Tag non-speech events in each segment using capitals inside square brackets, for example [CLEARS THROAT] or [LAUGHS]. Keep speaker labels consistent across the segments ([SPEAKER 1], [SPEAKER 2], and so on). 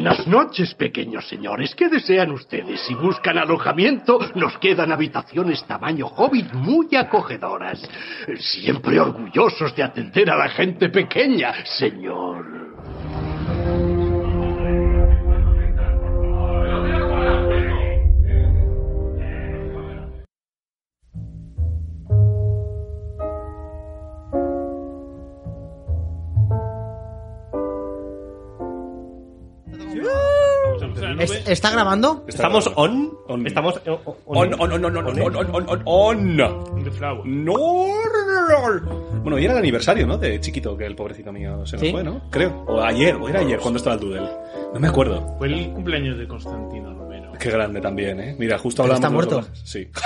[SPEAKER 1] Buenas noches, pequeños señores. ¿Qué desean ustedes? Si buscan alojamiento, nos quedan habitaciones tamaño hobbit muy acogedoras. Siempre orgullosos de atender a la gente pequeña, señor.
[SPEAKER 2] ¿Es- ¿Está grabando?
[SPEAKER 3] ¿Estamos on? Estamos eh, on.
[SPEAKER 4] On, on, on, on, on, on, on, on, on. No, no, no. Bueno, hoy era el aniversario, ¿no? De chiquito, que el pobrecito mío se nos
[SPEAKER 2] ¿Sí?
[SPEAKER 4] fue, ¿no? Creo. O ayer, o era ayer, cuando estaba el Doodle. No me acuerdo.
[SPEAKER 5] Fue el cumpleaños de Constantino Romero.
[SPEAKER 4] Qué grande también, ¿eh? Mira, justo
[SPEAKER 2] Pero
[SPEAKER 4] hablamos...
[SPEAKER 2] está
[SPEAKER 4] los
[SPEAKER 2] muerto.
[SPEAKER 4] dos. Sí. [LAUGHS]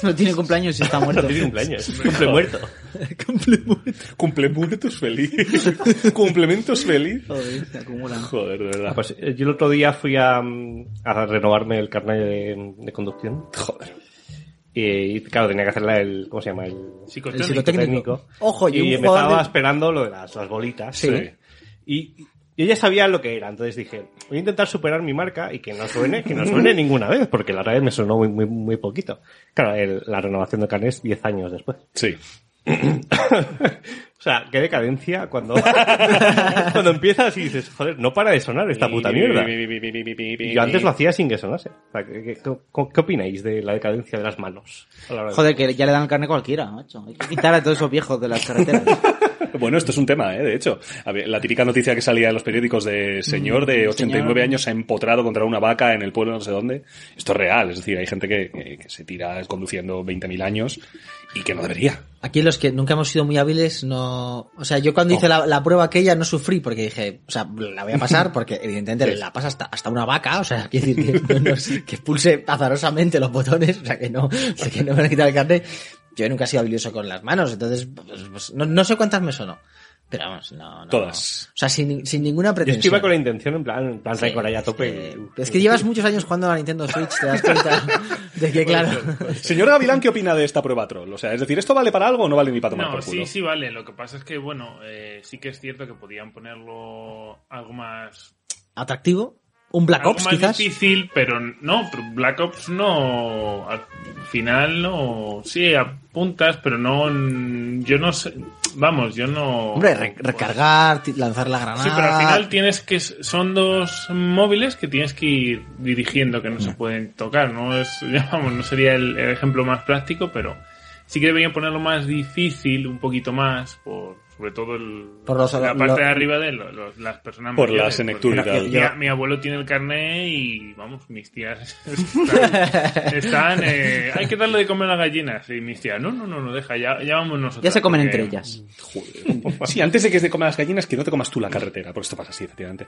[SPEAKER 4] [LAUGHS]
[SPEAKER 2] No tiene cumpleaños y está muerto.
[SPEAKER 3] Feliz cumpleaños. [LAUGHS] [LAUGHS] Cumple muerto.
[SPEAKER 4] Cumple muertos feliz. Complementos feliz.
[SPEAKER 2] Joder, se acumulan.
[SPEAKER 4] Joder, de verdad.
[SPEAKER 3] Pues eh, yo el otro día fui a, mm, a renovarme el carnet de, de conducción.
[SPEAKER 4] Joder.
[SPEAKER 3] Y, claro, tenía que hacerla el, ¿cómo se llama? El
[SPEAKER 5] Psicotécnico.
[SPEAKER 2] El psicotécnico. Ojo, y
[SPEAKER 3] y
[SPEAKER 2] jugador de-
[SPEAKER 3] esperando lo de las, las bolitas.
[SPEAKER 2] Sí.
[SPEAKER 3] Y yo ya sabía lo que era, entonces dije, voy a intentar superar mi marca y que no suene, que no suene [LAUGHS] ninguna vez, porque la verdad me sonó muy, muy, muy poquito. Claro, el- la renovación de carnet es 10 años después.
[SPEAKER 4] Sí. [COUGHS]
[SPEAKER 3] O sea, qué decadencia cuando, [LAUGHS] cuando empiezas y dices, joder, no para de sonar esta puta mierda. Y yo antes lo hacía sin que sonase. O sea, ¿qué, qué, qué- qué opináis de la decadencia de las manos? a la hora de-
[SPEAKER 2] Joder, que ya le dan carne a cualquiera, macho. Hay que quitar a todos esos viejos de las carreteras. [LAUGHS]
[SPEAKER 4] Bueno, esto es un tema, ¿eh? De hecho, la típica noticia que salía en los periódicos de señor de 89
[SPEAKER 2] señor.
[SPEAKER 4] años se ha empotrado contra una vaca en el pueblo no sé dónde. Esto es real, es decir, hay gente que, que- que se tira conduciendo 20.000 años y que no debería.
[SPEAKER 2] Aquí los que nunca hemos sido muy hábiles no... O sea, yo cuando hice la, la prueba aquella no sufrí porque dije, o sea, la voy a pasar [LAUGHS] porque evidentemente la pasa hasta, hasta una vaca, o sea, [LAUGHS] quiero decir que, no, que pulse azarosamente los botones, o sea, que no, que no me van a quitar el carnet. Yo nunca he sido habilidoso con las manos, entonces, pues, pues, no, no sé cuántas me sonó. Pero vamos, no, no.
[SPEAKER 4] Todas.
[SPEAKER 2] O sea, sin, sin ninguna
[SPEAKER 3] Yo
[SPEAKER 2] pretensión.
[SPEAKER 3] es que iba con la intención, en plan, en plan
[SPEAKER 2] Sí,
[SPEAKER 3] récord ahí a tope.
[SPEAKER 2] eh, es que llevas muchos años jugando a la Nintendo Switch, te das cuenta de que, [LAUGHS] claro...
[SPEAKER 4] Señor Gavilán, ¿qué opina de esta prueba troll? O sea, es decir, ¿esto vale para algo o no vale ni para tomar
[SPEAKER 5] No,
[SPEAKER 4] por culo?
[SPEAKER 5] sí, sí vale. Lo que pasa es que, bueno, eh, sí que es cierto que podían ponerlo algo más...
[SPEAKER 2] Atractivo. Un Black Ops,
[SPEAKER 5] más
[SPEAKER 2] quizás.
[SPEAKER 5] difícil, pero no, Black Ops no... Al final no... Sí, apuntas, pero no... Yo no sé... Vamos, yo no...
[SPEAKER 2] Hombre, re- recargar, lanzar la granada.
[SPEAKER 5] Sí, pero al final tienes que son dos móviles que tienes que ir dirigiendo que no se pueden tocar, no es [LAUGHS] vamos, no sería el, el ejemplo más práctico, pero sí que deberían ponerlo más difícil, un poquito más por sobre todo el,
[SPEAKER 2] Por los-
[SPEAKER 5] la parte
[SPEAKER 2] lo-
[SPEAKER 5] de arriba de lo- los- las personas
[SPEAKER 4] Por la
[SPEAKER 5] mayores,
[SPEAKER 4] senectud y
[SPEAKER 5] porque
[SPEAKER 4] tal.
[SPEAKER 5] Mi, mi abuelo tiene el carnet y vamos, mis tías [LAUGHS] están, [LAUGHS] están, eh, hay que darle de comer a las gallinas y mis tías, no, no, no, no deja, ya, ya vamos nosotros.
[SPEAKER 2] Ya se comen
[SPEAKER 5] porque-
[SPEAKER 2] entre ellas.
[SPEAKER 4] Sí, antes de que te coman las gallinas, que no te comas tú la carretera, porque esto pasa así, efectivamente.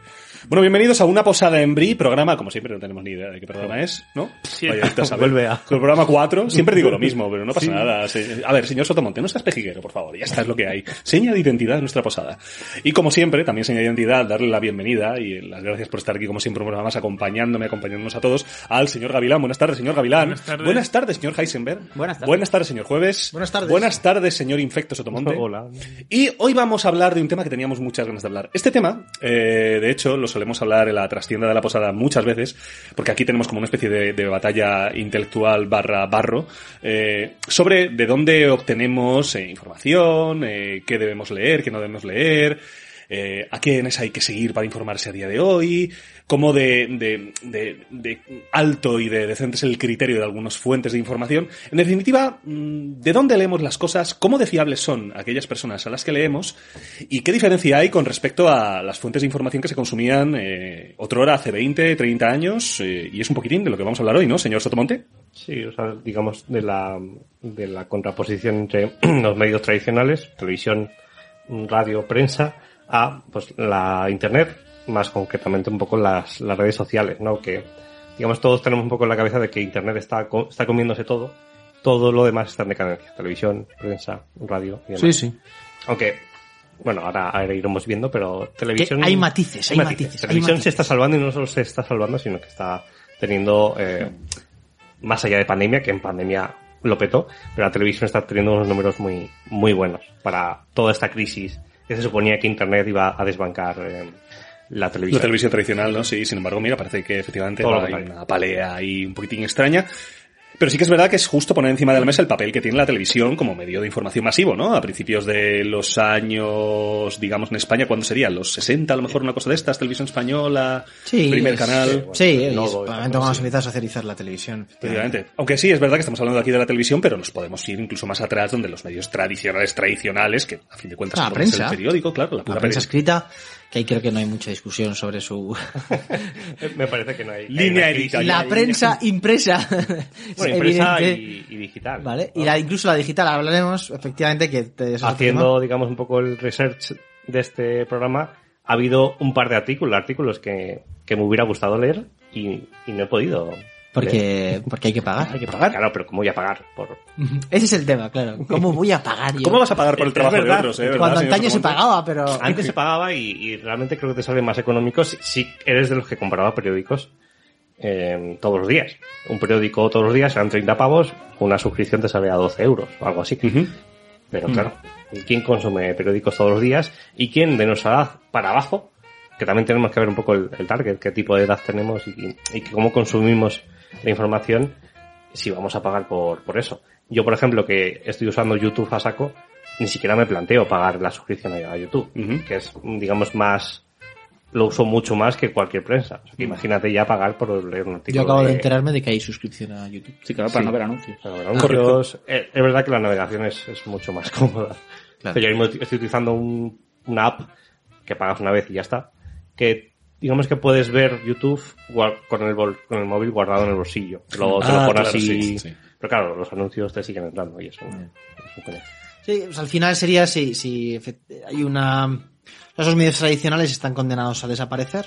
[SPEAKER 4] Bueno, bienvenidos a una posada en Brie, programa, como siempre, no tenemos ni idea de qué programa es, ¿no?
[SPEAKER 5] Sí.
[SPEAKER 4] A.
[SPEAKER 3] Vuelve a-
[SPEAKER 4] Con el programa 4, siempre digo lo [LAUGHS] mismo, pero no pasa nada. Se- A ver, señor Sotomonte, no seas pejiguero, por favor, ya está, es lo que hay. Seña de identidad de nuestra posada. Y como siempre, también seña de identidad, darle la bienvenida y las gracias por estar aquí, como siempre, un programa más acompañándome, acompañándonos a todos, al señor Gavilán. Buenas tardes, señor Gavilán.
[SPEAKER 5] Buenas tardes.
[SPEAKER 4] Buenas tardes, señor Heisenberg.
[SPEAKER 2] Buenas tardes.
[SPEAKER 4] Buenas tardes, señor Jueves.
[SPEAKER 2] Buenas tardes.
[SPEAKER 4] Buenas tardes, señor Infecto Sotomonte.
[SPEAKER 3] Hola.
[SPEAKER 4] Y hoy vamos a hablar de un tema que teníamos muchas ganas de hablar. Este tema, eh, de hecho, lo solemos hablar en la trastienda de la posada muchas veces, porque aquí tenemos como una especie de, de batalla intelectual barra barro, eh, sobre de dónde obtenemos eh, información, eh, qué debemos leer, qué no debemos leer, eh, a quiénes hay que seguir para informarse a día de hoy, cómo de, de, de, de alto y de decente es el criterio de algunas fuentes de información. En definitiva, mm, ¿de dónde leemos las cosas? ¿Cómo de fiables son aquellas personas a las que leemos? ¿Y qué diferencia hay con respecto a las fuentes de información que se consumían eh, otrora hace 20, 30 años? Eh, y es un poquitín de lo que vamos a hablar hoy, ¿no, señor Sotomonte?
[SPEAKER 3] Sí, o sea, digamos, de la, de la contraposición entre [CLEARS THROAT] los medios tradicionales, televisión, radio, prensa, a pues la internet, más concretamente un poco las, las redes sociales, ¿no? Que, digamos, todos tenemos un poco en la cabeza de que internet está, co- está comiéndose todo, todo lo demás está en decadencia, televisión, prensa, radio y demás.
[SPEAKER 2] Sí, sí.
[SPEAKER 3] Aunque, bueno, ahora, ahora iremos viendo, pero televisión...
[SPEAKER 2] hay matices, hay matices. hay
[SPEAKER 3] Televisión
[SPEAKER 2] matices.
[SPEAKER 3] se está salvando y no solo se está salvando, sino que está teniendo, eh, más allá de pandemia, que en pandemia lo petó, pero la televisión está teniendo unos números muy, muy buenos para toda esta crisis que se suponía que Internet iba a desbancar eh, la televisión.
[SPEAKER 4] La televisión tradicional, ¿no? Sí, sin embargo, mira, parece que efectivamente hay una palea ahí un poquitín extraña. Pero sí que es verdad que es justo poner encima de la mesa el papel que tiene la televisión como medio de información masivo, ¿no? A principios de los años, digamos, en España, ¿cuándo sería? ¿Los 60, a lo mejor una cosa de estas? ¿Televisión española?
[SPEAKER 2] Sí,
[SPEAKER 4] ¿Primer
[SPEAKER 2] es-
[SPEAKER 4] canal?
[SPEAKER 2] Sí,
[SPEAKER 3] el nodo,
[SPEAKER 2] momento
[SPEAKER 3] sí.
[SPEAKER 2] empieza a socializar la televisión.
[SPEAKER 4] Efectivamente. Aunque sí, es verdad que estamos hablando aquí de la televisión, pero nos podemos ir incluso más atrás, donde los medios tradicionales, tradicionales, que a fin de cuentas
[SPEAKER 2] La
[SPEAKER 4] suponen ser
[SPEAKER 2] prensa.
[SPEAKER 4] el periódico, claro, la
[SPEAKER 2] La prensa escrita, que ahí creo que no hay mucha discusión sobre su... [LAUGHS]
[SPEAKER 3] Me parece que no hay...
[SPEAKER 4] Línea
[SPEAKER 3] hay
[SPEAKER 4] editorial.
[SPEAKER 2] la prensa impresa.
[SPEAKER 3] Bueno, [LAUGHS]
[SPEAKER 2] es
[SPEAKER 3] impresa y, digital.
[SPEAKER 2] Vale,
[SPEAKER 3] ¿no?
[SPEAKER 2] y la, incluso la digital, hablaremos efectivamente que te-
[SPEAKER 3] haciendo, digamos, un poco el research de este programa, ha habido un par de artículos, artículos que, que me hubiera gustado leer y, y no he podido.
[SPEAKER 2] Porque, porque hay que pagar.
[SPEAKER 3] Hay que pagar. Claro, pero ¿cómo voy a pagar? Por... [LAUGHS]
[SPEAKER 2] Ese es el tema, claro. [LAUGHS] ¿Cómo voy a pagar yo?
[SPEAKER 4] ¿Cómo vas a pagar por el trabajo de
[SPEAKER 3] verdad.
[SPEAKER 4] otros, eh? ¿Verdad,
[SPEAKER 2] Cuando
[SPEAKER 4] señor
[SPEAKER 2] antaño se pagaba, pero...
[SPEAKER 3] Antes se pagaba y, y realmente creo que te sale más económico si, si eres de los que compraba periódicos eh, todos los días. Un periódico todos los días eran 30 pavos, una suscripción te sale a 12 euros o algo así. Pero claro, ¿y quién consume periódicos todos los días? ¿Y quién de nuestra edad para abajo? Que también tenemos que ver un poco el, el target, qué tipo de edad tenemos y, y cómo consumimos la información si vamos a pagar por, por eso. Yo, por ejemplo, que estoy usando YouTube a saco, ni siquiera me planteo pagar la suscripción a, YouTube,
[SPEAKER 4] Ujú.
[SPEAKER 3] que es, digamos, más, lo uso mucho más que cualquier prensa. O sea, que imagínate ya pagar por leer un artículo.
[SPEAKER 2] Yo acabo de enterarme de que hay suscripción a YouTube.
[SPEAKER 6] Sí, claro, para
[SPEAKER 3] Sí.
[SPEAKER 6] no ver anuncios.
[SPEAKER 3] Pero bueno, anuncios, eh, es verdad que la navegación es, es mucho más [LAUGHS] cómoda.
[SPEAKER 2] Claro.
[SPEAKER 3] Pero yo mismo estoy utilizando un- una app que pagas una vez y ya está. Que digamos que puedes ver YouTube con el, bol- con el móvil guardado en el bolsillo. Luego te
[SPEAKER 4] Ah,
[SPEAKER 3] lo pones
[SPEAKER 4] claro,
[SPEAKER 3] así.
[SPEAKER 4] sí, sí.
[SPEAKER 3] Pero claro, los anuncios te siguen entrando y eso. es un coñazo.
[SPEAKER 2] Sí, pues al final sería si, si hay una... Esos medios tradicionales están condenados a desaparecer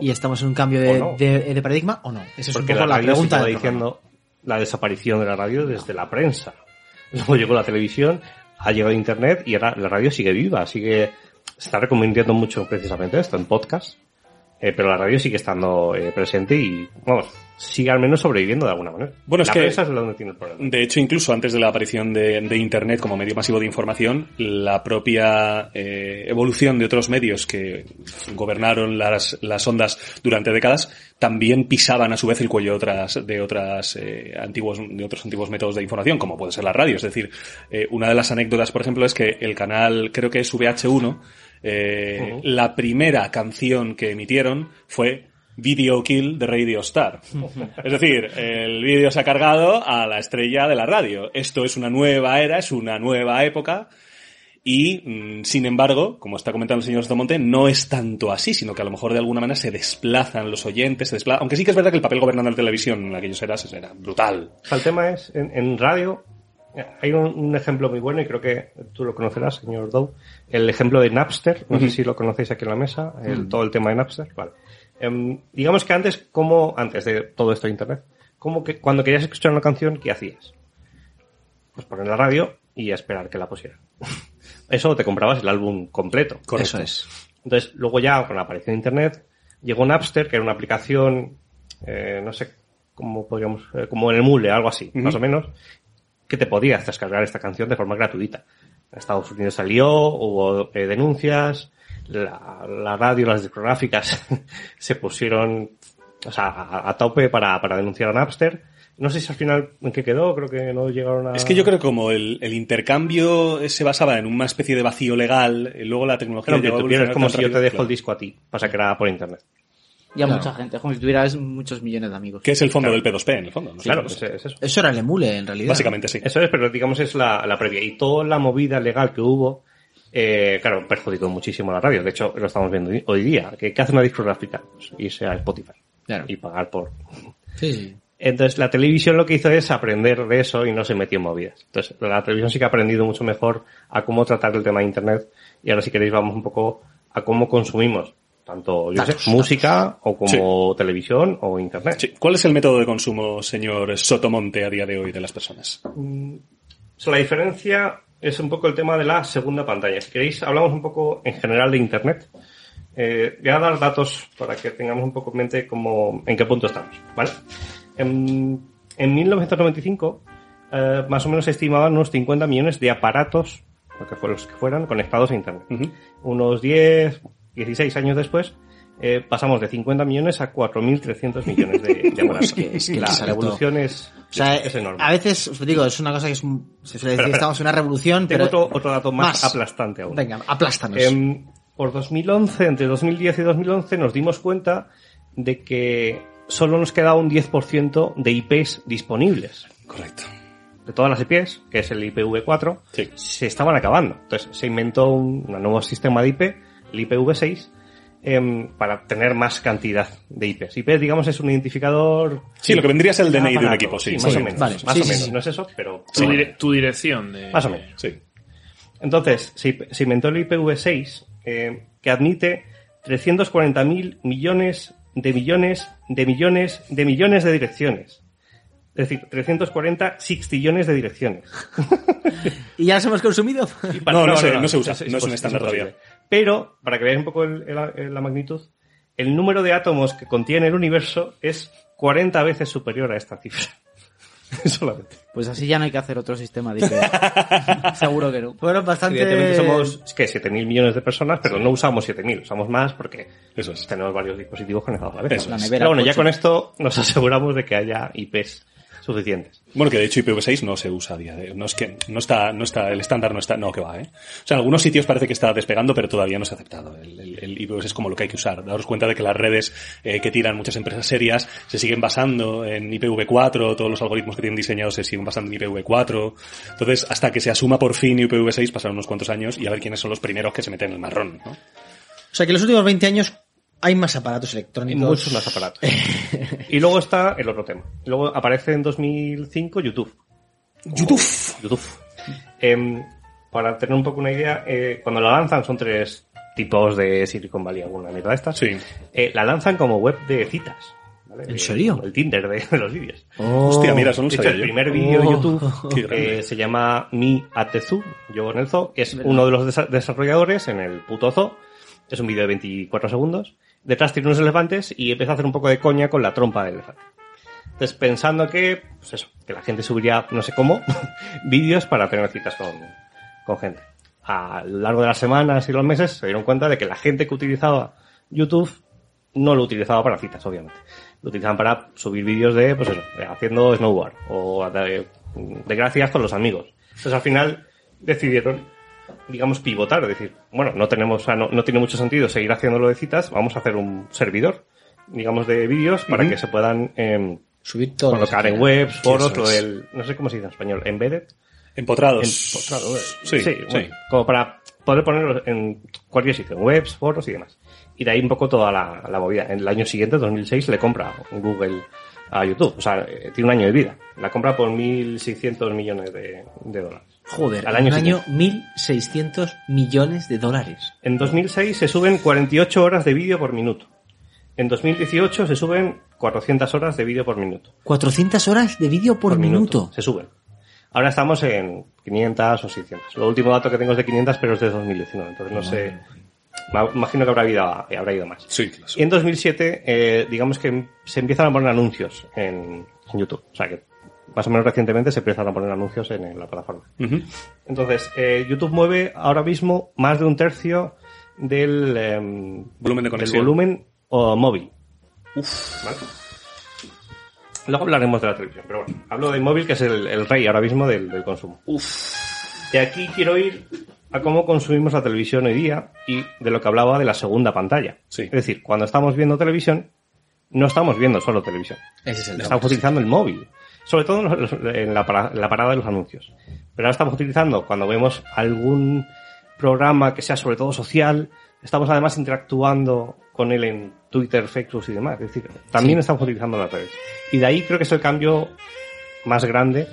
[SPEAKER 2] y estamos en un cambio de,
[SPEAKER 3] O no.
[SPEAKER 2] de- de paradigma o no. Esa es
[SPEAKER 3] Porque
[SPEAKER 2] un poco
[SPEAKER 3] la
[SPEAKER 2] la, pregunta
[SPEAKER 3] estaba diciendo la desaparición de la radio desde la prensa. Luego llegó la televisión, ha llegado internet y ahora la radio sigue viva, sigue, se está reconvirtiendo mucho precisamente esto en podcast. Eh, pero la radio sigue estando eh, presente y, vamos, sigue al menos sobreviviendo de alguna manera.
[SPEAKER 4] Bueno, es
[SPEAKER 3] la
[SPEAKER 4] que-
[SPEAKER 3] es donde tiene el problema.
[SPEAKER 4] De hecho, incluso antes de la aparición de, de Internet como medio masivo de información, la propia eh, evolución de otros medios que gobernaron las, las ondas durante décadas también pisaban a su vez el cuello de otras, de otras eh, antiguos, de otros antiguos métodos de información, como puede ser la radio. Es decir, eh, una de las anécdotas, por ejemplo, es que el canal, creo que es VH1, eh, la primera canción que emitieron fue Video Kill de Radio Star. Es decir, el vídeo se ha cargado a la estrella de la radio. Esto es una nueva era, es una nueva época. Y, mm, sin embargo, como está comentando el señor Stomonte, no es tanto así, sino que a lo mejor de alguna manera se desplazan los oyentes, se desplazan. Aunque sí que es verdad que el papel gobernando la televisión en aquellos eras era brutal.
[SPEAKER 3] O sea, el tema es, en, en radio, hay un, un ejemplo muy bueno y creo que tú lo conocerás, señor Dow. El ejemplo de Napster, no sé si lo conocéis aquí en la mesa, el, todo el tema de Napster. Vale. Em, digamos que antes, como, antes de todo esto de internet, como que cuando querías escuchar una canción, ¿qué hacías? Pues poner la radio y esperar que la pusieran. [LAUGHS] Eso te comprabas el álbum completo.
[SPEAKER 2] Eso es.
[SPEAKER 3] Entonces, luego ya con la aparición de Internet, llegó Napster, que era una aplicación, eh, no sé cómo podríamos, eh, como en el Mule, algo así, más o menos, que te podías descargar esta canción de forma gratuita. En Estados Unidos salió, hubo eh, denuncias, la, la radio, las discográficas [LAUGHS] se pusieron, o sea, a, a tope para, para denunciar a Napster, No sé si al final en qué quedó, creo que no llegaron a...
[SPEAKER 4] Es que yo creo que como el, el intercambio se basaba en una especie de vacío legal, y luego la tecnología...
[SPEAKER 3] Claro, que tú
[SPEAKER 4] evolucionar
[SPEAKER 3] como si yo te dejo
[SPEAKER 4] claro.
[SPEAKER 3] el disco a ti, para que era por internet.
[SPEAKER 6] Y a
[SPEAKER 2] Claro.
[SPEAKER 6] mucha gente, como si tuvieras muchos millones de amigos.
[SPEAKER 4] Que es el fondo
[SPEAKER 3] Claro.
[SPEAKER 4] del P2P, en el fondo. ¿no?
[SPEAKER 3] claro,
[SPEAKER 4] Sí,
[SPEAKER 3] es, es eso.
[SPEAKER 2] Eso era el emule, en realidad.
[SPEAKER 4] Básicamente sí.
[SPEAKER 3] Eso es, pero digamos es la, la previa. Y toda la movida legal que hubo, eh, claro, perjudicó muchísimo a la radio. De hecho, lo estamos viendo hoy- día. ¿Qué, qué hace una discográfica? Pues irse a Spotify
[SPEAKER 2] Claro.
[SPEAKER 3] y pagar por...
[SPEAKER 2] Sí, sí.
[SPEAKER 3] Entonces, la televisión lo que hizo es aprender de eso y no se metió en movidas. Entonces, la televisión sí que ha aprendido mucho mejor a cómo tratar el tema de Internet. Y ahora, si queréis, vamos un poco a cómo consumimos tanto yo qué sé,
[SPEAKER 2] Datos,
[SPEAKER 3] música o como televisión o Internet.
[SPEAKER 4] Sí. ¿Cuál es el método de consumo, señor Sotomonte, a día de hoy de las personas?
[SPEAKER 3] Sea, la diferencia es un poco el tema de la segunda pantalla. Si queréis, hablamos un poco en general de Internet. Eh, voy a dar datos para que tengamos un poco en mente cómo, en qué punto estamos, ¿vale? En, en 1995, eh, más o menos se estimaban unos 50 millones de aparatos, lo que fueron los que fueran, conectados a Internet. Unos 10, 16 años después, eh, pasamos de 50 millones a 4.300 millones de, de [LAUGHS] aparatos.
[SPEAKER 2] Es que- es que
[SPEAKER 3] la,
[SPEAKER 2] el
[SPEAKER 3] la
[SPEAKER 2] salto-
[SPEAKER 3] evolución es,
[SPEAKER 2] O sea,
[SPEAKER 3] es enorme.
[SPEAKER 2] a veces, os digo, es una cosa que es, un- se suele decir,
[SPEAKER 3] espera.
[SPEAKER 2] estamos en una revolución,
[SPEAKER 3] Tengo
[SPEAKER 2] pero...
[SPEAKER 3] otro, otro dato más, aplastante aún.
[SPEAKER 2] Venga, aplástanos.
[SPEAKER 3] Em, por 2011, entre 2010 y 2011, nos dimos cuenta de que solo nos quedaba un 10% de IPs disponibles.
[SPEAKER 4] Correcto.
[SPEAKER 3] De todas las IPs, que es el IPv4,
[SPEAKER 4] Sí.
[SPEAKER 3] se estaban acabando. Entonces se inventó un, un nuevo sistema de IP, el IPv6, em, para tener más cantidad de IPs. IP, digamos, es un identificador...
[SPEAKER 4] Sí, lo que vendría es el DNI de un equipo, sí.
[SPEAKER 3] más
[SPEAKER 4] sí.
[SPEAKER 3] o menos.
[SPEAKER 2] Vale,
[SPEAKER 3] más
[SPEAKER 2] sí,
[SPEAKER 3] o
[SPEAKER 2] sí,
[SPEAKER 3] menos.
[SPEAKER 2] sí.
[SPEAKER 3] No es eso, pero...
[SPEAKER 5] Tu, dire- tu dirección de...
[SPEAKER 3] Más o menos.
[SPEAKER 4] Sí.
[SPEAKER 3] Entonces, se, se inventó el IPv6 eh, que admite 340.000 millones de millones de millones de millones de direcciones. Es decir, 340 sextillones de direcciones. [LAUGHS]
[SPEAKER 2] ¿Y ya las hemos consumido?
[SPEAKER 4] No, no se- no se usa, no es un estándar todavía.
[SPEAKER 3] Pero, para que veáis un poco el- el- el- la magnitud, el número de átomos que contiene el universo es 40 veces superior a esta cifra. [LAUGHS] Solamente.
[SPEAKER 6] Pues así ya no hay que hacer otro sistema de IP. [LAUGHS] Seguro que no.
[SPEAKER 2] Bueno, bastante...
[SPEAKER 3] Evidentemente somos, es que 7.000 millones de personas, pero no usamos 7.000, usamos más porque
[SPEAKER 4] Eso es.
[SPEAKER 3] tenemos varios dispositivos conectados a la vez.
[SPEAKER 4] Eso
[SPEAKER 6] La
[SPEAKER 4] es.
[SPEAKER 6] nevera,
[SPEAKER 3] Pero bueno, ya con esto nos aseguramos de que haya IPs suficientes.
[SPEAKER 4] Bueno, que de hecho IPv6 no se usa a día de No es que no está, no está, el estándar no está, no, que va, ¿eh? O sea, en algunos sitios parece que está despegando, pero todavía no se ha aceptado. El, el, el IPv6 es como lo que hay que usar. Daros cuenta de que las redes eh, que tiran muchas empresas serias se siguen basando en IPv4, todos los algoritmos que tienen diseñados se siguen basando en IPv4. Entonces, hasta que se asuma por fin IPv6 pasaron unos cuantos años y a ver quiénes son los primeros que se meten en el marrón, ¿no?
[SPEAKER 2] O sea, que en los últimos 20 años hay más aparatos electrónicos.
[SPEAKER 3] muchos más aparatos. [LAUGHS] y luego está el otro tema. Luego aparece en 2005 YouTube.
[SPEAKER 4] YouTube.
[SPEAKER 3] YouTube. Em, para tener un poco una idea, eh, cuando la lanzan son tres tipos de Silicon Valley, alguna mierda de estas.
[SPEAKER 4] Sí.
[SPEAKER 3] Eh, la lanzan como web de citas. ¿vale?
[SPEAKER 2] ¿En serio?
[SPEAKER 3] El Tinder de, [LAUGHS] de los vídeos.
[SPEAKER 2] Oh.
[SPEAKER 4] Hostia, mira, sabía
[SPEAKER 3] el primer vídeo de
[SPEAKER 2] Oh.
[SPEAKER 3] YouTube [LAUGHS] eh, se llama Mi Atezu, yo en el zoo, es uno de los desa- desarrolladores en el puto zoo. Es un vídeo de 24 segundos. Detrás tiene unos elefantes y empieza a hacer un poco de coña con la trompa del elefante. Entonces, pensando que, pues eso, que la gente subiría, no sé cómo, [LAUGHS] vídeos para tener citas con, con gente. A lo largo de las semanas y los meses se dieron cuenta de que la gente que utilizaba YouTube no lo utilizaba para citas, obviamente. Lo utilizaban para subir vídeos de, pues eso, haciendo snowboard o de, de gracias con los amigos. Entonces al final decidieron, digamos, pivotar, es decir, bueno, no tenemos, o sea, no, no tiene mucho sentido seguir haciéndolo de citas, vamos a hacer un servidor, digamos, de vídeos para que se puedan em,
[SPEAKER 2] Subir todo.
[SPEAKER 3] colocar en webs, foros, lo del, no sé cómo se dice en español, embedded.
[SPEAKER 4] Empotrados.
[SPEAKER 3] Empotrado, eh.
[SPEAKER 4] Sí, sí.
[SPEAKER 3] bueno, como para poder ponerlo en cualquier sitio, en webs, foros y demás. Y de ahí un poco toda la, la movida. En el año siguiente, 2006, le compra Google a YouTube. O sea, eh, tiene un año de vida. La compra por 1.600 millones de, de dólares.
[SPEAKER 2] Joder,
[SPEAKER 3] Al año,
[SPEAKER 2] año 1.600 millones de dólares.
[SPEAKER 3] En 2006 se suben 48 horas de vídeo por minuto. En 2018 se suben 400 horas de vídeo por minuto.
[SPEAKER 2] 400 horas de vídeo por, minuto.
[SPEAKER 3] Se suben. Ahora estamos en 500 o 600. Lo último dato que tengo es de 500, pero es de 2019. Entonces no sé. Imagino que habrá ido, habrá ido más.
[SPEAKER 4] Sí, claro.
[SPEAKER 3] Y en 2007, eh, digamos que se empiezan a poner anuncios en, en YouTube. O sea que más o menos recientemente se empiezan a poner anuncios en, en la plataforma. Entonces, eh, YouTube mueve ahora mismo más de un tercio del, em,
[SPEAKER 4] Volumen de
[SPEAKER 3] del
[SPEAKER 4] conexión.
[SPEAKER 3] volumen o móvil. ¿Vale? Luego hablaremos de la televisión, pero bueno, hablo del móvil que es el, el rey ahora mismo del, del consumo. Y aquí quiero ir a cómo consumimos la televisión hoy día y de lo que hablaba de la segunda pantalla.
[SPEAKER 4] Sí.
[SPEAKER 3] Es decir, cuando estamos viendo televisión, no estamos viendo solo televisión.
[SPEAKER 2] Ese es el
[SPEAKER 3] Estamos
[SPEAKER 2] tema.
[SPEAKER 3] utilizando el móvil. Sobre todo en los- en la, para- en la parada de los anuncios. Pero ahora estamos utilizando cuando vemos algún programa que sea sobre todo social. Estamos además interactuando con él en Twitter, Facebook y demás. Es decir, también estamos utilizando las redes. Y de ahí creo que es el cambio más grande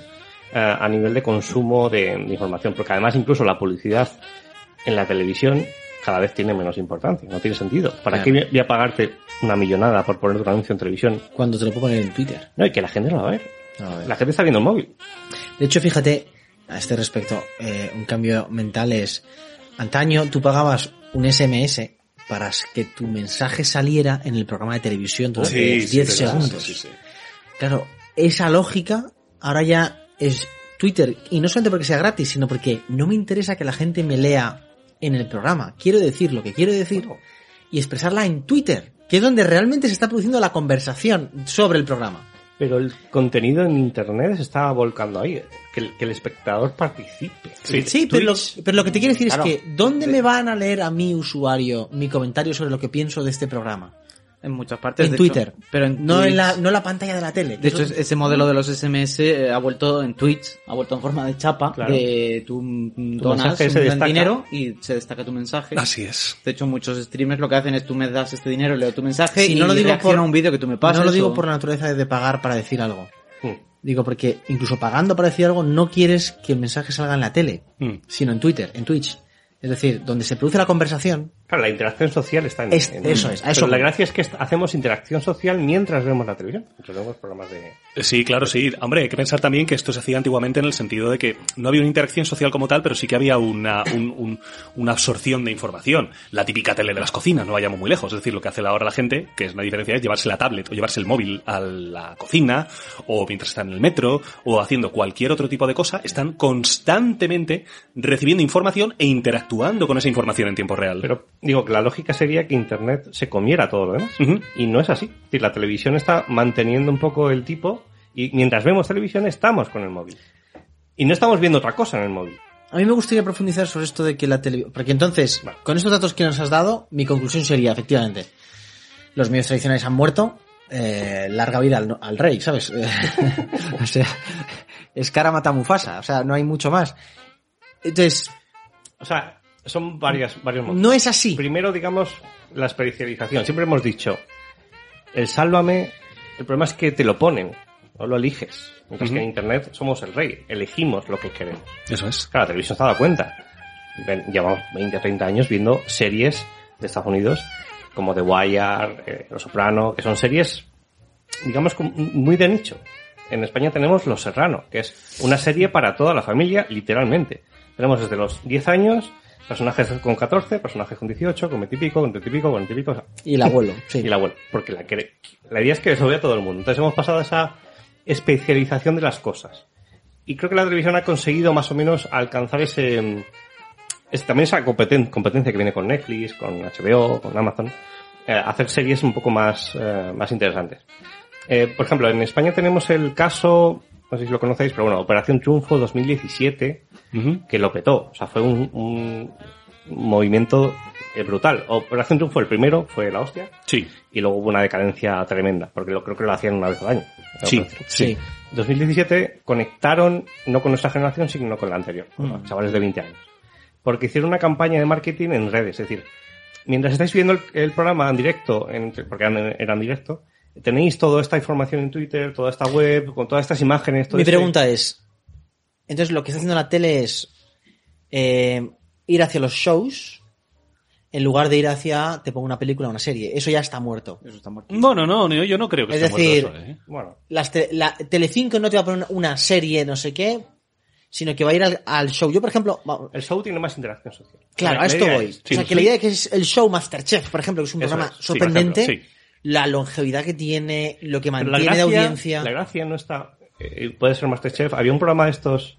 [SPEAKER 3] a nivel de consumo de, de información. Porque además incluso la publicidad en la televisión cada vez tiene menos importancia. No tiene sentido. ¿Para
[SPEAKER 2] Claro.
[SPEAKER 3] qué voy a pagarte una millonada por poner un anuncio en televisión?
[SPEAKER 2] Cuando te lo puedo poner en Twitter.
[SPEAKER 3] No, y que la gente no lo va a ver.
[SPEAKER 2] A ver.
[SPEAKER 3] La gente está viendo el móvil.
[SPEAKER 2] De hecho, fíjate, a este respecto, eh, un cambio mental es, antaño tú pagabas un SMS para que tu mensaje saliera en el programa de televisión durante 10
[SPEAKER 4] sí, verdad,
[SPEAKER 2] segundos.
[SPEAKER 4] sí, sí, sí.
[SPEAKER 2] Claro, esa lógica ahora ya es Twitter, y no solamente porque sea gratis, sino porque no me interesa que la gente me lea en el programa. Quiero decir lo que quiero decir y expresarla en Twitter, que es donde realmente se está produciendo la conversación sobre el programa.
[SPEAKER 3] Pero el contenido en internet se está volcando ahí. Que el, que el espectador participe.
[SPEAKER 2] Sí, pero, lo, pero lo que te quiero decir
[SPEAKER 6] Claro.
[SPEAKER 2] es que ¿dónde me van a leer a mi usuario mi comentario sobre lo que pienso de este programa?
[SPEAKER 6] En muchas partes.
[SPEAKER 2] En
[SPEAKER 6] de
[SPEAKER 2] Twitter,
[SPEAKER 6] hecho. pero en
[SPEAKER 2] no en la, no en la pantalla de la tele.
[SPEAKER 6] De hecho, ese modelo de los SMS eh, ha vuelto en Twitch, ha vuelto en forma de chapa,
[SPEAKER 3] Claro.
[SPEAKER 6] de tú donas un
[SPEAKER 3] destaca.
[SPEAKER 6] dinero y se destaca tu mensaje.
[SPEAKER 4] Así es.
[SPEAKER 6] De hecho, muchos streamers lo que hacen es tú me das este dinero, leo tu mensaje
[SPEAKER 2] Sí,
[SPEAKER 6] y
[SPEAKER 2] no lo digo por-
[SPEAKER 6] un vídeo que tú me pasas.
[SPEAKER 2] no lo digo
[SPEAKER 6] o-
[SPEAKER 2] por la naturaleza de- de pagar para decir algo.
[SPEAKER 3] Mm.
[SPEAKER 2] Digo porque incluso pagando para decir algo no quieres que el mensaje salga en la tele,
[SPEAKER 4] Mm.
[SPEAKER 2] sino en Twitter, en Twitch. Es decir, donde se produce la conversación.
[SPEAKER 3] Claro, la interacción social está en,
[SPEAKER 2] Es-
[SPEAKER 3] en-
[SPEAKER 2] eso es, a
[SPEAKER 3] Pero
[SPEAKER 2] eso
[SPEAKER 3] la gracia es que hacemos interacción social mientras vemos la televisión. Mientras vemos programas de...
[SPEAKER 4] Sí, claro, sí. Hombre, hay que pensar también que esto se hacía antiguamente en el sentido de que no había una interacción social como tal, pero sí que había una, un- un- una absorción de información. La típica tele de las cocinas, no vayamos muy lejos. Es decir, lo que hace ahora la gente, que es la diferencia, es llevarse la tablet o llevarse el móvil a la cocina, o mientras están en el metro, o haciendo cualquier otro tipo de cosa, están constantemente recibiendo información e interactuando con esa información en tiempo real.
[SPEAKER 3] Pero digo que la lógica sería que Internet se comiera todo lo demás. Y no es así. Es decir, la televisión está manteniendo un poco el tipo y mientras vemos televisión estamos con el móvil. Y no estamos viendo otra cosa en el móvil.
[SPEAKER 2] A mí me gustaría profundizar sobre esto de que la televisión... Porque entonces, con estos datos que nos has dado, mi conclusión sería, efectivamente, los medios tradicionales han muerto, eh, larga vida al, al rey, ¿sabes? Eh, [LAUGHS] o sea, es cara mata Mufasa, o sea, no hay mucho más. Entonces,
[SPEAKER 3] O sea, son varias, varios motivos.
[SPEAKER 2] no es así.
[SPEAKER 3] Primero, digamos, la especialización. Siempre hemos dicho, el sálvame, el problema es que te lo ponen, no lo eliges. Mientras que en Internet somos el rey, elegimos lo que queremos.
[SPEAKER 4] Eso es.
[SPEAKER 3] Claro, la televisión se ha dado cuenta. Llevamos 20, 30 años viendo series de Estados Unidos como The Wire, eh, Los Soprano, que son series, digamos, muy de nicho. En España tenemos Los Serrano, que es una serie para toda la familia, literalmente. Tenemos desde los 10 años, personajes con 14, personajes con 18, con 20 y pico, con 30 y pico, con 20 y pico. o sea,
[SPEAKER 2] Y el abuelo, [LAUGHS] sí.
[SPEAKER 3] y la web, porque la, la idea es que eso vea todo el mundo. Entonces hemos pasado a esa especialización de las cosas. Y creo que la televisión ha conseguido más o menos alcanzar ese, ese- también esa competen- competencia que viene con Netflix, con HBO, con Amazon, eh, hacer series un poco más, eh, más interesantes. Eh, por ejemplo, en España tenemos el caso, no sé si lo conocéis, pero bueno, Operación Triunfo 2017,
[SPEAKER 4] Ujú.
[SPEAKER 3] que lo petó. O sea, fue un, un movimiento eh, brutal. Operación Triunfo, el primero, fue la hostia.
[SPEAKER 4] Sí.
[SPEAKER 3] Y luego hubo una decadencia tremenda, porque lo, creo que lo hacían una vez al año.
[SPEAKER 4] Sí.
[SPEAKER 2] Sí.
[SPEAKER 3] 2017 conectaron no con nuestra generación, sino con la anterior, con los chavales de 20 años. Porque hicieron una campaña de marketing en redes. Es decir, mientras estáis viendo el, el programa en directo, en- porque eran, eran directo, tenéis toda esta información en Twitter, toda esta web, con todas estas imágenes. todo
[SPEAKER 2] Mi
[SPEAKER 3] este-
[SPEAKER 2] pregunta es, entonces lo que está haciendo la tele es eh, ir hacia los shows en lugar de ir hacia te pongo una película o una serie. Eso ya está muerto.
[SPEAKER 6] Eso está muerto.
[SPEAKER 4] Bueno, no, no, yo no creo que
[SPEAKER 2] Es
[SPEAKER 4] esté
[SPEAKER 2] decir,
[SPEAKER 4] muerto eso, ¿eh?
[SPEAKER 3] Bueno,
[SPEAKER 2] Las te- la Telecinco no te va a poner una serie no sé qué, sino que va a ir al, al show. Yo, por ejemplo,
[SPEAKER 3] el show tiene más interacción social.
[SPEAKER 2] claro,
[SPEAKER 3] La
[SPEAKER 2] a esto voy.
[SPEAKER 3] es-
[SPEAKER 2] o sea, que la idea de que es el show Masterchef, por ejemplo, que es un
[SPEAKER 3] Eso
[SPEAKER 2] programa
[SPEAKER 3] es, sí,
[SPEAKER 2] sorprendente,
[SPEAKER 3] ejemplo,
[SPEAKER 2] la longevidad que tiene, lo que mantiene de audiencia.
[SPEAKER 3] La gracia no está. eh, puede ser Masterchef. Había un programa de estos.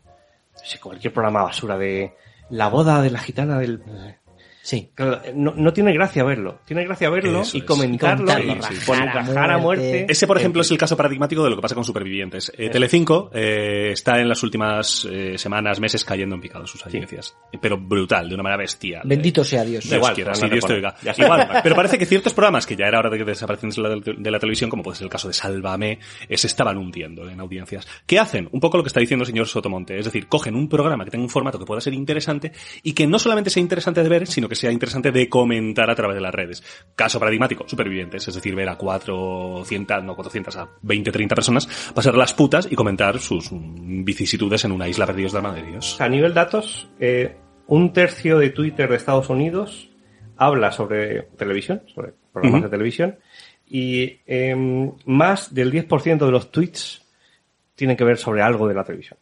[SPEAKER 3] No sé, cualquier programa basura de. La boda de la gitana del.
[SPEAKER 2] Sí.
[SPEAKER 3] Claro, No, no tiene gracia verlo. Tiene gracia verlo
[SPEAKER 4] Eso
[SPEAKER 3] y
[SPEAKER 4] es.
[SPEAKER 3] comentarlo y
[SPEAKER 2] a
[SPEAKER 3] rajar a muerte.
[SPEAKER 2] muerte.
[SPEAKER 4] Ese, por ejemplo, es el caso paradigmático de lo que pasa con Supervivientes. Eh, Telecinco eh, está en las últimas eh, semanas, meses cayendo en picado sus audiencias. Pero brutal, de una manera bestia.
[SPEAKER 2] Bendito sea Dios.
[SPEAKER 4] Dios
[SPEAKER 3] igual,
[SPEAKER 4] quiera,
[SPEAKER 3] no
[SPEAKER 4] sí,
[SPEAKER 3] te
[SPEAKER 4] Dios te oiga. Igual, pero parece que ciertos programas que ya era hora de que desaparecen de la, de la televisión, como puede ser el caso de Sálvame, eh, se estaban hundiendo en audiencias. ¿Qué hacen? Un poco lo que está diciendo el señor Sotomonte. Es decir, cogen un programa que tenga un formato que pueda ser interesante y que no solamente sea interesante de ver, sino que sea interesante de comentar a través de las redes. Caso paradigmático, supervivientes. Es decir, ver a 400, no 400, a 20, 30 personas pasar las putas y comentar sus vicisitudes en una isla perdidos de alma de Dios.
[SPEAKER 3] A nivel datos, eh, un tercio de Twitter de Estados Unidos habla sobre televisión, sobre programas
[SPEAKER 4] Ujú.
[SPEAKER 3] de televisión, y em, más del 10% de los tweets tienen que ver sobre algo de la televisión.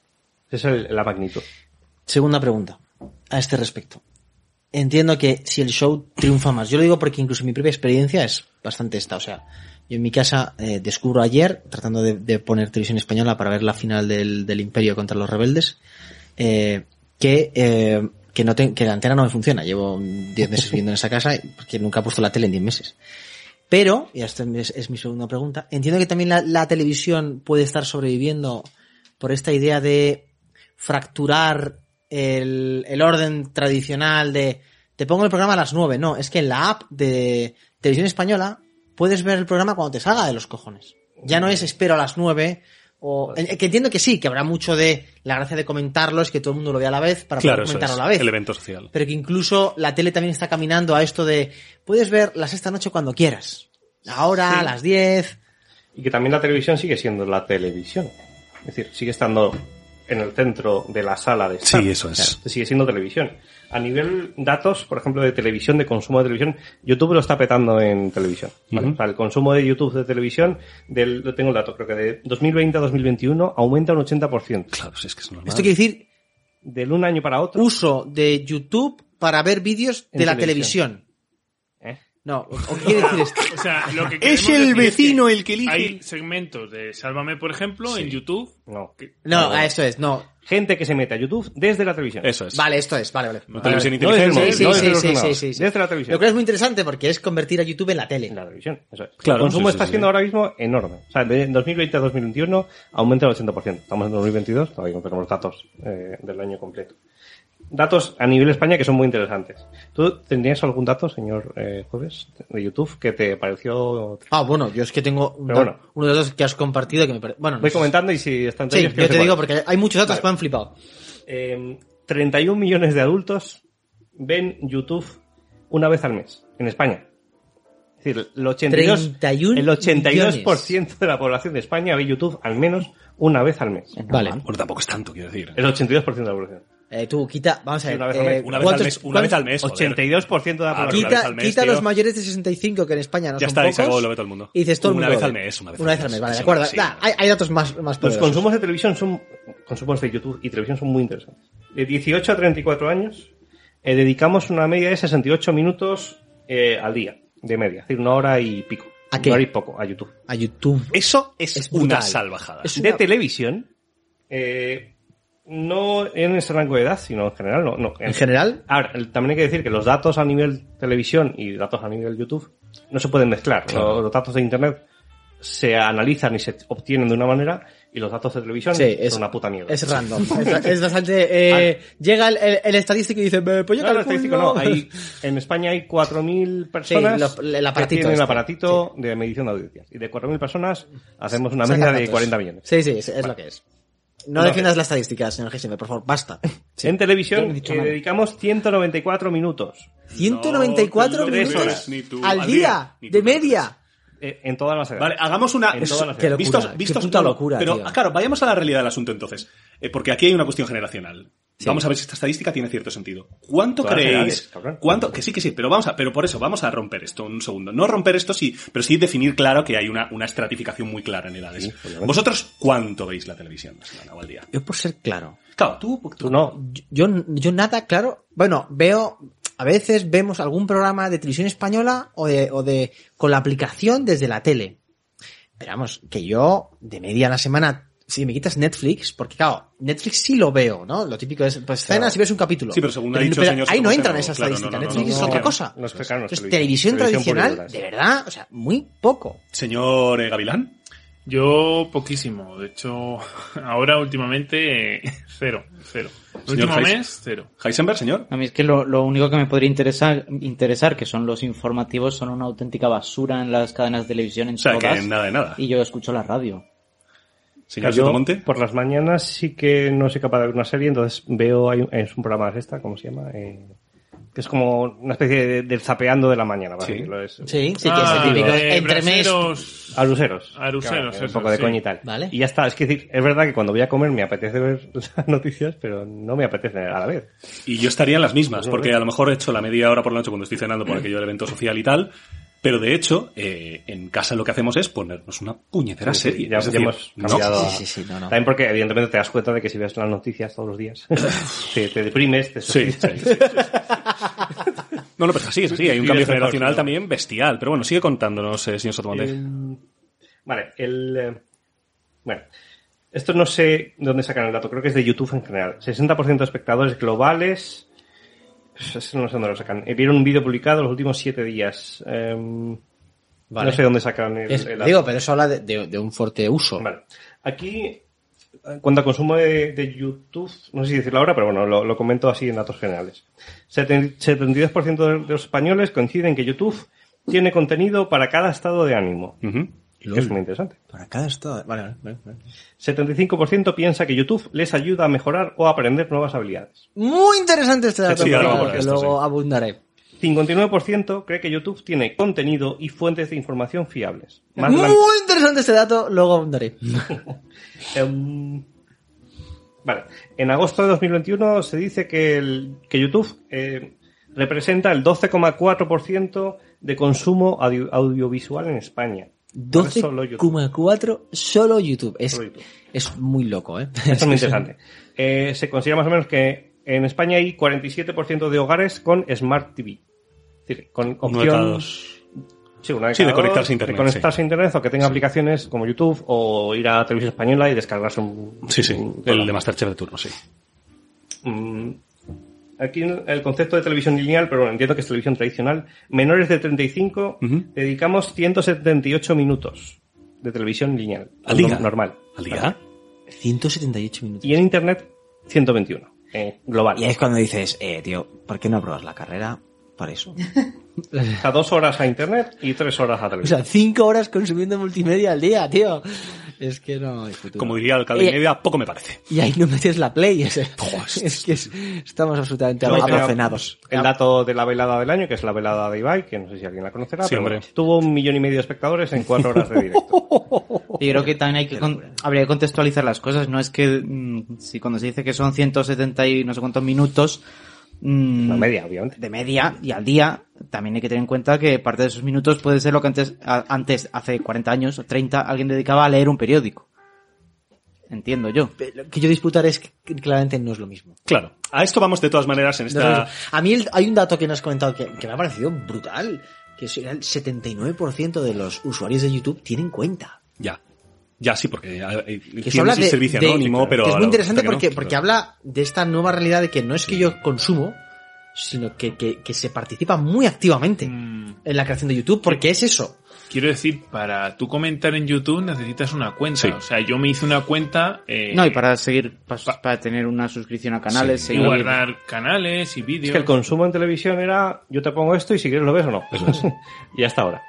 [SPEAKER 3] Esa es el- la magnitud.
[SPEAKER 2] Segunda pregunta a este respecto. Entiendo que si el show triunfa más, yo lo digo porque incluso mi propia experiencia es bastante esta. O sea, yo en mi casa eh, descubro ayer, tratando de, poner televisión española para ver la final del, del Imperio contra los rebeldes, eh, que, eh, que, no te- que la antena no me funciona. Llevo 10 meses viviendo en esa casa porque nunca he puesto la tele en 10 meses. Pero, y esta es, mi segunda pregunta, entiendo que también la televisión puede estar sobreviviendo por esta idea de fracturar el, el orden tradicional de te pongo el programa a las 9. No, es que en la app de televisión española puedes ver el programa cuando te salga de los cojones. Ya no es espero a las 9 o eh, que entiendo que sí, que habrá mucho de la gracia de comentarlo es que todo el mundo lo vea a la vez para
[SPEAKER 4] Claro,
[SPEAKER 2] poder
[SPEAKER 4] eso
[SPEAKER 2] comentarlo
[SPEAKER 4] es,
[SPEAKER 2] a la vez.
[SPEAKER 4] el evento social.
[SPEAKER 2] Pero que incluso la tele también está caminando a esto de puedes ver la sexta noche cuando quieras. Ahora, a las 10.
[SPEAKER 3] Y que también la televisión sigue siendo la televisión. Es decir, sigue estando en el centro de la sala de estar.
[SPEAKER 4] Sí, eso es.
[SPEAKER 3] O sea, sigue siendo televisión. A nivel datos, por ejemplo, de televisión, de consumo de televisión, YouTube lo está petando en televisión. ¿vale?
[SPEAKER 4] Ujú.
[SPEAKER 3] O sea, el consumo de YouTube de televisión, del, lo tengo el dato, creo que de 2020 a 2021 aumenta un 80%.
[SPEAKER 4] Claro, pues es que es normal.
[SPEAKER 2] Esto quiere decir
[SPEAKER 3] Del un año para otro.
[SPEAKER 2] uso de YouTube para ver vídeos de la
[SPEAKER 3] televisión.
[SPEAKER 2] televisión. No, ¿o qué quiere decir esto?
[SPEAKER 5] O sea, lo que
[SPEAKER 4] Es el
[SPEAKER 5] decir
[SPEAKER 4] vecino
[SPEAKER 5] que
[SPEAKER 4] el que elige.
[SPEAKER 5] Hay segmentos de Sálvame, por ejemplo, en YouTube.
[SPEAKER 3] No.
[SPEAKER 2] No, a eso es, no.
[SPEAKER 3] Gente que se mete a YouTube desde la televisión.
[SPEAKER 4] Eso es.
[SPEAKER 2] Vale, esto es, vale, vale.
[SPEAKER 4] Una televisión
[SPEAKER 3] No
[SPEAKER 4] inteligente.
[SPEAKER 2] Sí,
[SPEAKER 3] no
[SPEAKER 2] sí, sí, sí, sí, sí.
[SPEAKER 3] Desde la televisión.
[SPEAKER 2] Lo cual es muy interesante porque es convertir a YouTube en la tele.
[SPEAKER 3] En la televisión, eso es.
[SPEAKER 4] Claro,
[SPEAKER 3] el consumo
[SPEAKER 4] sí,
[SPEAKER 3] está
[SPEAKER 4] sí,
[SPEAKER 3] siendo
[SPEAKER 4] sí.
[SPEAKER 3] ahora mismo enorme. O sea, de 2020 a 2021 aumenta el 80%. Estamos en 2022, todavía no tenemos datos eh, del año completo. Datos a nivel España que son muy interesantes. ¿Tú tendrías algún dato, señor eh, Jueves, de YouTube que te pareció...
[SPEAKER 2] Ah, bueno, yo es que tengo un
[SPEAKER 3] bueno.
[SPEAKER 2] uno de los que has compartido que me parece... Bueno, no
[SPEAKER 3] Voy comentando y si están
[SPEAKER 2] Sí, yo te digo porque hay muchos datos
[SPEAKER 3] Vale.
[SPEAKER 2] que me han flipado.
[SPEAKER 3] Eh, 31 millones de adultos ven YouTube una vez al mes en España. Es decir, el 82,
[SPEAKER 2] 31
[SPEAKER 3] el 82% de la población de España ve YouTube al menos una vez al mes.
[SPEAKER 2] Vale.
[SPEAKER 4] Bueno, tampoco es tanto, quiero decir.
[SPEAKER 3] El 82% de la población.
[SPEAKER 2] Eh, tú, quita, vamos a
[SPEAKER 3] Sí,
[SPEAKER 2] ver.
[SPEAKER 3] una vez al
[SPEAKER 2] eh,
[SPEAKER 3] mes.
[SPEAKER 4] Una vez al
[SPEAKER 2] ¿cuántos-
[SPEAKER 4] mes, una vez al mes. joder.
[SPEAKER 3] 82% de la población.
[SPEAKER 4] una vez
[SPEAKER 2] Quita,
[SPEAKER 4] al mes,
[SPEAKER 2] quita los mayores de 65 que en España no
[SPEAKER 4] Ya
[SPEAKER 2] son
[SPEAKER 4] está, y se
[SPEAKER 2] pocos.
[SPEAKER 4] acabó, lo ve todo el mundo.
[SPEAKER 2] Y dices todo el
[SPEAKER 4] Una
[SPEAKER 2] mundo
[SPEAKER 4] vez al mes, una vez
[SPEAKER 2] Una
[SPEAKER 4] al
[SPEAKER 2] vez al mes,
[SPEAKER 4] mes,
[SPEAKER 2] vale, de
[SPEAKER 4] sí,
[SPEAKER 2] acuerdo.
[SPEAKER 4] sí.
[SPEAKER 2] Hay, hay datos más, más
[SPEAKER 3] Los consumos de televisión son, consumos de YouTube y televisión son muy interesantes. De 18 a 34 años, eh, dedicamos una media de 68 minutos eh, al día, de media. Es decir, una hora y pico.
[SPEAKER 2] ¿A qué?
[SPEAKER 3] Una hora y poco, a YouTube.
[SPEAKER 2] A YouTube.
[SPEAKER 4] Eso es,
[SPEAKER 2] Es
[SPEAKER 4] una salvajada.
[SPEAKER 2] Es
[SPEAKER 3] de televisión, eh, no en ese rango de edad, sino en general, no. no.
[SPEAKER 2] En general,
[SPEAKER 3] Ahora, también hay que decir que los datos a nivel televisión y datos a nivel YouTube no se pueden mezclar.
[SPEAKER 4] Claro.
[SPEAKER 3] Los, los datos de Internet se analizan y se obtienen de una manera y los datos de televisión
[SPEAKER 2] Sí, es-
[SPEAKER 3] son una puta mierda.
[SPEAKER 2] es random. [LAUGHS] es, es bastante... eh, llega el, el- el estadístico y dice, "Eh, pues yo
[SPEAKER 3] No, no,
[SPEAKER 2] calculo".
[SPEAKER 3] estadístico no. Hay, en España hay 4.000 personas
[SPEAKER 2] lo- el aparatito
[SPEAKER 3] que tienen
[SPEAKER 2] este.
[SPEAKER 3] el aparatito de medición de audiencias. Y de 4.000 personas hacemos una
[SPEAKER 2] Saca
[SPEAKER 3] media de
[SPEAKER 2] datos.
[SPEAKER 3] 40 millones.
[SPEAKER 2] Sí, sí, es, es lo que es. No defiendas la estadística, señor Gessime, por favor, basta. [LAUGHS]
[SPEAKER 3] En televisión eh, dedicamos 194 minutos
[SPEAKER 2] 194
[SPEAKER 4] No,
[SPEAKER 3] tres
[SPEAKER 2] minutos
[SPEAKER 3] horas,
[SPEAKER 4] ni tú.
[SPEAKER 2] al
[SPEAKER 4] Al
[SPEAKER 2] día,
[SPEAKER 4] día, ni tú,
[SPEAKER 2] de media.
[SPEAKER 3] eh, en todas las edades.
[SPEAKER 4] Vale, hagamos una.
[SPEAKER 3] En todas las
[SPEAKER 2] Qué locura,
[SPEAKER 4] vistos,
[SPEAKER 2] qué
[SPEAKER 4] vistos,
[SPEAKER 2] puta locura,
[SPEAKER 4] Pero,
[SPEAKER 2] tío.
[SPEAKER 4] claro, vayamos a la realidad del asunto entonces. Eh, porque aquí hay una cuestión generacional. Vamos a ver si esta estadística tiene cierto sentido. ¿Cuánto
[SPEAKER 3] Todas
[SPEAKER 4] creéis?
[SPEAKER 3] edades.
[SPEAKER 4] ¿Cuánto? Que sí, que sí, pero vamos a, pero por eso, vamos a romper esto un segundo. No romper esto sí, pero sí definir claro que hay una, una estratificación muy clara en edades.
[SPEAKER 3] Sí.
[SPEAKER 4] ¿Vosotros cuánto veis la televisión la semana o al día?
[SPEAKER 2] Yo por ser claro.
[SPEAKER 4] Claro, tú, tú
[SPEAKER 3] Tú no.
[SPEAKER 2] Yo, yo nada, claro. Bueno, veo, a veces vemos algún programa de televisión española o de, o de, con la aplicación desde la tele. Pero vamos, que yo, de media a la semana, si me quitas Netflix, porque claro, Netflix sí lo veo, ¿no? Lo típico es, pues cenas y ves un capítulo.
[SPEAKER 4] Sí, pero según ha dicho señor
[SPEAKER 2] ahí no entran
[SPEAKER 4] no,
[SPEAKER 2] esas
[SPEAKER 4] claro, no, no,
[SPEAKER 2] Netflix
[SPEAKER 4] no,
[SPEAKER 2] es otra cosa.
[SPEAKER 3] es que, claro,
[SPEAKER 2] Entonces,
[SPEAKER 3] televisión.
[SPEAKER 2] tradicional, de verdad, o sea, muy poco.
[SPEAKER 4] Señor eh, Gavilán.
[SPEAKER 5] Yo poquísimo. De hecho, ahora últimamente eh, cero, cero. El último
[SPEAKER 4] Heis-
[SPEAKER 5] mes, cero.
[SPEAKER 4] Heisenberg, señor.
[SPEAKER 6] A mí es que lo, lo único que me podría interesar, interesar, que son los informativos, son una auténtica basura en las cadenas de televisión en
[SPEAKER 4] O sea,
[SPEAKER 6] todas.
[SPEAKER 4] que nada de nada.
[SPEAKER 6] Y yo escucho la radio.
[SPEAKER 4] Señor
[SPEAKER 3] Yo,
[SPEAKER 4] Sotomonte.
[SPEAKER 3] por las mañanas sí que no soy capaz de ver una serie, entonces veo, hay un- es un programa de esta, ¿cómo se llama? Eh, que es como una especie de, del zapeando de la mañana, para
[SPEAKER 4] Sí.
[SPEAKER 3] Es,
[SPEAKER 2] Sí, sí, que
[SPEAKER 5] Ah,
[SPEAKER 2] es el típico. Entre mes.
[SPEAKER 5] braseros.
[SPEAKER 3] Aruseros.
[SPEAKER 5] Aruseros,
[SPEAKER 3] un
[SPEAKER 5] eso,
[SPEAKER 3] poco de
[SPEAKER 5] sí.
[SPEAKER 3] coña y tal.
[SPEAKER 2] Vale.
[SPEAKER 3] Y ya está. Es que decir, es verdad que cuando voy a comer me apetece ver [LAUGHS] las noticias, pero no me apetece a la vez.
[SPEAKER 4] Y yo estaría en las mismas,
[SPEAKER 3] Pues
[SPEAKER 4] porque a lo mejor he hecho la media hora por la noche cuando estoy cenando por aquello del evento social y tal. Pero de hecho, eh, en casa lo que hacemos es ponernos una puñetera
[SPEAKER 3] Sí, sí,
[SPEAKER 4] serie.
[SPEAKER 3] ya,
[SPEAKER 4] Es
[SPEAKER 3] ya
[SPEAKER 4] decir,
[SPEAKER 3] hemos
[SPEAKER 4] no.
[SPEAKER 3] cambiado a-
[SPEAKER 2] Sí, sí, sí, no, no.
[SPEAKER 3] También porque evidentemente te das cuenta de que si ves las noticias todos los días, [LAUGHS] te, te deprimes, te
[SPEAKER 4] Sí, sí, sí, sí, sí. No, no, pero es así, es así. Hay un cambio generacional también bestial. Pero bueno, sigue contándonos, eh, señor Sotomonte.
[SPEAKER 3] Eh, vale, el... eh, bueno, esto no sé de dónde sacan el dato, creo que es de YouTube en general. 60% de espectadores globales... eso no sé dónde lo sacan. Eh, Vieron un vídeo publicado los últimos siete días. Em,
[SPEAKER 2] Vale.
[SPEAKER 3] No sé dónde sacan el,
[SPEAKER 2] Es-
[SPEAKER 3] el
[SPEAKER 2] digo, pero eso habla de, de- de un fuerte uso.
[SPEAKER 3] Vale. Aquí, en cuanto a consumo de, de YouTube, no sé si decirlo ahora, pero bueno, lo, lo comento así en datos generales. Seten- 72% de, de los españoles coinciden que YouTube tiene contenido para cada estado de ánimo. Es muy interesante.
[SPEAKER 2] Para cada estado. Vale, vale, vale, vale.
[SPEAKER 3] 75% piensa que YouTube les ayuda a mejorar o a aprender nuevas habilidades.
[SPEAKER 2] Muy interesante este dato.
[SPEAKER 4] Sí, ahora
[SPEAKER 2] luego-
[SPEAKER 4] vamos por
[SPEAKER 2] que
[SPEAKER 4] esto,
[SPEAKER 2] luego
[SPEAKER 4] sí.
[SPEAKER 2] abundaré.
[SPEAKER 3] 59% cree que YouTube tiene contenido y fuentes de información fiables. Más la-
[SPEAKER 2] Muy interesante este dato, luego abundaré. [LAUGHS]
[SPEAKER 3] Em, vale. En agosto de 2021 se dice que, el- que YouTube eh, representa el 12,4% de consumo audio- audiovisual en España. Ahora solo YouTube.
[SPEAKER 2] 12,4 solo YouTube. Es,
[SPEAKER 3] Solo YouTube.
[SPEAKER 2] es muy loco, ¿eh?
[SPEAKER 3] Esto es muy [LAUGHS] interesante. Eh, se considera más o menos que en España hay 47% de hogares con Smart TV. Es decir, con opción... Sí, una
[SPEAKER 4] Sí, de conectarse a internet,
[SPEAKER 3] De conectarse a internet o que tenga aplicaciones como YouTube o ir a Televisión Española y descargarse un...
[SPEAKER 4] Sí, sí.
[SPEAKER 3] un
[SPEAKER 4] El de Masterchef de turno, sí.
[SPEAKER 3] Aquí el concepto de televisión lineal, pero bueno, entiendo que es televisión tradicional. Menores de 35
[SPEAKER 4] Ujú.
[SPEAKER 3] dedicamos 178 minutos de televisión lineal.
[SPEAKER 4] ¿Al día?
[SPEAKER 3] Normal.
[SPEAKER 4] ¿Al día?
[SPEAKER 2] 178 minutos.
[SPEAKER 3] Y en internet 121. eh, global.
[SPEAKER 2] Y es cuando dices, eh, tío, ¿por qué no apruebas la carrera? Por eso. [LAUGHS]
[SPEAKER 3] O sea, dos horas a internet y tres horas a
[SPEAKER 2] O
[SPEAKER 3] televisión.
[SPEAKER 2] sea, cinco horas consumiendo multimedia al día, tío. Es que no hay futuro.
[SPEAKER 4] Como diría el alcalde de
[SPEAKER 2] Eh,
[SPEAKER 4] media, poco me parece.
[SPEAKER 2] Y ahí no metes la play. Es, [LAUGHS] es que es- estamos absolutamente abofenados.
[SPEAKER 3] El dato de la velada del año, que es la velada de Ibai, que no sé si alguien la conocerá,
[SPEAKER 4] Sí,
[SPEAKER 3] pero bueno, tuvo un millón y medio de espectadores en cuatro horas de directo. [LAUGHS]
[SPEAKER 6] Y creo que también hay que con- habría que contextualizar las cosas. No es que mm, si cuando se dice que son 170 y no sé cuántos minutos mm,
[SPEAKER 3] media, obviamente.
[SPEAKER 6] de media y al día, también hay que tener en cuenta que parte de esos minutos puede ser lo que antes, a- antes hace 40 años o 30, alguien dedicaba a leer un periódico. Entiendo yo.
[SPEAKER 2] Lo que yo disputar es que claramente no es lo mismo.
[SPEAKER 4] Claro. A esto vamos de todas maneras en esta...
[SPEAKER 2] A mí el- hay un dato que nos has comentado que, que me ha parecido brutal. Que es el 79% de los usuarios de YouTube tienen cuenta.
[SPEAKER 4] Ya. Ya, sí, porque eh,
[SPEAKER 2] Que eso
[SPEAKER 4] tienes
[SPEAKER 2] habla
[SPEAKER 4] el
[SPEAKER 2] de-
[SPEAKER 4] servicio
[SPEAKER 2] de-
[SPEAKER 4] anónimo, pero...
[SPEAKER 2] que es muy interesante porque,
[SPEAKER 4] no.
[SPEAKER 2] porque habla de esta nueva realidad de que no es que yo consumo, sino que, que, que se participa muy activamente
[SPEAKER 5] Mm,
[SPEAKER 2] en la creación de YouTube, porque es eso.
[SPEAKER 5] quiero decir, para tú comentar en YouTube necesitas una cuenta.
[SPEAKER 4] Sí.
[SPEAKER 5] O sea, yo me hice una cuenta eh,
[SPEAKER 6] No, y para seguir, pa- para, tener una suscripción a canales,
[SPEAKER 5] y
[SPEAKER 6] seguir...
[SPEAKER 5] guardar canales y
[SPEAKER 3] Es
[SPEAKER 5] vídeos.
[SPEAKER 3] que el consumo en televisión era, yo te pongo esto y si quieres lo ves o no. [LAUGHS] y hasta ahora.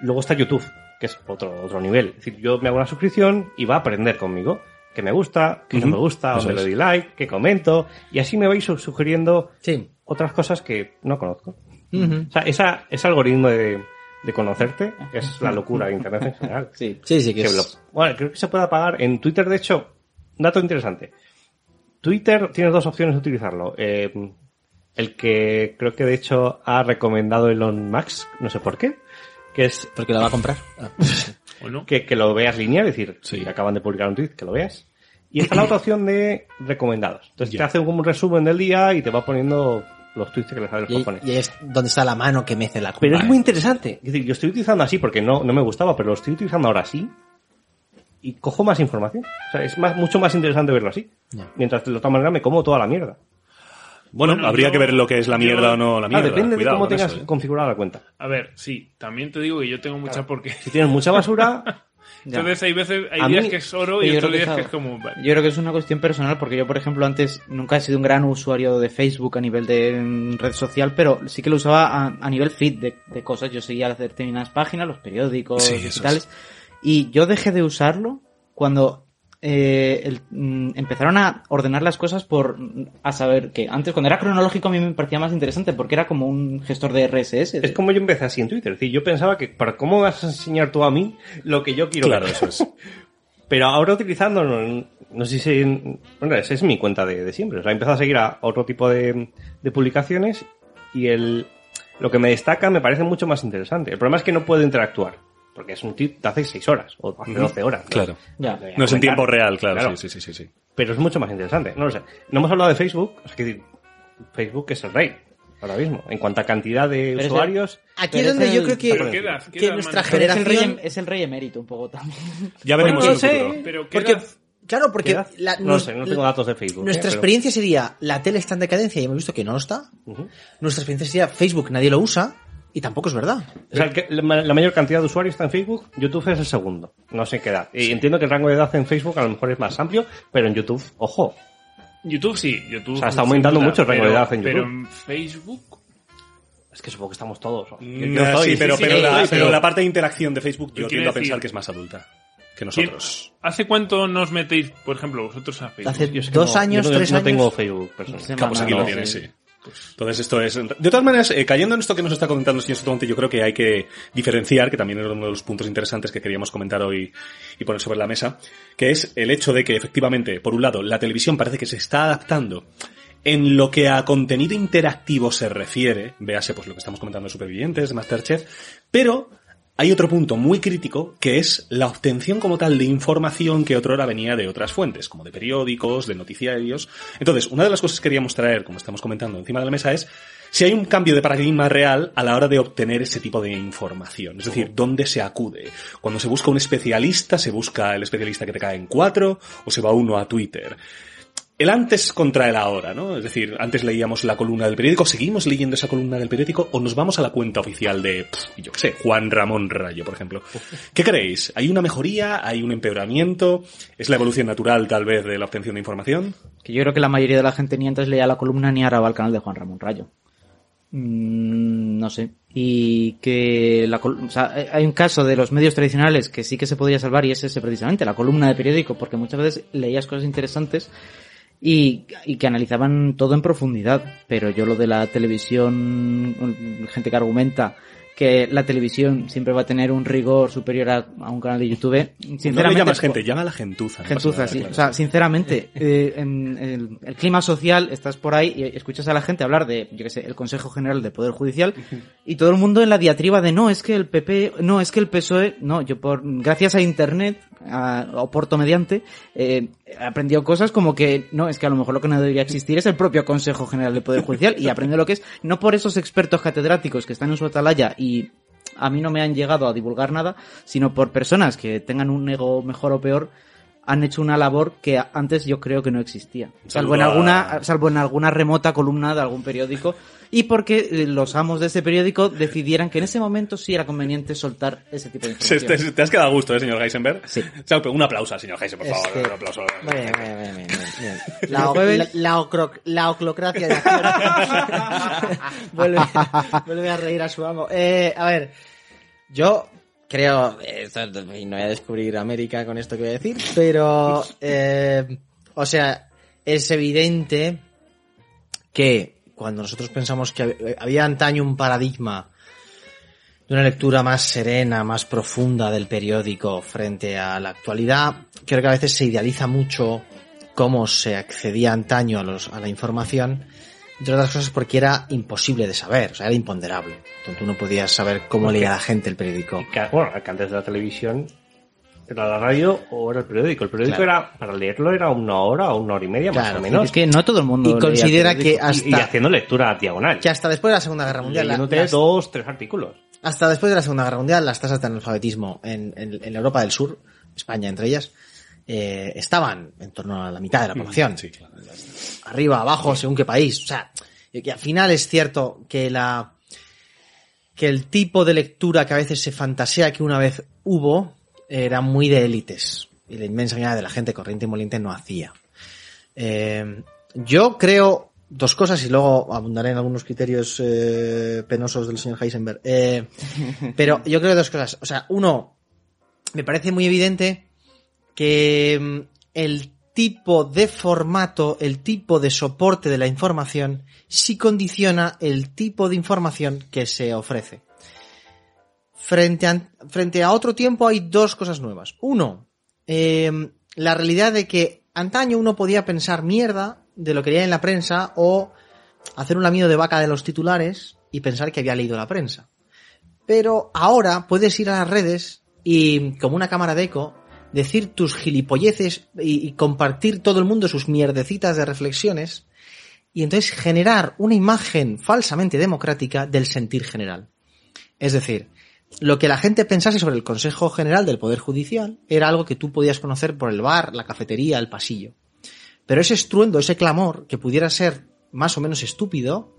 [SPEAKER 3] Luego está YouTube, que es otro, otro nivel. Es decir, yo me hago una suscripción y va a aprender conmigo. Que me gusta, que no me gusta, o me le doy like, que comento. Y así me vais su- sugiriendo
[SPEAKER 2] Sí.
[SPEAKER 3] otras cosas que no conozco. O sea, esa, ese algoritmo de, de conocerte es la locura de Internet en general. [LAUGHS]
[SPEAKER 6] Sí.
[SPEAKER 2] Sí, sí, que
[SPEAKER 3] Que
[SPEAKER 2] es...
[SPEAKER 3] bueno, creo que se puede apagar. En Twitter, de hecho, un dato interesante. Twitter tienes dos opciones de utilizarlo. Eh, el que creo que de hecho ha recomendado Elon Musk, no sé por qué, que es
[SPEAKER 2] Porque lo va a comprar. Ah. [LAUGHS]
[SPEAKER 5] ¿O no?
[SPEAKER 3] que, que lo veas lineal, es decir,
[SPEAKER 4] Sí.
[SPEAKER 3] si acaban de publicar un tweet, que lo veas. Y está la otra opción de recomendados. Entonces
[SPEAKER 4] Ya.
[SPEAKER 3] te hace como un resumen del día y te va poniendo los tweets que le salen los cojones.
[SPEAKER 2] y es donde está la mano que mece la
[SPEAKER 3] Pero
[SPEAKER 2] culpa.
[SPEAKER 3] es muy interesante. Es decir, yo estoy utilizando así porque no, no me gustaba, pero lo estoy utilizando ahora sí. y cojo más información. O sea, es más, mucho más interesante verlo así. Mientras de otra manera me como toda la mierda.
[SPEAKER 4] Bueno,
[SPEAKER 5] Bueno,
[SPEAKER 4] habría
[SPEAKER 5] yo-
[SPEAKER 4] que ver lo que es la
[SPEAKER 5] yo-
[SPEAKER 4] mierda o no la
[SPEAKER 3] Ah,
[SPEAKER 4] mierda.
[SPEAKER 3] depende
[SPEAKER 4] Cuidado
[SPEAKER 3] de cómo
[SPEAKER 4] con
[SPEAKER 3] tengas
[SPEAKER 4] eso, ¿eh?
[SPEAKER 3] configurada la cuenta.
[SPEAKER 5] A ver, sí, también te digo que yo tengo mucha porque...
[SPEAKER 3] Si tienes mucha basura. [LAUGHS]
[SPEAKER 5] Entonces hay veces, hay
[SPEAKER 6] A
[SPEAKER 5] días
[SPEAKER 6] mí-
[SPEAKER 5] que es oro y otros
[SPEAKER 6] que
[SPEAKER 5] días
[SPEAKER 6] es
[SPEAKER 5] que es como... vale.
[SPEAKER 6] Yo creo que es una cuestión personal porque yo, por ejemplo, antes nunca he sido un gran usuario de Facebook a nivel de mm, red social, pero sí que lo usaba a, a nivel feed de, de cosas. Yo seguía determinadas páginas, los periódicos
[SPEAKER 4] Sí, eso
[SPEAKER 6] digitales. Y yo dejé de usarlo cuando eh, el- mm, empezaron a ordenar las cosas por a saber que antes cuando era cronológico a mí me parecía más interesante porque era como un gestor de RSS.
[SPEAKER 3] es como yo empecé así en Twitter. Es decir, yo pensaba que, ¿para cómo vas a enseñar tú a mí lo que yo quiero
[SPEAKER 4] Claro,
[SPEAKER 3] ver?
[SPEAKER 4] eso es. [LAUGHS]
[SPEAKER 3] Pero ahora utilizando, no, no sé si... Bueno, esa es mi cuenta de, de siempre. O sea, he empezado a seguir a otro tipo de, de publicaciones y el, lo que me destaca me parece mucho más interesante. El problema es que no puedo interactuar. Porque es un tweet de hace 6 horas o hace 12 horas. ¿no?
[SPEAKER 4] Claro.
[SPEAKER 6] Ya.
[SPEAKER 4] No es en tiempo real, claro.
[SPEAKER 3] Claro.
[SPEAKER 4] Sí, sí, sí, sí.
[SPEAKER 3] Pero es mucho más interesante. No lo sé. No hemos hablado de Facebook. Que Facebook es el rey ahora mismo. En cuanto a cantidad de
[SPEAKER 6] Pero es el-
[SPEAKER 3] usuarios...
[SPEAKER 2] Aquí es donde
[SPEAKER 6] el-
[SPEAKER 2] yo creo que,
[SPEAKER 5] queda-
[SPEAKER 2] que nuestra
[SPEAKER 6] es el,
[SPEAKER 2] generación...
[SPEAKER 6] rey, es el rey emérito un poco también.
[SPEAKER 4] Ya veremos
[SPEAKER 2] no
[SPEAKER 4] en
[SPEAKER 2] lo
[SPEAKER 4] el
[SPEAKER 2] sé.
[SPEAKER 5] Pero
[SPEAKER 2] porque, claro, porque
[SPEAKER 3] no lo sé, no tengo datos de Facebook.
[SPEAKER 2] nuestra
[SPEAKER 3] ¿eh? Pero-
[SPEAKER 2] experiencia sería la tele está en decadencia y hemos visto que no lo está. Nuestra experiencia sería Facebook nadie lo usa y tampoco es verdad.
[SPEAKER 3] O sea, que la, la mayor cantidad de usuarios está en Facebook, YouTube es el segundo. No sé qué edad. Y entiendo que el rango de edad en Facebook a lo mejor es más amplio, pero en YouTube, ojo.
[SPEAKER 5] YouTube sí, YouTube...
[SPEAKER 3] O sea, está aumentando
[SPEAKER 5] duda,
[SPEAKER 3] mucho el rango
[SPEAKER 5] pero-
[SPEAKER 3] de edad en
[SPEAKER 5] Pero
[SPEAKER 3] YouTube.
[SPEAKER 5] en Facebook...
[SPEAKER 3] Es que supongo que estamos todos. Yo-
[SPEAKER 4] Mm,
[SPEAKER 3] yo estoy-
[SPEAKER 4] sí, pero,
[SPEAKER 5] sí,
[SPEAKER 4] pero,
[SPEAKER 5] sí,
[SPEAKER 4] la,
[SPEAKER 5] sí,
[SPEAKER 4] pero
[SPEAKER 5] sí.
[SPEAKER 4] la parte de interacción de Facebook yo tiendo a pensar
[SPEAKER 5] decir-
[SPEAKER 4] que es más adulta que
[SPEAKER 5] ¿Quién-
[SPEAKER 4] nosotros.
[SPEAKER 5] ¿Hace cuánto nos metéis, por ejemplo, vosotros a Facebook?
[SPEAKER 2] Hace
[SPEAKER 3] Yo es que
[SPEAKER 2] dos
[SPEAKER 3] no-
[SPEAKER 2] años,
[SPEAKER 3] yo no,
[SPEAKER 2] tres
[SPEAKER 3] no
[SPEAKER 2] años.
[SPEAKER 3] tengo Facebook personal.
[SPEAKER 4] Pues aquí
[SPEAKER 6] no,
[SPEAKER 4] lo
[SPEAKER 6] no,
[SPEAKER 4] tienes,
[SPEAKER 6] sí.
[SPEAKER 4] Sí. Entonces esto es... De todas maneras, eh, cayendo en esto que nos está comentando el señor Sotomonte, yo creo que hay que diferenciar, que también era uno de los puntos interesantes que queríamos comentar hoy y poner sobre la mesa, que es el hecho de que efectivamente, por un lado, la televisión parece que se está adaptando en lo que a contenido interactivo se refiere, véase pues lo que estamos comentando de Supervivientes, de Masterchef, pero hay otro punto muy crítico que es la obtención como tal de información que otrora venía de otras fuentes, como de periódicos, de noticiarios. Entonces, una de las cosas que queríamos traer, como estamos comentando encima de la mesa, es si hay un cambio de paradigma real a la hora de obtener ese tipo de información. Es decir, ¿dónde se acude? Cuando se busca un especialista, se busca el especialista que te cae en cuatro, o se va uno a Twitter el antes contra el ahora, ¿no? Es decir, antes leíamos la columna del periódico, seguimos leyendo esa columna del periódico o nos vamos a la cuenta oficial de, pff, yo qué sé, Juan Ramón Rayo, por ejemplo. ¿Qué creéis? ¿Hay una mejoría? ¿Hay un empeoramiento? ¿Es la evolución natural, tal vez, de la obtención de información?
[SPEAKER 6] Que yo creo que la mayoría de la gente ni antes leía la columna ni ahora va al canal de Juan Ramón Rayo. Mm, no sé. Y que la o sea, hay un caso de los medios tradicionales que sí que se podía salvar y es ese precisamente, la columna de periódico, porque muchas veces leías cosas interesantes y, y que analizaban todo en profundidad. Pero yo lo de la televisión, gente que argumenta que la televisión siempre va a tener un rigor superior a, a un canal de YouTube, sinceramente...
[SPEAKER 4] no le llamas gente, llama a la gentuza. no
[SPEAKER 6] Gentuza,
[SPEAKER 4] nada,
[SPEAKER 6] sí.
[SPEAKER 4] claro.
[SPEAKER 6] O sea, sinceramente, eh, en el, el clima social, estás por ahí y escuchas a la gente hablar de, yo qué sé, el Consejo General del Poder Judicial y todo el mundo en la diatriba de no, es que el PP, no, es que el PSOE, E", no, yo por, gracias a Internet, a, o Porto mediante, eh, he aprendido cosas como que, no, es que a lo mejor lo que no debería existir es el propio Consejo General del Poder Judicial y aprende lo que es, no por esos expertos catedráticos que están en su atalaya y a mí no me han llegado a divulgar nada, sino por personas que tengan un ego mejor o peor, han hecho una labor que antes yo creo que no existía. Salvo en alguna, salvo en alguna remota columna de algún periódico. Y porque eh, los amos de ese periódico decidieran que en ese momento sí era conveniente soltar ese tipo de
[SPEAKER 4] Se-
[SPEAKER 6] información.
[SPEAKER 4] te, te has quedado a gusto, ¿eh, señor Heisenberg?
[SPEAKER 6] Sí.
[SPEAKER 4] O sea, un aplauso al señor Heisenberg, por
[SPEAKER 2] Es
[SPEAKER 4] favor.
[SPEAKER 2] que-
[SPEAKER 4] Un aplauso.
[SPEAKER 2] Bien, bien, bien, bien. La, [LAUGHS] la, la ocro- la oclocracia de [LAUGHS] vuelve, vuelve a reír a su amo. Eh, a ver, yo creo, eh, esto- no voy a descubrir América con esto que voy a decir, pero, eh, o sea, es evidente que cuando nosotros pensamos que hab- había antaño un paradigma de una lectura más serena, más profunda del periódico frente a la actualidad, creo que a veces se idealiza mucho cómo se accedía antaño a, los, a la información, entre otras cosas porque era imposible de saber, o sea, era imponderable. Entonces tú no podías saber cómo leía la gente el periódico.
[SPEAKER 3] Bueno, que antes de la televisión era la radio o era el periódico. El periódico
[SPEAKER 2] Claro.
[SPEAKER 3] era, para leerlo era una hora o una hora y media más o menos.
[SPEAKER 6] Es que no todo el mundo
[SPEAKER 2] Y considera que
[SPEAKER 3] Y- y,
[SPEAKER 2] hasta,
[SPEAKER 3] haciendo lectura diagonal.
[SPEAKER 2] que hasta después de la Segunda Guerra Mundial, la- las-
[SPEAKER 3] dos, tres artículos.
[SPEAKER 2] hasta después de la Segunda Guerra Mundial, las tasas de analfabetismo en, en- en Europa del Sur España entre ellas, eh, estaban en torno a la mitad de la población.
[SPEAKER 4] Sí, claro.
[SPEAKER 2] Arriba, abajo, según qué país. O sea, y que al final es cierto que la que el tipo de lectura que a veces se fantasea que una vez hubo era muy de élites y la inmensa mayoría de la gente corriente y moliente no hacía. Eh, yo creo dos cosas y luego abundaré en algunos criterios eh, penosos del señor Heisenberg. Eh, [LAUGHS] pero yo creo dos cosas. O sea, uno, me parece muy evidente que mm, el tipo de formato, el tipo de soporte de la información, sí condiciona el tipo de información que se ofrece. Frente a, frente a otro tiempo hay dos cosas nuevas. Uno, eh, la realidad de que antaño uno podía pensar mierda de lo que leía en la prensa o hacer un lamido de vaca de los titulares y pensar que había leído la prensa. Pero ahora puedes ir a las redes y, como una cámara de eco, decir tus gilipolleces y, y compartir todo el mundo sus mierdecitas de reflexiones y entonces generar una imagen falsamente democrática del sentir general. Es decir, lo que la gente pensase sobre el Consejo General del Poder Judicial era algo que tú podías conocer por el bar, la cafetería, el pasillo. Pero ese estruendo, ese clamor, que pudiera ser más o menos estúpido,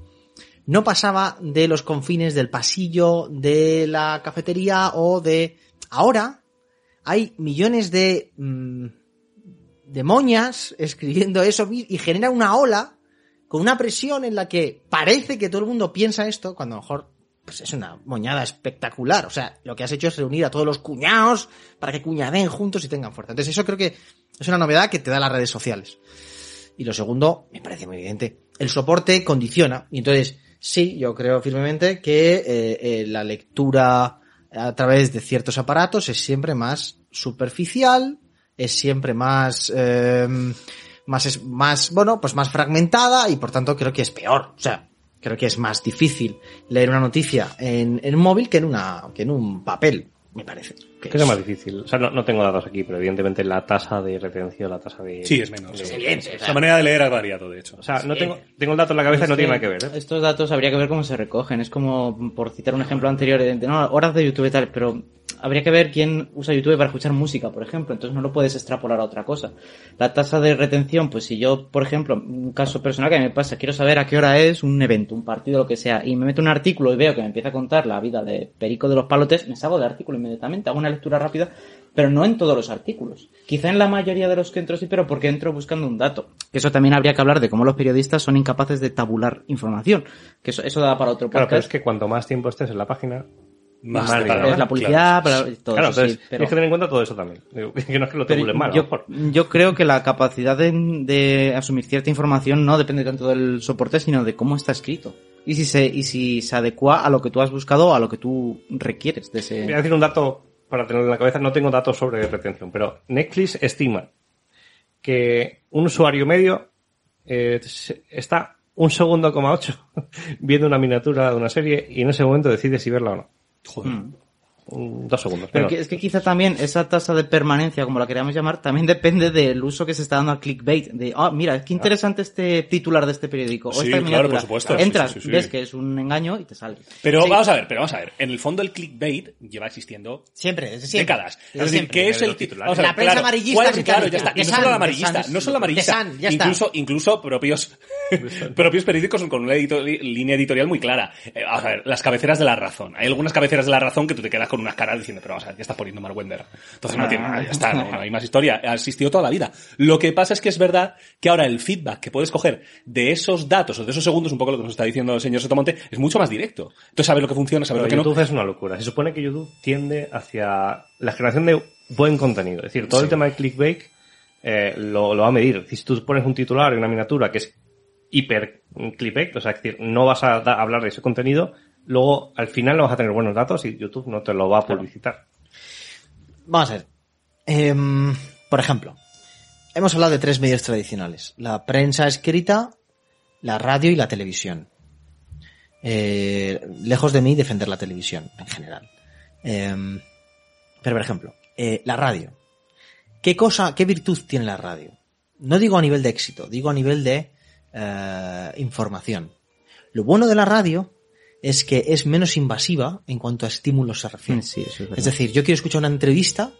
[SPEAKER 2] no pasaba de los confines del pasillo, de la cafetería o de... Ahora hay millones de... mmm, escribiendo eso y genera una ola con una presión en la que parece que todo el mundo piensa esto, cuando a lo mejor pues es una moñada espectacular. O sea, lo que has hecho es reunir a todos los cuñados para que cuñaden juntos y tengan fuerza. Entonces eso creo que es una novedad que te da las redes sociales. Y lo segundo, me parece muy evidente, el soporte condiciona. Y entonces, sí, yo creo firmemente que eh, eh, la lectura a través de ciertos aparatos es siempre más superficial, es siempre más... Eh, más, es, más, bueno, pues más fragmentada y por tanto creo que es peor. O sea, creo que es más difícil leer una noticia en, en un móvil que en una, que en un papel, me parece.
[SPEAKER 3] ¿Qué es más difícil? O sea, no, no, tengo datos aquí, pero evidentemente la tasa de retención, la tasa de...
[SPEAKER 4] Sí, es menos.
[SPEAKER 3] de-
[SPEAKER 4] Es evidente, La manera de leer ha variado, de hecho.
[SPEAKER 3] O sea, no tengo, tengo el dato en la cabeza y no tiene nada que ver, ¿eh?
[SPEAKER 6] Estos datos habría que ver cómo se recogen. Es como, por citar un ejemplo anterior, de, de, no, horas de YouTube y tal, pero habría que ver quién usa YouTube para escuchar música, por ejemplo. Entonces no lo puedes extrapolar a otra cosa. La tasa de retención, pues si yo, por ejemplo, un caso personal que me pasa, quiero saber a qué hora es un evento, un partido, lo que sea, y me meto un artículo y veo que me empieza a contar la vida de Perico de los Palotes, me salgo del artículo inmediatamente, hago una lectura rápida, pero no en todos los artículos. Quizá en la mayoría de los que entro sí, pero porque entro buscando un dato. Que eso también habría que hablar de cómo los periodistas son incapaces de tabular información. Que eso, eso da para otro
[SPEAKER 3] Claro,
[SPEAKER 6] podcast.
[SPEAKER 3] pero es que cuanto más tiempo estés en la página,
[SPEAKER 4] Más pagan.
[SPEAKER 6] es la publicidad,
[SPEAKER 4] Claro,
[SPEAKER 6] para- todo
[SPEAKER 3] Claro,
[SPEAKER 6] eso,
[SPEAKER 3] entonces
[SPEAKER 6] sí, pero-
[SPEAKER 3] tienes que tener en cuenta todo eso también. [LAUGHS] Que no es que lo tabulen mal,
[SPEAKER 6] yo,
[SPEAKER 3] mejor.
[SPEAKER 6] yo creo que la capacidad de, de asumir cierta información no depende tanto del soporte, sino de cómo está escrito. Y si se, y si se adecua a lo que tú has buscado, a lo que tú requieres de ese...
[SPEAKER 3] Voy a decir un dato para tenerlo en la cabeza. No tengo datos sobre retención, pero Netflix estima que un usuario medio eh, está un segundo coma ocho [LAUGHS] viendo una miniatura de una serie y en ese momento decide si verla o no.
[SPEAKER 4] Joder.
[SPEAKER 6] Mm.
[SPEAKER 3] Un- dos segundos.
[SPEAKER 6] Pero que- es que quizá también esa tasa de permanencia, como la queríamos llamar, también depende del uso que se está dando al clickbait. De, ah, mira, qué interesante este titular de este periódico. o
[SPEAKER 4] Sí,
[SPEAKER 6] esta
[SPEAKER 4] claro, por supuesto,
[SPEAKER 6] Entras,
[SPEAKER 4] sí, sí, sí.
[SPEAKER 6] ves que es un engaño y te sale.
[SPEAKER 4] Pero vamos a ver, pero vamos a ver. En el fondo el clickbait lleva existiendo
[SPEAKER 2] Siempre, desde siempre.
[SPEAKER 4] décadas.
[SPEAKER 2] Desde
[SPEAKER 4] Es decir,
[SPEAKER 2] siempre.
[SPEAKER 4] ¿qué es el ver,
[SPEAKER 2] La prensa
[SPEAKER 4] claro,
[SPEAKER 2] amarillista
[SPEAKER 4] ¿cuál es-. Claro, ya está. Y no solo la amarillista, no solo la amarillista.
[SPEAKER 2] Ya está.
[SPEAKER 4] incluso, incluso propios, [LAUGHS] propios periódicos con una línea editorial muy clara. Eh, vamos a ver, las cabeceras de la razón. Hay algunas cabeceras de la razón que tú te quedas con unas caras diciendo, pero vamos a ver, ya estás poniendo Mark Wender. Entonces no tiene nada, ya está, no, no hay más historia. Ha existido toda la vida. Lo que pasa es que es verdad que ahora el feedback que puedes coger de esos datos o de esos segundos, un poco lo que nos está diciendo el señor Sotomonte, es mucho más directo. Entonces sabes lo que funciona, sabes
[SPEAKER 3] Pero
[SPEAKER 4] lo que no.
[SPEAKER 3] YouTube es una locura. Se supone que YouTube tiende hacia la generación de buen contenido. Es decir, todo el
[SPEAKER 4] Sí.
[SPEAKER 3] tema de clickbait eh, lo, lo va a medir. Si tú pones un titular en una miniatura que es hiper clickbait, o sea, es decir, no vas a hablar de ese contenido, luego al final no vas a tener buenos datos y YouTube no te lo va a publicitar.
[SPEAKER 2] Vamos a ver. Em, por ejemplo, hemos hablado de tres medios tradicionales. La prensa escrita, la radio y la televisión. Eh, lejos de mí defender la televisión, en general. Em, pero, por ejemplo, eh, la radio. ¿Qué cosa, qué virtud tiene la radio? No digo a nivel de éxito, digo a nivel de eh, información. Lo bueno de la radio es que es menos invasiva en cuanto a estímulos se refiere.
[SPEAKER 6] Sí, eso es.
[SPEAKER 2] Es decir, yo quiero escuchar una entrevista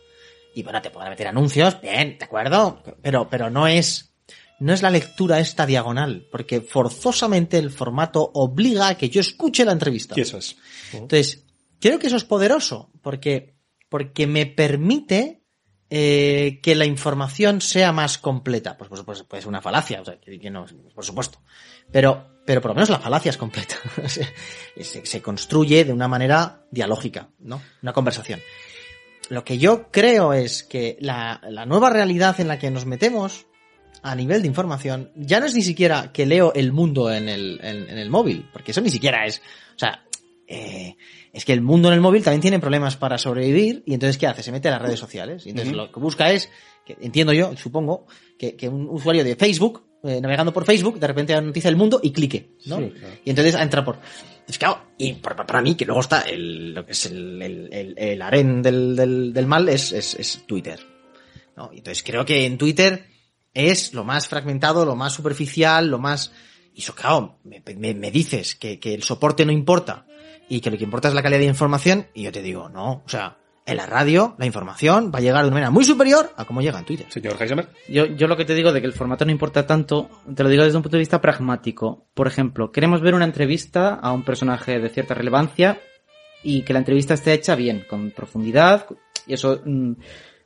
[SPEAKER 2] y bueno, te pueden meter anuncios, bien, ¿de acuerdo? Pero, pero no es, no es la lectura esta diagonal, porque forzosamente el formato obliga a que yo escuche la entrevista.
[SPEAKER 4] Y eso es.
[SPEAKER 2] Entonces, creo que eso es poderoso, porque, porque me permite eh, que la información sea más completa. Pues, pues, pues puede ser una falacia, o sea, que, que no, por supuesto. Pero, pero por lo menos la falacia es completa. [LAUGHS] Se, se construye de una manera dialógica, ¿no? Una conversación. Lo que yo creo es que la, la nueva realidad en la que nos metemos a nivel de información ya no es ni siquiera que leo el mundo en el, en, en el móvil, porque eso ni siquiera es, o sea, eh, es que el mundo en el móvil también tiene problemas para sobrevivir y entonces ¿qué hace? Se mete a las redes sociales. Y entonces lo que busca es, que entiendo yo, supongo, que, que un usuario de Facebook, eh, navegando por Facebook, de repente anoticia el mundo y clique, ¿no?
[SPEAKER 3] Sí, claro.
[SPEAKER 2] Y entonces entra por... Es claro, y para, para mí, que luego está el, lo que es el, el, el, el harén del, del, del mal, es, es, es Twitter. ¿no? Entonces creo que en Twitter es lo más fragmentado, lo más superficial, lo más... Y eso, claro, me, me, me dices que, que el soporte no importa y que lo que importa es la calidad de información y yo te digo, no, o sea, en la radio la información va a llegar de una manera muy superior a como llega en Twitter.
[SPEAKER 4] Señor Heisenberg.
[SPEAKER 6] Yo, yo lo que te digo de que el formato no importa tanto, te lo digo desde un punto de vista pragmático. Por ejemplo, queremos ver una entrevista a un personaje de cierta relevancia y que la entrevista esté hecha bien, con profundidad, y eso, mm,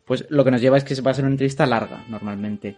[SPEAKER 6] pues lo que nos lleva es que va a ser una entrevista larga, normalmente.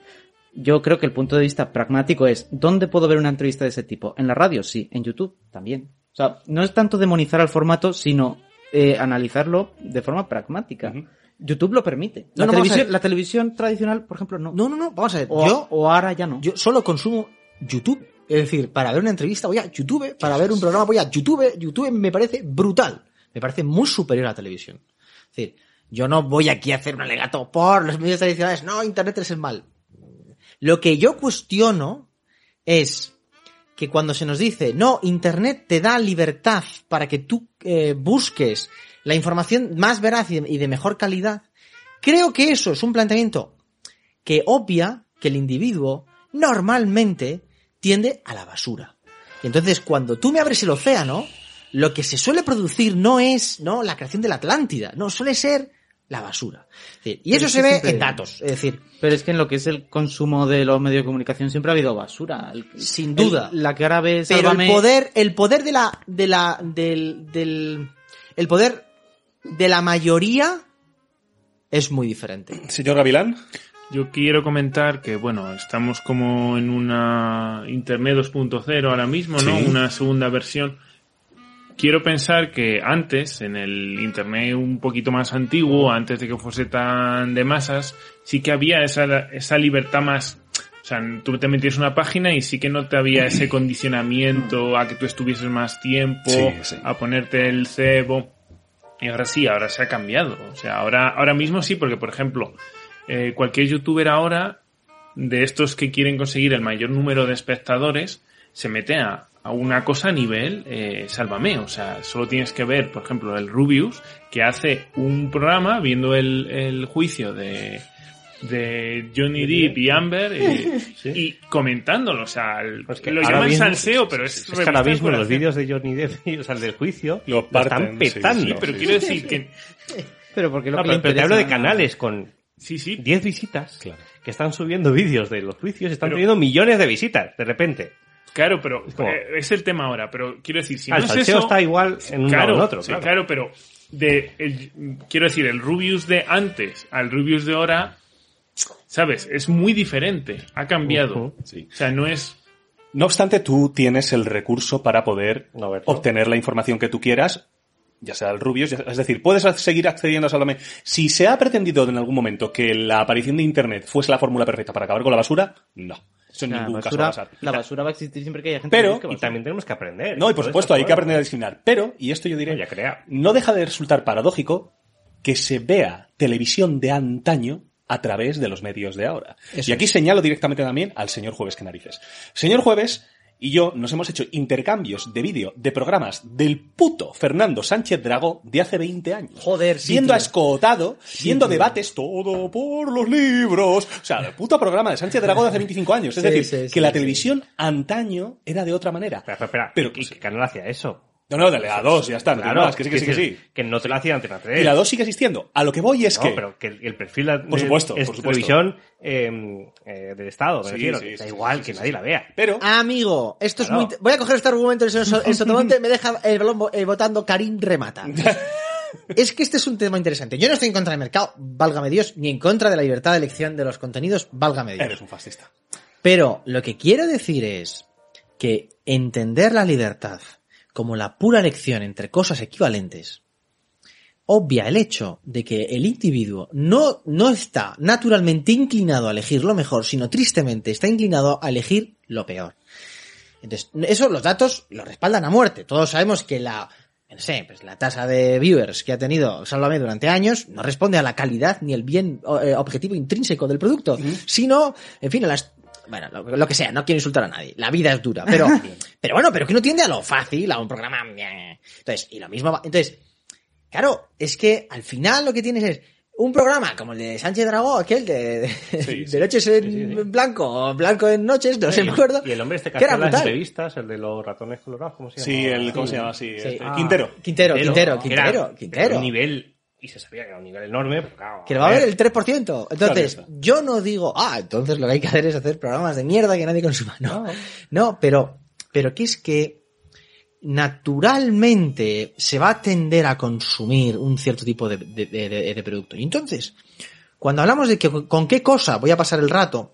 [SPEAKER 6] Yo creo que el punto de vista pragmático es, ¿dónde puedo ver una entrevista de ese tipo? ¿En la radio? Sí. ¿En YouTube? También. O sea, no es tanto demonizar al formato, sino eh, analizarlo de forma pragmática. YouTube lo permite.
[SPEAKER 2] No,
[SPEAKER 6] La,
[SPEAKER 2] no,
[SPEAKER 6] televisión,
[SPEAKER 2] ver.
[SPEAKER 6] la televisión tradicional, por ejemplo, no.
[SPEAKER 2] No, no, no, vamos a ver,
[SPEAKER 6] O,
[SPEAKER 2] yo,
[SPEAKER 6] o ahora ya no.
[SPEAKER 2] yo solo consumo YouTube. Es decir, para ver una entrevista voy a YouTube, para ver un programa voy a YouTube. YouTube me parece brutal. Me parece muy superior a la televisión. Es decir, yo no voy aquí a hacer un alegato por los medios tradicionales. No, Internet es el mal. Lo que yo cuestiono es que cuando se nos dice, no, Internet te da libertad para que tú eh, busques la información más veraz y de, mejor calidad, creo que eso es un planteamiento que obvia que el individuo normalmente tiende a la basura. Y entonces cuando tú me abres el océano, lo que se suele producir no es no la creación de la Atlántida, no suele ser la basura. Es decir, y eso
[SPEAKER 6] es
[SPEAKER 2] se ve
[SPEAKER 6] siempre-
[SPEAKER 2] en datos, es decir,
[SPEAKER 6] Pero es que en lo que es el consumo de los medios de comunicación siempre ha habido basura. El-
[SPEAKER 2] Sin duda.
[SPEAKER 6] el- la que ahora ves,
[SPEAKER 2] pero
[SPEAKER 6] Sálvame-
[SPEAKER 2] el poder, el poder de la, de la, del, del, el poder de la mayoría es muy diferente.
[SPEAKER 4] Señor Gavilán.
[SPEAKER 5] Yo quiero comentar que, bueno, estamos como en una Internet 2.0 ahora mismo, ¿no?
[SPEAKER 4] Sí.
[SPEAKER 5] Una segunda versión. Quiero pensar que antes, en el Internet un poquito más antiguo, antes de que fuese tan de masas, sí que había esa, esa libertad más... O sea, tú te metías una página y sí que no te había ese condicionamiento a que tú estuvieses más tiempo,
[SPEAKER 4] Sí, sí.
[SPEAKER 5] a ponerte el cebo. Y ahora sí, ahora se ha cambiado. O sea, ahora, ahora mismo sí, porque por ejemplo, eh, cualquier youtuber ahora, de estos que quieren conseguir el mayor número de espectadores, se mete a una cosa a nivel eh, sálvame. O sea, solo tienes que ver, por ejemplo, el Rubius, que hace un programa viendo el, el juicio de, de Johnny Depp y Amber eh, [LAUGHS] y comentándolo. O sea, el-
[SPEAKER 3] Pues que
[SPEAKER 5] lo llaman
[SPEAKER 3] mismo-
[SPEAKER 5] salseo, pero es,
[SPEAKER 3] Es que ahora mismo los vídeos de Johnny Depp, [LAUGHS] o sea, el del juicio,
[SPEAKER 4] Lo
[SPEAKER 3] están petando.
[SPEAKER 5] Sí, pero quiero decir que...
[SPEAKER 6] Pero porque lo
[SPEAKER 3] No,
[SPEAKER 6] que
[SPEAKER 3] pero, pero te hablo de canales con
[SPEAKER 5] Sí, sí.
[SPEAKER 3] 10 visitas
[SPEAKER 4] Claro.
[SPEAKER 3] que están subiendo vídeos de los juicios y están
[SPEAKER 5] Pero-
[SPEAKER 3] teniendo millones de visitas, de repente.
[SPEAKER 5] Claro, pero
[SPEAKER 3] como-
[SPEAKER 5] eh, es el tema ahora. Pero quiero decir, si
[SPEAKER 3] Ah,
[SPEAKER 5] no
[SPEAKER 3] el
[SPEAKER 5] es eso,
[SPEAKER 3] está igual en un lado
[SPEAKER 5] claro,
[SPEAKER 3] o en otro,
[SPEAKER 5] sí,
[SPEAKER 3] claro.
[SPEAKER 5] pero de el- quiero decir, el Rubius de antes al Rubius de ahora, sabes, es muy diferente. Ha cambiado.
[SPEAKER 4] Sí.
[SPEAKER 5] O sea, no es
[SPEAKER 4] No obstante, tú tienes el recurso para poder
[SPEAKER 3] No,
[SPEAKER 4] obtener la información que tú quieras, ya sea el Rubius, ya- es decir, puedes seguir accediendo a Salome. Si se ha pretendido en algún momento que la aparición de Internet fuese la fórmula perfecta para acabar con la basura, no. Eso en ningún caso va a
[SPEAKER 6] basura,
[SPEAKER 4] pasar.
[SPEAKER 6] la basura va a existir siempre que haya gente
[SPEAKER 4] Pero-
[SPEAKER 6] que
[SPEAKER 3] Y
[SPEAKER 6] basura.
[SPEAKER 3] también tenemos que aprender.
[SPEAKER 4] No, y por supuesto,
[SPEAKER 3] esto
[SPEAKER 4] hay que aprender a discriminar. Pero, y esto yo diré,
[SPEAKER 3] Ya crea.
[SPEAKER 4] no deja de resultar paradójico que se vea televisión de antaño a través de los medios de ahora.
[SPEAKER 2] Eso
[SPEAKER 4] y aquí
[SPEAKER 2] es.
[SPEAKER 4] señalo directamente también al señor Jueves que narices. Señor Jueves y yo nos hemos hecho intercambios de vídeo de programas del puto Fernando Sánchez Dragó de hace 20 años.
[SPEAKER 2] Joder, sí,
[SPEAKER 4] Viendo a
[SPEAKER 2] tío.
[SPEAKER 4] Escotado, viendo
[SPEAKER 2] tío.
[SPEAKER 4] debates, todo por los libros. O sea, el puto programa de Sánchez Dragó de hace 25 años. Es
[SPEAKER 2] Sí,
[SPEAKER 4] decir,
[SPEAKER 2] sí,
[SPEAKER 4] que
[SPEAKER 2] sí,
[SPEAKER 4] la
[SPEAKER 2] sí.
[SPEAKER 4] televisión antaño era de otra manera.
[SPEAKER 3] Espera, espera, espera.
[SPEAKER 4] Pero
[SPEAKER 3] ¿Y qué canal hacía eso?
[SPEAKER 4] No, no, de la 2, ya está, no
[SPEAKER 3] Claro,
[SPEAKER 4] más, que sí, que sí, que sí.
[SPEAKER 3] Que no te la hacía Antena 3.
[SPEAKER 4] Y la 2 sigue existiendo. A lo que voy es
[SPEAKER 3] No,
[SPEAKER 4] que...
[SPEAKER 3] pero que el, perfil de,
[SPEAKER 4] Por supuesto,
[SPEAKER 3] es
[SPEAKER 4] por supuesto.
[SPEAKER 3] televisión eh, eh, del Estado, me
[SPEAKER 4] Sí,
[SPEAKER 3] refiero.
[SPEAKER 4] sí,
[SPEAKER 3] da
[SPEAKER 4] sí,
[SPEAKER 3] igual
[SPEAKER 4] sí,
[SPEAKER 3] que
[SPEAKER 4] sí,
[SPEAKER 3] nadie
[SPEAKER 4] sí.
[SPEAKER 3] la vea.
[SPEAKER 4] Pero...
[SPEAKER 2] Amigo, esto es muy... Voy a coger este argumento en el Sotomonte, me deja el balón vo- eh, votando Karim remata. [LAUGHS] es que este es un tema interesante. Yo no estoy en contra del mercado, válgame Dios, ni en contra de la libertad de elección de los contenidos, válgame Dios.
[SPEAKER 4] Eres un fascista.
[SPEAKER 2] Pero lo que quiero decir es que entender la libertad como la pura elección entre cosas equivalentes obvia el hecho de que el individuo no, no está naturalmente inclinado a elegir lo mejor, sino tristemente está inclinado a elegir lo peor. Entonces, eso los datos lo respaldan a muerte. Todos sabemos que la, no sé, pues la tasa de viewers que ha tenido Sálvame durante años no responde a la calidad ni el bien eh, objetivo intrínseco del producto, sino, en fin, a las bueno, lo, lo que sea, no quiero insultar a nadie. La vida es dura, pero, [LAUGHS] pero bueno, pero que no tiende a lo fácil, a un programa. Entonces, y lo mismo va- entonces, claro, es que al final lo que tienes es un programa como el de Sánchez Dragó, aquel de, de,
[SPEAKER 4] Sí,
[SPEAKER 2] de
[SPEAKER 4] sí. [LAUGHS]
[SPEAKER 2] noches en blanco, o blanco en noches, no sé, me acuerdo.
[SPEAKER 3] Y el hombre este que hacía las
[SPEAKER 2] brutal.
[SPEAKER 3] entrevistas, el de los ratones colorados, ¿cómo se llama?
[SPEAKER 4] Sí, el, ¿cómo se llama? Sí,
[SPEAKER 2] Sí.
[SPEAKER 4] este,
[SPEAKER 2] Ah.
[SPEAKER 4] Quintero.
[SPEAKER 2] Quintero, Quintero, Quintero, Quintero.
[SPEAKER 3] era un nivel, y se sabía que era un nivel enorme, pues claro,
[SPEAKER 2] Que le va a haber
[SPEAKER 3] ver.
[SPEAKER 2] el 3%. Entonces, yo no digo, ah, entonces lo que hay que hacer es hacer programas de mierda que nadie consuma. [LAUGHS] No, no, pero, pero que es que naturalmente se va a tender a consumir un cierto tipo de, de- de- de- de producto. Y entonces, cuando hablamos de que con qué cosa voy a pasar el rato,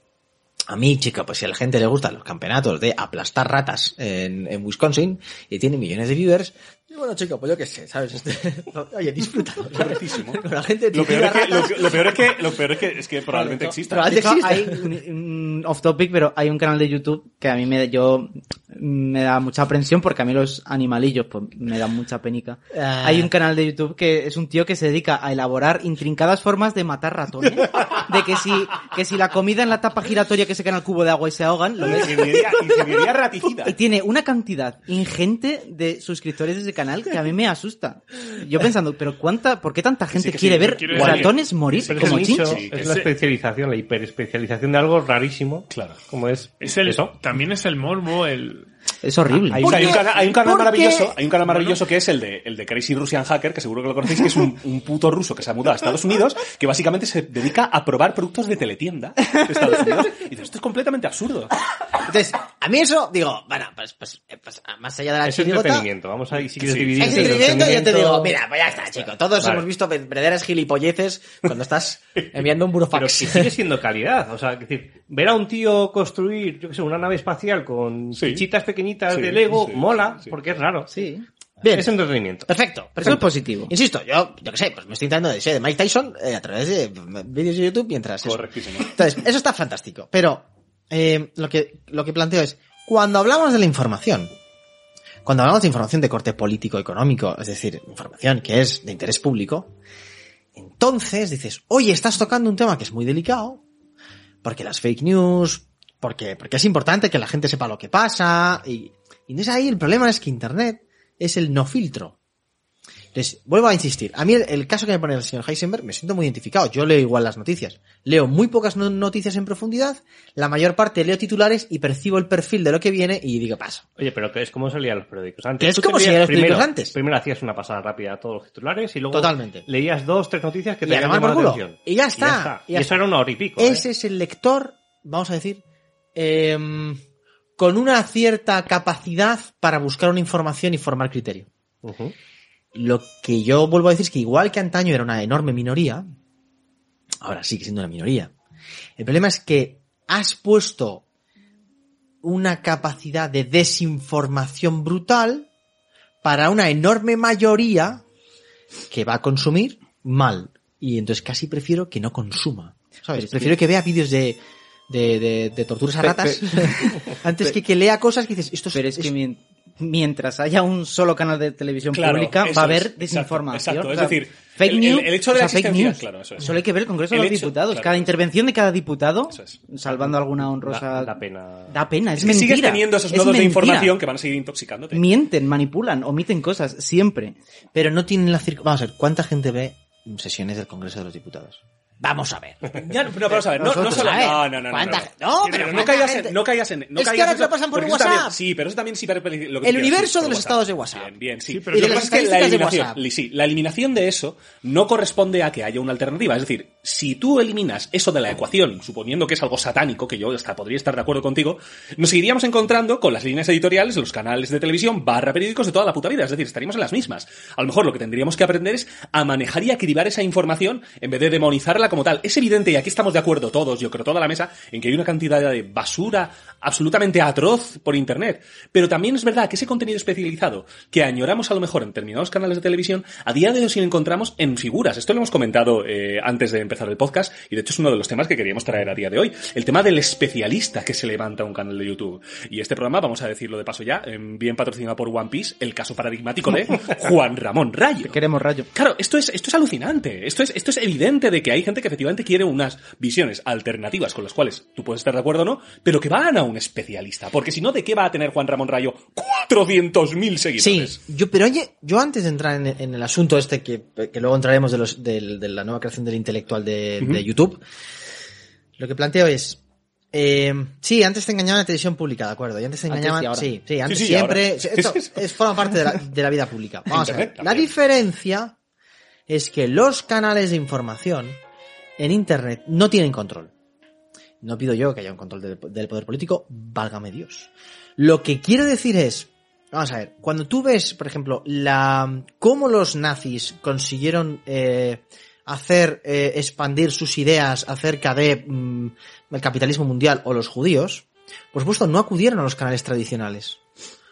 [SPEAKER 2] a mí, chica, pues si a la gente le gustan los campeonatos de aplastar ratas en, en Wisconsin y tiene millones de viewers, y bueno, chica, pues yo qué sé, ¿sabes? Este, [LAUGHS] oye, disfruta.
[SPEAKER 4] Correctísimo. [LAUGHS]
[SPEAKER 2] La gente
[SPEAKER 4] Lo peor, es que, lo, lo peor es que, lo peor es que, es que probablemente exista.
[SPEAKER 2] probablemente existe.
[SPEAKER 6] hay un, un off topic, pero hay un canal de YouTube que a mí me, yo, me da mucha aprensión porque a mí los animalillos pues, me dan mucha penica.
[SPEAKER 2] Ah.
[SPEAKER 6] Hay un canal de YouTube que es un tío que se dedica a elaborar intrincadas formas de matar ratones. De que si, que si la comida en la tapa giratoria que se cae en el cubo de agua y se ahogan, lo ves.
[SPEAKER 4] Ingeniería, ingeniería raticida.
[SPEAKER 6] Y tiene una cantidad ingente de suscriptores de ese canal que a mí me asusta. Yo pensando, pero cuánta, ¿por qué tanta gente
[SPEAKER 4] sí,
[SPEAKER 6] quiere ver
[SPEAKER 5] quiero
[SPEAKER 6] ratones morir
[SPEAKER 3] Pero
[SPEAKER 6] como?
[SPEAKER 4] Sí,
[SPEAKER 3] es la especialización, la hiperespecialización de algo rarísimo.
[SPEAKER 4] Claro.
[SPEAKER 3] Como es,
[SPEAKER 5] Es el,
[SPEAKER 3] eso.
[SPEAKER 5] También es el morbo, el...
[SPEAKER 6] Es horrible.
[SPEAKER 4] Sea, hay, un
[SPEAKER 2] qué?
[SPEAKER 4] canal, hay un canal
[SPEAKER 2] ¿Por qué?
[SPEAKER 4] maravilloso, hay un canal maravilloso que es el de, el de Crazy Russian Hacker, que seguro que lo conocéis, que es un, un puto ruso que se ha mudado a Estados Unidos, que básicamente se dedica a probar productos de teletienda de Estados Unidos. Y dices, esto es completamente absurdo.
[SPEAKER 2] Entonces, a mí eso, digo, bueno, pues, pues, eh, pues, más allá de la
[SPEAKER 3] Es
[SPEAKER 2] chirigota,
[SPEAKER 3] entretenimiento. Vamos a ir, si quieres
[SPEAKER 4] Sí.
[SPEAKER 3] dividir.
[SPEAKER 2] es
[SPEAKER 3] entre
[SPEAKER 2] entretenimiento y yo te digo, mira, pues ya está, chico. Todos
[SPEAKER 3] Vale.
[SPEAKER 2] hemos visto verdaderas gilipolleces cuando estás [LAUGHS] enviando un
[SPEAKER 3] Pero que
[SPEAKER 2] burofax.
[SPEAKER 3] sigue siendo calidad. O sea, es decir, ver a un tío construir, yo que sé, una nave espacial con
[SPEAKER 4] Sí.
[SPEAKER 3] fichitas pequeñitas
[SPEAKER 4] Sí,
[SPEAKER 3] de Lego,
[SPEAKER 4] sí,
[SPEAKER 3] mola,
[SPEAKER 4] sí.
[SPEAKER 3] porque es raro.
[SPEAKER 6] Sí.
[SPEAKER 2] Bien.
[SPEAKER 3] Es entretenimiento.
[SPEAKER 2] Perfecto,
[SPEAKER 6] Eso
[SPEAKER 2] perfecto.
[SPEAKER 6] es positivo.
[SPEAKER 2] Insisto, yo, yo qué sé, pues me estoy intentando de, de Mike Tyson eh, a través de vídeos de YouTube mientras... eso.
[SPEAKER 4] Correctísimo.
[SPEAKER 2] Entonces, eso está fantástico. Pero eh, lo, que, lo que planteo es, cuando hablamos de la información, cuando hablamos de información de corte político, económico, es decir, información que es de interés público, entonces dices, oye, estás tocando un tema que es muy delicado, porque las fake news, porque, porque es importante que la gente sepa lo que pasa, y, y entonces ahí el problema es que Internet es el no filtro. Entonces, vuelvo a insistir. A mí el, el caso que me pone el señor Heisenberg me siento muy identificado. Yo leo igual las noticias. Leo muy pocas no- noticias en profundidad. La mayor parte leo titulares y percibo el perfil de lo que viene y digo paso.
[SPEAKER 3] Oye, pero que es como salían los periódicos antes.
[SPEAKER 2] Es como salían los
[SPEAKER 3] primero-
[SPEAKER 2] periódicos antes.
[SPEAKER 3] Primero hacías una pasada rápida a todos los titulares y luego
[SPEAKER 2] Totalmente.
[SPEAKER 3] leías dos, tres noticias que te llamado la atención.
[SPEAKER 2] Y ya está.
[SPEAKER 3] Y,
[SPEAKER 2] Y ya
[SPEAKER 3] eso
[SPEAKER 2] está.
[SPEAKER 3] era una hora y pico. ¿eh?
[SPEAKER 2] Ese es el lector, vamos a decir, em, con una cierta capacidad para buscar una información y formar criterio. Lo que yo vuelvo a decir es que igual que antaño era una enorme minoría, ahora sigue siendo una minoría. El problema es que has puesto una capacidad de desinformación brutal para una enorme mayoría que va a consumir mal. Y entonces casi prefiero que no consuma. ¿Sabes? Prefiero que... vea vídeos de, de, de, de torturas a ratas [LAUGHS] antes que que lea cosas que dices, esto es,
[SPEAKER 6] Pero es que mientras haya un solo canal de televisión
[SPEAKER 4] Claro,
[SPEAKER 6] pública, va a haber desinformación.
[SPEAKER 4] exacto,
[SPEAKER 6] O
[SPEAKER 4] es decir,
[SPEAKER 6] fake news,
[SPEAKER 4] el- el hecho de
[SPEAKER 6] o
[SPEAKER 4] la
[SPEAKER 6] sea, fake
[SPEAKER 4] existencia,
[SPEAKER 6] news.
[SPEAKER 4] claro, eso es.
[SPEAKER 6] Solo hay que ver el Congreso de los
[SPEAKER 4] hecho,
[SPEAKER 6] Diputados.
[SPEAKER 4] claro.
[SPEAKER 6] Cada intervención de cada diputado,
[SPEAKER 4] es.
[SPEAKER 6] salvando alguna honrosa...
[SPEAKER 3] Da, da pena.
[SPEAKER 6] Da pena, es
[SPEAKER 4] Es que
[SPEAKER 6] mentira.
[SPEAKER 4] sigues teniendo esos
[SPEAKER 6] Es
[SPEAKER 4] nodos de información que van a seguir intoxicándote.
[SPEAKER 6] Mienten, manipulan, omiten cosas, siempre.
[SPEAKER 2] Pero no tienen la. Vamos a ver, ¿cuánta gente ve sesiones del Congreso de los Diputados? Vamos a ver.
[SPEAKER 4] Ya, no, pero vamos a ver, no, no solo.
[SPEAKER 2] a ver,
[SPEAKER 4] No, no, no. no,
[SPEAKER 2] ¿cuánta
[SPEAKER 4] no.
[SPEAKER 2] pero
[SPEAKER 4] no
[SPEAKER 2] ¿cuánta
[SPEAKER 4] caigas
[SPEAKER 2] gente?
[SPEAKER 4] en. No caigas en. No
[SPEAKER 2] Es que ahora
[SPEAKER 4] en
[SPEAKER 2] te lo pasan por WhatsApp.
[SPEAKER 4] también- sí, pero eso también sí lo que
[SPEAKER 2] El universo de los estados de WhatsApp.
[SPEAKER 4] Bien, bien, sí.
[SPEAKER 5] Sí, pero
[SPEAKER 2] Y
[SPEAKER 4] Lo que pasa es que la eliminación, sí, la eliminación de eso no corresponde a que haya una alternativa. Es decir, si tú eliminas eso de la ecuación, suponiendo que es algo satánico, que yo hasta podría estar de acuerdo contigo, nos seguiríamos encontrando con las líneas editoriales los canales de televisión barra periódicos de toda la puta vida. Es decir, estaríamos en las mismas. A lo mejor lo que tendríamos que aprender es a manejar y a cribar esa información en vez de demonizarla como tal. Es evidente, y aquí estamos de acuerdo todos, yo creo toda la mesa, en que hay una cantidad de basura absolutamente atroz por internet. Pero también es verdad que ese contenido especializado que añoramos a lo mejor en determinados canales de televisión, a día de hoy sí lo encontramos en figuras. Esto lo hemos comentado eh, antes de empezar el podcast y de hecho es uno de los temas que queríamos traer a día de hoy. El tema del especialista que se levanta un canal de YouTube. Y este programa, vamos a decirlo de paso ya, em, bien patrocinado por One Piece, el caso paradigmático de [LAUGHS] Juan Ramón Rayo.
[SPEAKER 6] Queremos rayo.
[SPEAKER 4] Claro, esto es, esto es alucinante. Esto es, esto es evidente de que hay gente que efectivamente quiere unas visiones alternativas con las cuales tú puedes estar de acuerdo o no, pero que van a un especialista. Porque si no, ¿de qué va a tener Juan Ramón Rayo 400.000
[SPEAKER 2] Sí,
[SPEAKER 4] seguidores?
[SPEAKER 2] yo, pero oye, yo antes de entrar en, en el asunto este que, que luego entraremos de, los, del- de la nueva creación del intelectual de, de YouTube, lo que planteo es, eh, sí, antes te engañaban en la televisión pública, de acuerdo, y antes te
[SPEAKER 6] Antes
[SPEAKER 2] engañaban,
[SPEAKER 6] ahora.
[SPEAKER 2] sí, sí, antes
[SPEAKER 4] Sí, sí,
[SPEAKER 2] siempre, esto es, forma parte de la, de la vida pública. [LAUGHS] Vamos a ver,
[SPEAKER 4] Internet
[SPEAKER 2] la
[SPEAKER 4] también.
[SPEAKER 2] diferencia es que los canales de información en Internet no tienen control. No pido yo que haya un control del, poder político, válgame Dios. Lo que quiero decir es, vamos a ver, cuando tú ves, por ejemplo, la cómo los nazis consiguieron eh, hacer eh, expandir sus ideas acerca de mm, el capitalismo mundial o los judíos, por supuesto no acudieron a los canales tradicionales.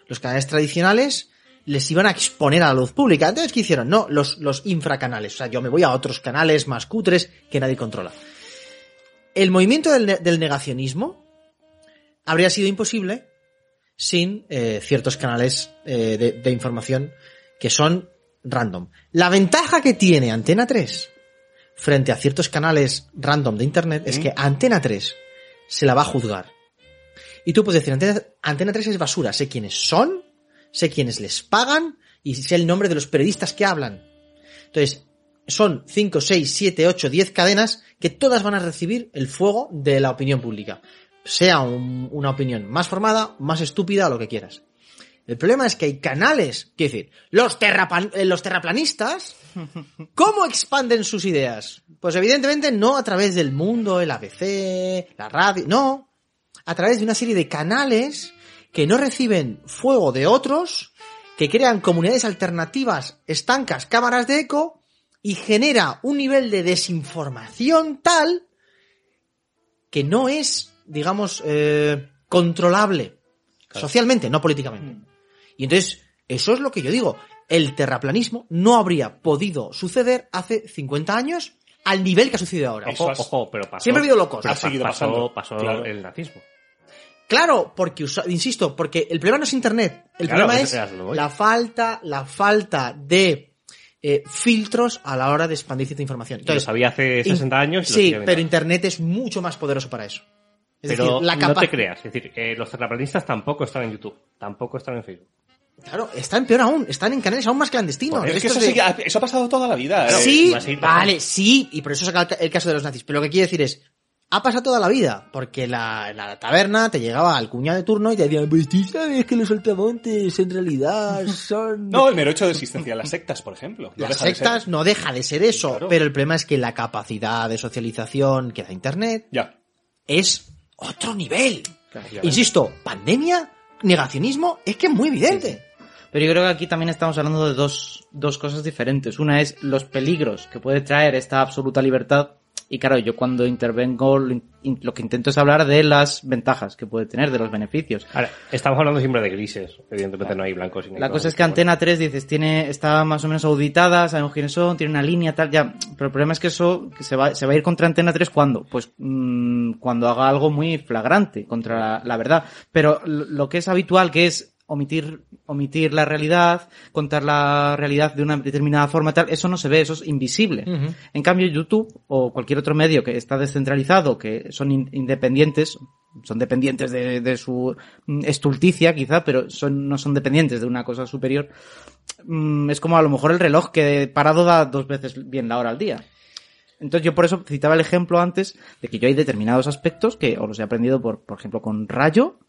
[SPEAKER 2] Los canales tradicionales les iban a exponer a la luz pública. Entonces, ¿qué hicieron? No, los, los infracanales. O sea, yo me voy a otros canales más cutres que nadie controla. El movimiento del, del negacionismo habría sido imposible sin eh, ciertos canales eh, de, de información que son random. La ventaja que tiene Antena 3 frente a ciertos canales random de Internet es que Antena 3 se la va a juzgar. Y tú puedes decir, Antena, Antena 3 es basura, sé quiénes son, sé quiénes les pagan y sé el nombre de los periodistas que hablan. Entonces, son 5, 6, 7, 8, 10 cadenas que todas van a recibir el fuego de la opinión pública. Sea un- una opinión más formada, más estúpida o lo que quieras. El problema es que hay canales, quiero decir, los, terrapan- eh, los terraplanistas, [LAUGHS] ¿cómo expanden sus ideas? Pues evidentemente no a través del mundo, el ABC, la radio, no, a través de una serie de canales que no reciben fuego de otros, que crean comunidades alternativas, estancas, cámaras de eco, y genera un nivel de desinformación tal que no es, digamos, eh, controlable socialmente, no políticamente. Y entonces, eso es lo que yo digo. El terraplanismo no habría podido suceder hace 50 años al nivel que ha sucedido ahora.
[SPEAKER 3] Ojo,
[SPEAKER 4] has-
[SPEAKER 3] ojo, pero pasó.
[SPEAKER 2] Siempre ha habido locos.
[SPEAKER 4] Ha seguido
[SPEAKER 3] pasó,
[SPEAKER 4] pasando.
[SPEAKER 3] pasó
[SPEAKER 4] Claro.
[SPEAKER 3] el nazismo.
[SPEAKER 2] Claro, porque, insisto, porque el problema no es Internet. El
[SPEAKER 3] Claro,
[SPEAKER 2] problema
[SPEAKER 3] pues,
[SPEAKER 2] es la falta, la falta de eh, filtros a la hora de expandir cierta información.
[SPEAKER 3] lo sabía hace 60 años y lo
[SPEAKER 2] Sí, pero Internet es mucho más poderoso para eso. Es
[SPEAKER 3] Pero
[SPEAKER 2] decir, la
[SPEAKER 3] no
[SPEAKER 2] capa-
[SPEAKER 3] te creas, es decir, eh, los terraplanistas tampoco están en YouTube, tampoco están en Facebook.
[SPEAKER 2] Claro, están peor aún, están en canales aún más clandestinos.
[SPEAKER 4] Es que eso,
[SPEAKER 2] de-
[SPEAKER 4] sigue- ha- eso ha pasado toda la vida. ¿eh?
[SPEAKER 2] Sí, vale, sí, y por eso saca el, ca- el caso de los nazis. Pero lo que quiero decir es, ha pasado toda la vida, porque la, la taberna te llegaba al cuñado de turno y te decía, pues tú sabes que los altamontes en realidad [LAUGHS] son...
[SPEAKER 4] No, el mero hecho de existencia de las sectas, por ejemplo. No
[SPEAKER 2] Las
[SPEAKER 4] deja de ser.
[SPEAKER 2] sectas no deja de ser eso,
[SPEAKER 4] Claro.
[SPEAKER 2] pero el problema es que la capacidad de socialización que da Internet
[SPEAKER 4] Ya.
[SPEAKER 2] es otro nivel. Insisto, pandemia, negacionismo, es que es muy evidente.
[SPEAKER 6] Pero yo creo que aquí también estamos hablando de dos, dos cosas diferentes. Una es los peligros que puede traer esta absoluta libertad. Y claro, yo cuando intervengo lo, in- lo que intento es hablar de las ventajas que puede tener, de los beneficios.
[SPEAKER 3] Ahora, estamos hablando siempre de grises, evidentemente no hay blancos y
[SPEAKER 6] La cosa es que Antena 3 dices, tiene, está más o menos auditada, sabemos quiénes son, tiene una línea tal, ya. Pero el problema es que eso que se va, se va a ir contra Antena 3 cuando? Pues mm, cuando haga algo muy flagrante contra la, la verdad. Pero lo que es habitual, que es omitir, omitir la realidad, contar la realidad de una determinada forma tal, eso no se ve, eso es invisible. En cambio, YouTube o cualquier otro medio que está descentralizado, que son in- independientes, son dependientes de, de su mm, estulticia quizá, pero son, no son dependientes de una cosa superior. Mm, Es como a lo mejor el reloj que parado da dos veces bien la hora al día. Entonces yo por eso citaba el ejemplo antes de que yo hay determinados aspectos que os los he aprendido por, por ejemplo, con Rayo,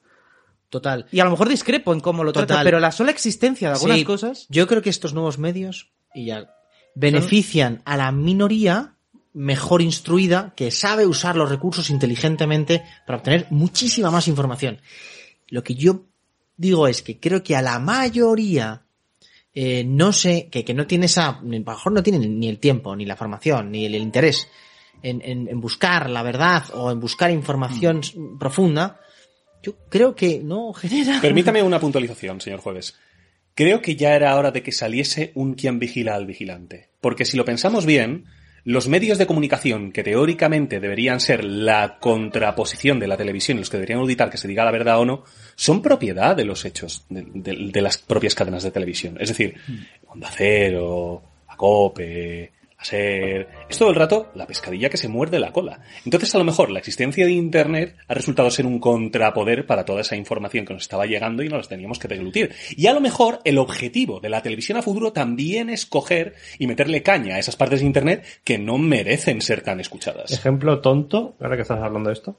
[SPEAKER 2] Total.
[SPEAKER 6] y a lo mejor discrepo en cómo lo trata,
[SPEAKER 2] Total.
[SPEAKER 6] pero la sola existencia de algunas
[SPEAKER 2] Sí,
[SPEAKER 6] cosas...
[SPEAKER 2] Yo creo que estos nuevos medios y ya benefician a la minoría mejor instruida que sabe usar los recursos inteligentemente para obtener muchísima más información. Lo que yo digo es que creo que a la mayoría eh, no sé, que, que no tiene esa, a lo mejor no tiene ni el tiempo, ni la formación, ni el, el interés en, en- en buscar la verdad o en buscar información profunda, yo creo que no genera.
[SPEAKER 4] Permítame una puntualización, señor Jueves. Creo que ya era hora de que saliese un quien vigila al vigilante. Porque si lo pensamos bien, los medios de comunicación que teóricamente deberían ser la contraposición de la televisión y los que deberían auditar que se diga la verdad o no, son propiedad de los hechos de, de- de las propias cadenas de televisión. Es decir, Onda Cero, la La SER, es todo el rato la pescadilla que se muerde la cola. Entonces a lo mejor la existencia de Internet ha resultado ser un contrapoder para toda esa información que nos estaba llegando y nos las teníamos que deglutir. Y a lo mejor el objetivo de la televisión a futuro también es coger y meterle caña a esas partes de Internet que no merecen ser tan escuchadas.
[SPEAKER 3] Ejemplo tonto, ahora que estás hablando de esto.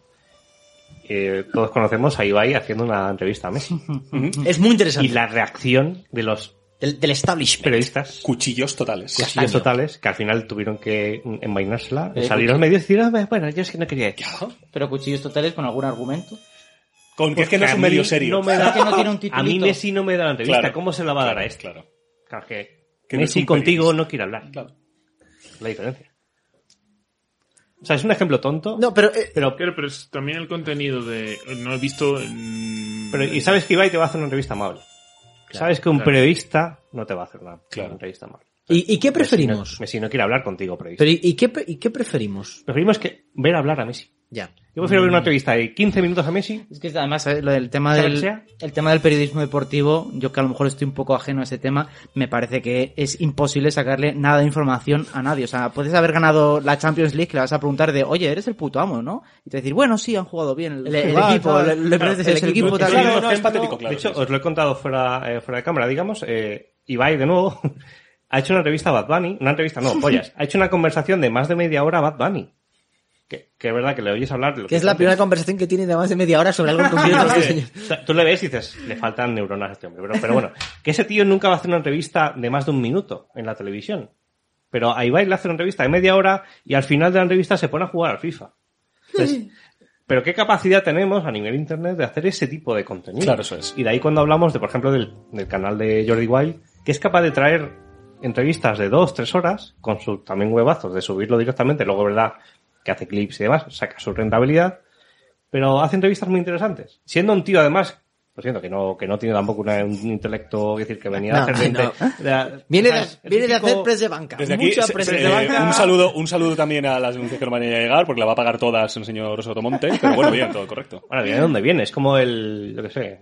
[SPEAKER 3] eh, todos conocemos a Ibai haciendo una entrevista a Messi. [LAUGHS]
[SPEAKER 2] Es muy interesante.
[SPEAKER 3] Y la reacción de los
[SPEAKER 2] del, del establishment.
[SPEAKER 3] periodistas
[SPEAKER 4] Cuchillos totales.
[SPEAKER 3] cuchillos totales que al final tuvieron que envainársela,
[SPEAKER 6] Eh,
[SPEAKER 3] salir a los medios y decir, "Ah, bueno, yo es que no quería decir.
[SPEAKER 6] Pero cuchillos totales con algún argumento.
[SPEAKER 4] Con que es que no es un medio serio.
[SPEAKER 3] no me
[SPEAKER 6] ¿Será
[SPEAKER 3] da-
[SPEAKER 6] que no tiene un
[SPEAKER 3] A mí? Messi no me da la entrevista.
[SPEAKER 4] Claro,
[SPEAKER 3] ¿Cómo se la va a dar
[SPEAKER 4] claro,
[SPEAKER 3] a este?
[SPEAKER 4] claro.
[SPEAKER 3] Claro que,
[SPEAKER 4] Que
[SPEAKER 3] Messi contigo
[SPEAKER 4] periodista.
[SPEAKER 3] no quiere hablar.
[SPEAKER 4] Claro.
[SPEAKER 3] La diferencia. O sea, es un ejemplo tonto.
[SPEAKER 2] No, pero eh,
[SPEAKER 3] pero,
[SPEAKER 5] Claro, pero es también el contenido de... No he visto...
[SPEAKER 3] pero y sabes que Ibai te va a hacer una entrevista amable. Sabes que un
[SPEAKER 5] claro.
[SPEAKER 3] periodista no te va a hacer una,
[SPEAKER 4] Claro.
[SPEAKER 3] una entrevista amable.
[SPEAKER 2] ¿y, y qué
[SPEAKER 3] Messi
[SPEAKER 2] preferimos?
[SPEAKER 3] no, Messi no quiere hablar contigo, periodista.
[SPEAKER 2] Pero, ¿y, qué, y qué preferimos?
[SPEAKER 3] Preferimos que ver hablar a Messi.
[SPEAKER 2] Ya.
[SPEAKER 3] Yo prefiero ver una entrevista de 15 minutos a Messi.
[SPEAKER 6] Es que además ¿sabes? lo del tema del, el tema del periodismo deportivo, yo que a lo mejor estoy un poco ajeno a ese tema, me parece que es imposible sacarle nada de información a nadie. O sea, puedes haber ganado la Champions League, que le vas a preguntar de, oye, eres el puto amo, ¿no? Y te decir, bueno, sí, han jugado bien. El,
[SPEAKER 2] El- el equipo,
[SPEAKER 6] tal,
[SPEAKER 2] le- le
[SPEAKER 6] claro,
[SPEAKER 2] pareces
[SPEAKER 6] es
[SPEAKER 2] el equipo,
[SPEAKER 6] tal.
[SPEAKER 4] Claro, no, es patético, claro,
[SPEAKER 3] De hecho, os lo he contado fuera, eh, fuera de cámara, digamos. Eh, Ibai, de nuevo, [LAUGHS] ha hecho una entrevista a Bad Bunny. Una entrevista, no, [LAUGHS] pollas. Ha hecho una conversación de más de media hora a Bad Bunny. Que, que es verdad que le oyes hablar de lo
[SPEAKER 2] Que es la primera conversación que tiene de más de media hora sobre algo concreto. este.
[SPEAKER 3] O sea, tú le ves y dices, le faltan neuronas a este hombre. Pero, pero bueno, que ese tío nunca va a hacer una entrevista de más de un minuto en la televisión. Pero a Ibai le hace una entrevista de media hora y al final de la entrevista se pone a jugar al FIFA. Entonces, [LAUGHS] pero qué capacidad tenemos a nivel internet de hacer ese tipo de contenido.
[SPEAKER 4] Claro, eso es.
[SPEAKER 3] Y de ahí cuando hablamos de, por ejemplo, del, del canal de Jordi Wild, que es capaz de traer entrevistas de dos, tres horas, con sus también huevazos de subirlo directamente, luego verdad que hace clips y demás, saca su rentabilidad, pero hace entrevistas muy interesantes. Siendo un tío además, lo siento, que no, que no tiene tampoco una- un intelecto, es decir, que venía
[SPEAKER 2] No,
[SPEAKER 3] a hacer
[SPEAKER 2] no.
[SPEAKER 3] de- de-
[SPEAKER 2] Viene, de,
[SPEAKER 3] ¿sabes? El
[SPEAKER 2] viene de hacer press de banca.
[SPEAKER 4] Desde aquí,
[SPEAKER 2] Mucha
[SPEAKER 4] se-
[SPEAKER 2] press
[SPEAKER 4] se-
[SPEAKER 2] de
[SPEAKER 4] eh,
[SPEAKER 2] banca.
[SPEAKER 4] un saludo, un saludo también a las denuncias que no van a llegar, porque la va a pagar todas el señor Sotomonte, pero bueno, bien, todo correcto.
[SPEAKER 3] Bueno, ¿de dónde viene? Es como el, yo qué sé,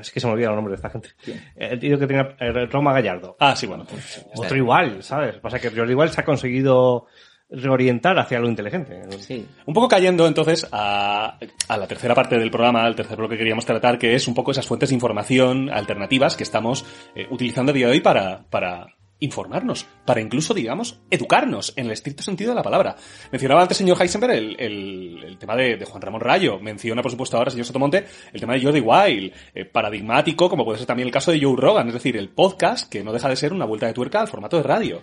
[SPEAKER 3] es que se me olvidan los nombres de esta gente. El tío que tenía el Roma Gallardo.
[SPEAKER 4] Ah, sí, bueno. pues.
[SPEAKER 3] Otro igual, ¿sabes? Pasa que Jordi igual se ha conseguido reorientar hacia lo inteligente.
[SPEAKER 6] Sí.
[SPEAKER 4] Un poco cayendo entonces a, a la tercera parte del programa, al tercer bloque que queríamos tratar, que es un poco esas fuentes de información alternativas que estamos eh, utilizando a día de hoy para, para informarnos, para incluso, digamos, educarnos en el estricto sentido de la palabra. Mencionaba antes, señor Heisenberg, el, el- el tema de, de Juan Ramón Rayo. Menciona, por supuesto, ahora, señor Sotomonte, el tema de Jordi Wild, eh, paradigmático, como puede ser también el caso de Joe Rogan, es decir, el podcast, que no deja de ser una vuelta de tuerca al formato de radio.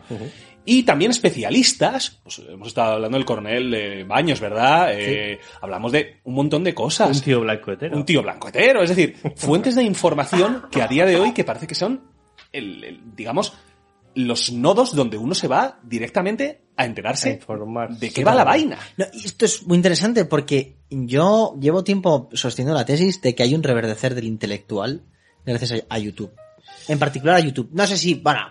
[SPEAKER 4] Y también especialistas, pues hemos estado hablando del coronel eh, Baños, ¿verdad? Eh, Hablamos de un montón de cosas.
[SPEAKER 3] Un tío blanco hetero.
[SPEAKER 4] Un tío blanco hetero, es decir, [LAUGHS] fuentes de información que a día de hoy que parece que son, el, el, digamos, los nodos donde uno se va directamente a enterarse
[SPEAKER 3] A
[SPEAKER 4] de qué va la vaina.
[SPEAKER 2] No, esto es muy interesante porque yo llevo tiempo sosteniendo la tesis de que hay un reverdecer del intelectual gracias a, YouTube. En particular a YouTube. No sé si, bueno...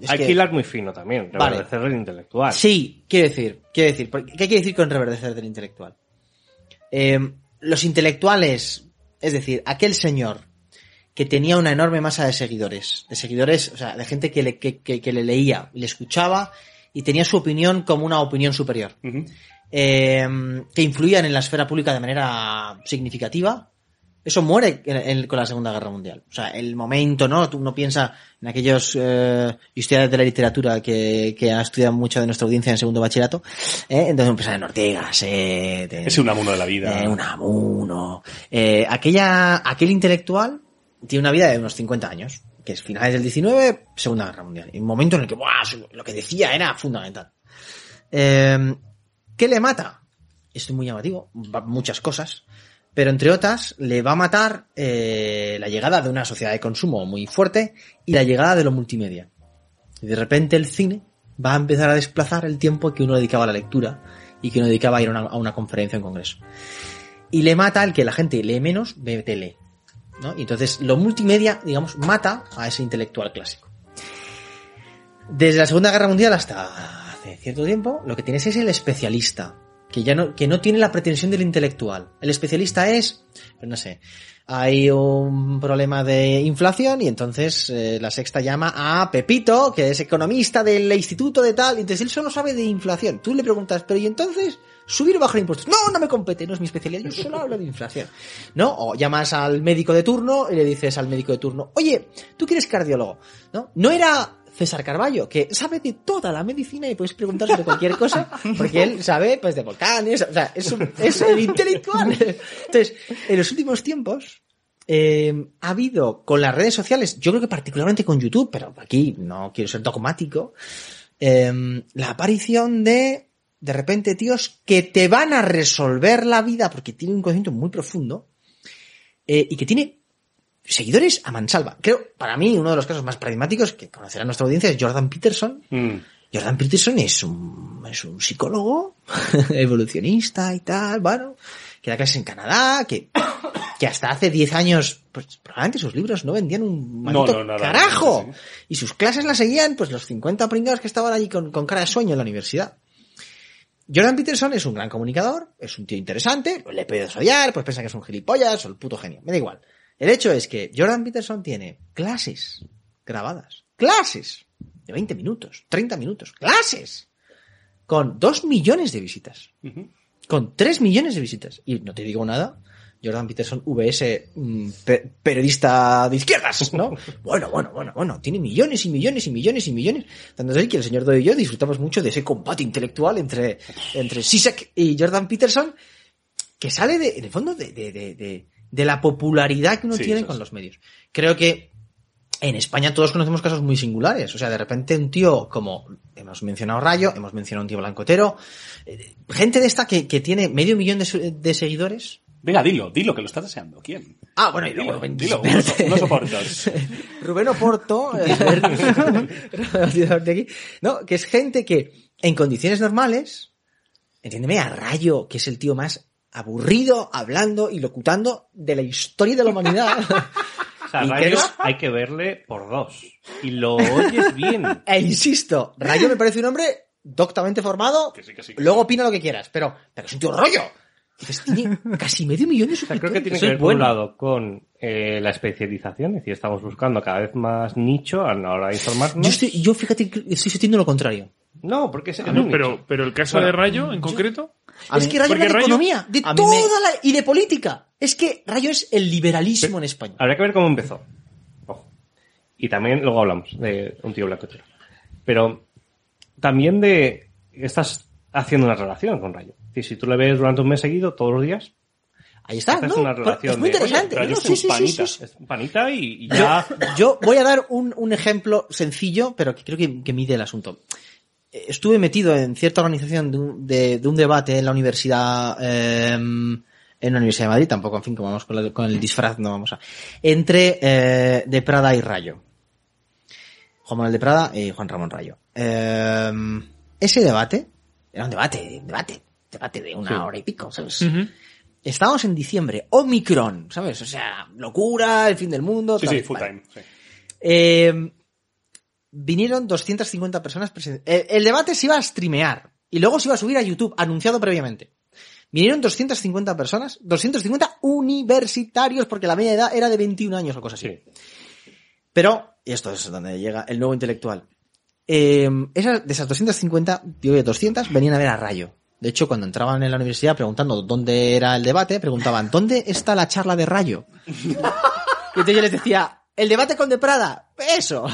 [SPEAKER 2] es
[SPEAKER 3] Hay
[SPEAKER 2] que-
[SPEAKER 3] hilar muy fino también,
[SPEAKER 2] Vale.
[SPEAKER 3] reverdecer el intelectual.
[SPEAKER 2] Sí, quiero decir, quiero decir, ¿qué quiere decir con reverdecer del intelectual? Eh, los intelectuales, es decir, aquel señor que tenía una enorme masa de seguidores, de seguidores, o sea, de gente que le, que, que- que le leía y le escuchaba y tenía su opinión como una opinión superior, eh, que influían en la esfera pública de manera significativa, Eso muere en- en- con la Segunda Guerra Mundial. O sea, el momento, ¿no? Tú uno piensa en aquellos eh, historiadores de la literatura que, que han estudiado mucho de nuestra audiencia en segundo bachillerato. ¿eh? Entonces en Ortega, en-
[SPEAKER 4] Es un amuno de la vida.
[SPEAKER 2] eh, Unamuno. Eh, aquella, aquel intelectual tiene una vida de unos 50 años, que es finales del 19, Segunda Guerra Mundial. Y un momento en el que, ¡buah! lo que decía era fundamental. Eh, ¿Qué le mata? Esto es muy llamativo, muchas cosas. Pero entre otras, le va a matar eh, la llegada de una sociedad de consumo muy fuerte y la llegada de lo multimedia. Y de repente el cine va a empezar a desplazar el tiempo que uno dedicaba a la lectura y que uno dedicaba a ir a una, a una conferencia en congreso. Y le mata al que la gente lee menos, ve tele. ¿No? Y entonces lo multimedia, digamos, mata a ese intelectual clásico. Desde la Segunda Guerra Mundial hasta hace cierto tiempo, lo que tienes es el especialista, que ya no, que no tiene la pretensión del intelectual. El especialista es, pues no sé, hay un problema de inflación y entonces eh, la sexta llama a Pepito, que es economista del instituto de tal, y entonces él solo sabe de inflación. Tú le preguntas, pero ¿y entonces subir o bajar impuestos? No, no me compete, no es mi especialidad, yo solo hablo de inflación. ¿No? O llamas al médico de turno y le dices al médico de turno, oye, tú que eres cardiólogo, ¿no? No era César Carballo, que sabe de toda la medicina y puedes preguntar sobre cualquier cosa, porque él sabe, pues, de volcanes, o sea, es, un- es el intelectual. Entonces, en los últimos tiempos, eh, ha habido con las redes sociales, yo creo que particularmente con YouTube, pero aquí no quiero ser dogmático, eh, la aparición de, de repente, tíos que te van a resolver la vida porque tienen un conocimiento muy profundo eh, y que tiene seguidores a mansalva. Creo, para mí, uno de los casos más paradigmáticos que conocerá nuestra audiencia es Jordan Peterson.
[SPEAKER 4] Mm.
[SPEAKER 2] Jordan Peterson es un, es un psicólogo [LAUGHS] evolucionista y tal, bueno, que da clases en Canadá, que, que hasta hace 10 años, pues probablemente sus libros no vendían un
[SPEAKER 4] No, no,
[SPEAKER 2] carajo.
[SPEAKER 4] sí.
[SPEAKER 2] Y sus clases las seguían, pues los 50 pringados que estaban allí con, con cara de sueño en la universidad. Jordan Peterson es un gran comunicador, es un tío interesante, le puedes odiar, pues piensa que es un gilipollas o el puto genio, me da igual. El hecho es que Jordan Peterson tiene clases grabadas, clases de 20 minutos, 30 minutos, clases, con 2 millones de visitas, con 3 millones de visitas. Y no te digo nada, Jordan Peterson, VS, mm, pe- periodista de izquierdas, ¿no? [LAUGHS] Bueno, bueno, bueno, bueno, tiene millones y millones y millones y millones. Tanto es así que el señor Doyle y yo disfrutamos mucho de ese combate intelectual entre, entre Sisek y Jordan Peterson, que sale de, en el fondo de, de, de, de, de la popularidad que uno
[SPEAKER 4] Sí,
[SPEAKER 2] tiene con los medios. Creo que en España todos conocemos casos muy singulares. O sea, de repente un tío como hemos mencionado Rayo, hemos mencionado un tío blancotero, eh, gente de esta que, que tiene medio millón de, de seguidores.
[SPEAKER 4] Venga, dilo, dilo, que lo estás deseando. ¿Quién?
[SPEAKER 2] Ah, bueno,
[SPEAKER 4] Dilo,
[SPEAKER 2] luego Rubén
[SPEAKER 4] dilo, unos, unos. [LAUGHS]
[SPEAKER 2] Rubén Oporto, eh, [LAUGHS] no, que es gente que en condiciones normales, entiéndeme, a Rayo, que es el tío más aburrido hablando y locutando de la historia de la humanidad. [LAUGHS]
[SPEAKER 3] O sea, Rayo hay que verle por dos. Y lo oyes bien.
[SPEAKER 2] E insisto, Rayo me parece un hombre doctamente formado,
[SPEAKER 4] Que sí, que sí, que
[SPEAKER 2] luego opina lo que quieras, pero, pero es un tío rollo. Dices, tiene casi medio millón de
[SPEAKER 3] O sea, creo
[SPEAKER 2] suscriptores.
[SPEAKER 3] que tiene que ver, por un
[SPEAKER 2] bueno.
[SPEAKER 3] lado, con eh, la especialización. Es decir, estamos buscando cada vez más nicho a la hora de informarnos.
[SPEAKER 2] Yo, estoy, yo fíjate que estoy sintiendo lo contrario.
[SPEAKER 3] No, porque es, es
[SPEAKER 5] No, pero, pero el caso
[SPEAKER 3] Bueno,
[SPEAKER 5] de Rayo, en concreto,
[SPEAKER 2] es que Rayo habla de
[SPEAKER 5] Rayo-
[SPEAKER 2] economía, de toda
[SPEAKER 6] me-
[SPEAKER 2] la... y de política. Es que Rayo es el liberalismo en España.
[SPEAKER 3] Habría que ver cómo empezó. Ojo. Y también luego hablamos de un tío blanco Pero también de estás haciendo una relación con Rayo. Es decir, si tú le ves durante un mes seguido, todos los días,
[SPEAKER 2] Ahí está, ¿no?
[SPEAKER 3] una
[SPEAKER 2] Pero
[SPEAKER 3] relación
[SPEAKER 2] es muy
[SPEAKER 3] de,
[SPEAKER 2] interesante.
[SPEAKER 3] oye, Rayo
[SPEAKER 2] ¿no?
[SPEAKER 3] es
[SPEAKER 2] Sí, sí,
[SPEAKER 3] panita,
[SPEAKER 2] sí,
[SPEAKER 3] es un panita y, y ya...
[SPEAKER 2] yo voy a dar un, un ejemplo sencillo, pero que creo que, que mide el asunto. Estuve metido en cierta organización de un, de, de un debate en la universidad, eh, en la Universidad de Madrid, tampoco, en fin, como vamos con, la- con el disfraz, no vamos a, entre eh, de Prada y Rayo. Juan Manuel de Prada y Juan Ramón Rayo. Eh, ese debate, era un debate, un debate, debate de una hora y pico, ¿sabes?
[SPEAKER 5] Ujú.
[SPEAKER 2] Estábamos en diciembre, Omicron, ¿sabes? O sea, locura, el fin del mundo.
[SPEAKER 4] Sí,
[SPEAKER 2] tal.
[SPEAKER 4] sí, full
[SPEAKER 2] Vale.
[SPEAKER 4] time. sí.
[SPEAKER 2] Eh, vinieron 250 personas el, el debate se iba a streamear y luego se iba a subir a YouTube, anunciado previamente. Vinieron 250 personas, 250 universitarios, porque la media edad era de 21 años o cosas así.
[SPEAKER 3] Sí.
[SPEAKER 2] Pero, y esto es donde llega el nuevo intelectual. Eh, esas, de esas 250, digo que 200, venían a ver a Rayo. De hecho, cuando entraban en la universidad preguntando dónde era el debate, preguntaban, ¿dónde está la charla de Rayo? y entonces yo les decía, el debate con De Prada, eso.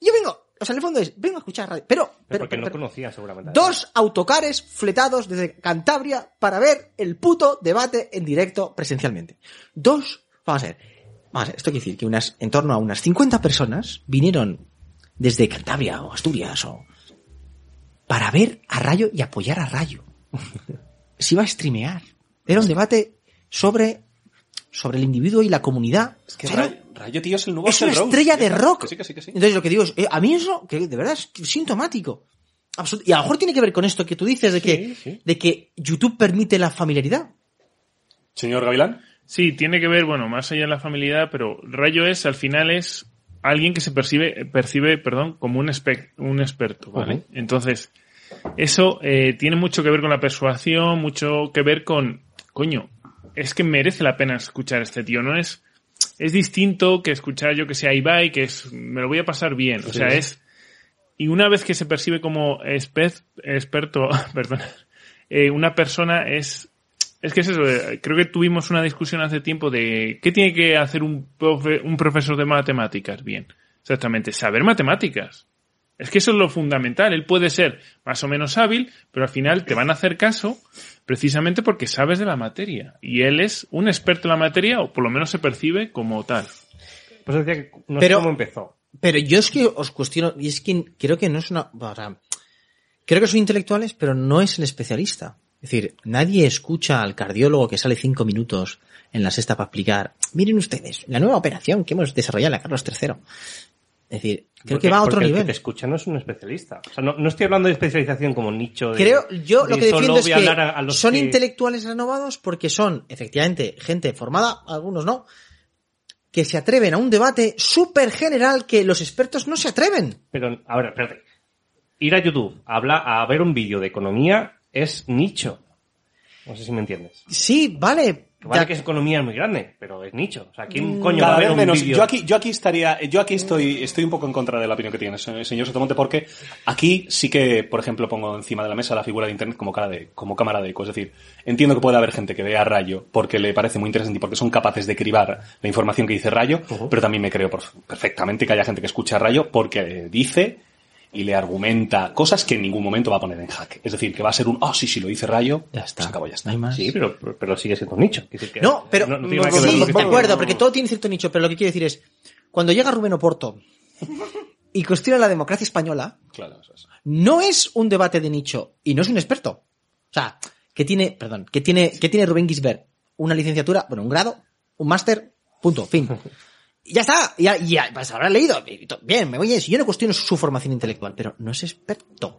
[SPEAKER 2] Yo vengo, o sea, en el fondo es, vengo a escuchar radio. Pero,
[SPEAKER 3] Pero
[SPEAKER 2] pero,
[SPEAKER 3] porque no
[SPEAKER 2] pero-
[SPEAKER 3] conocía seguramente.
[SPEAKER 2] dos autocares fletados desde Cantabria para ver el puto debate en directo presencialmente. Dos, vamos a ver, vamos a ver, esto quiere decir que unas, en torno a unas 50 personas vinieron desde Cantabria o Asturias o para ver a Rayo y apoyar a Rayo. Se iba a streamear. Era un debate sobre, sobre el individuo y la comunidad.
[SPEAKER 4] Es que
[SPEAKER 2] Pero
[SPEAKER 4] Rayo, Rayo, tío, es el nuevo
[SPEAKER 2] es una
[SPEAKER 4] Rose.
[SPEAKER 2] estrella de rock.
[SPEAKER 4] Que sí, que sí, que sí.
[SPEAKER 2] Entonces lo que digo es, eh, a mí eso, que de verdad es sintomático. Absolut- y a lo mejor tiene que ver con esto que tú dices de que,
[SPEAKER 3] sí.
[SPEAKER 2] de que YouTube permite la familiaridad.
[SPEAKER 4] Señor Gavilán.
[SPEAKER 5] Sí, tiene que ver, bueno, más allá de la familiaridad, pero Rayo es, al final es alguien que se percibe, percibe, perdón, como un, espe- un experto, ¿vale? Entonces, eso eh, tiene mucho que ver con la persuasión, mucho que ver con, coño, es que merece la pena escuchar a este tío, no es, es distinto que escuchar yo que sea Ibai, que es, me lo voy a pasar bien, o sea, es, y una vez que se percibe como experto, [LAUGHS] perdón, eh, una persona es, es que es eso, eh, creo que tuvimos una discusión hace tiempo de qué tiene que hacer un, profe- un profesor de matemáticas bien. Exactamente, saber matemáticas. Es que eso es lo fundamental. Él puede ser más o menos hábil, pero al final te van a hacer caso precisamente porque sabes de la materia. Y él es un experto en la materia, o por lo menos se percibe como tal.
[SPEAKER 3] Pues decía que no
[SPEAKER 2] Pero-
[SPEAKER 3] sé cómo empezó.
[SPEAKER 2] Pero yo es que os cuestiono, y es que creo que no es una, o sea, creo que son intelectuales, pero no es el especialista. Es decir, nadie escucha al cardiólogo que sale cinco minutos en la sexta para explicar, miren ustedes, la nueva operación que hemos desarrollado en la Carlos III. Es decir, creo
[SPEAKER 3] Porque-
[SPEAKER 2] que va a otro
[SPEAKER 3] El
[SPEAKER 2] nivel.
[SPEAKER 3] que te escucha no es un especialista. O sea, no, no estoy hablando de especialización como nicho de.
[SPEAKER 2] Creo, yo lo que defiendo es
[SPEAKER 3] a a-
[SPEAKER 2] que son
[SPEAKER 3] que-
[SPEAKER 2] intelectuales renovados porque son, efectivamente, gente formada, algunos no, que se atreven a un debate súper general que los expertos no se atreven.
[SPEAKER 3] Pero, a ver, espérate. Ir a YouTube a, hablar, a ver un vídeo de economía es nicho. No sé si me entiendes.
[SPEAKER 2] Sí, vale.
[SPEAKER 3] Vale
[SPEAKER 2] Ya-
[SPEAKER 3] que es economía muy grande, pero es nicho. O sea, ¿quién coño
[SPEAKER 4] Mm,
[SPEAKER 3] va
[SPEAKER 4] Cada
[SPEAKER 3] a ver
[SPEAKER 4] vez menos. Yo aquí, yo aquí estaría, yo aquí estoy, estoy un poco en contra de la opinión que tienes, señor Sotomonte, porque aquí sí que, por ejemplo, pongo encima de la mesa la figura de internet como cara de, como cámara de eco. Es decir, entiendo que puede haber gente que vea Rayo porque le parece muy interesante y porque son capaces de cribar la información que dice Rayo, pero también me creo por- perfectamente que haya gente que escucha Rayo porque dice y le argumenta cosas que en ningún momento va a poner en jaque. Es decir, que va a ser un, oh, sí, sí, lo dice Rayo,
[SPEAKER 2] Ya está.
[SPEAKER 4] se acabó, ya está.
[SPEAKER 2] No hay más.
[SPEAKER 3] Sí, pero, pero sigue siendo un nicho. Que
[SPEAKER 2] No, pero
[SPEAKER 3] no, no tiene nada que ver
[SPEAKER 2] sí, de acuerdo, porque todo tiene cierto nicho, pero lo que quiero decir es, cuando llega Rubén Oporto y cuestiona la democracia española,
[SPEAKER 4] Claro, eso es.
[SPEAKER 2] no es un debate de nicho y no es un experto. O sea, que tiene, perdón, que tiene, que tiene Rubén Gisbert una licenciatura, bueno, un grado, un máster, punto, fin. Ya está, ya, ya, pues habrá leído. Bien, me voy a Yo no cuestiono su formación intelectual, pero no es experto.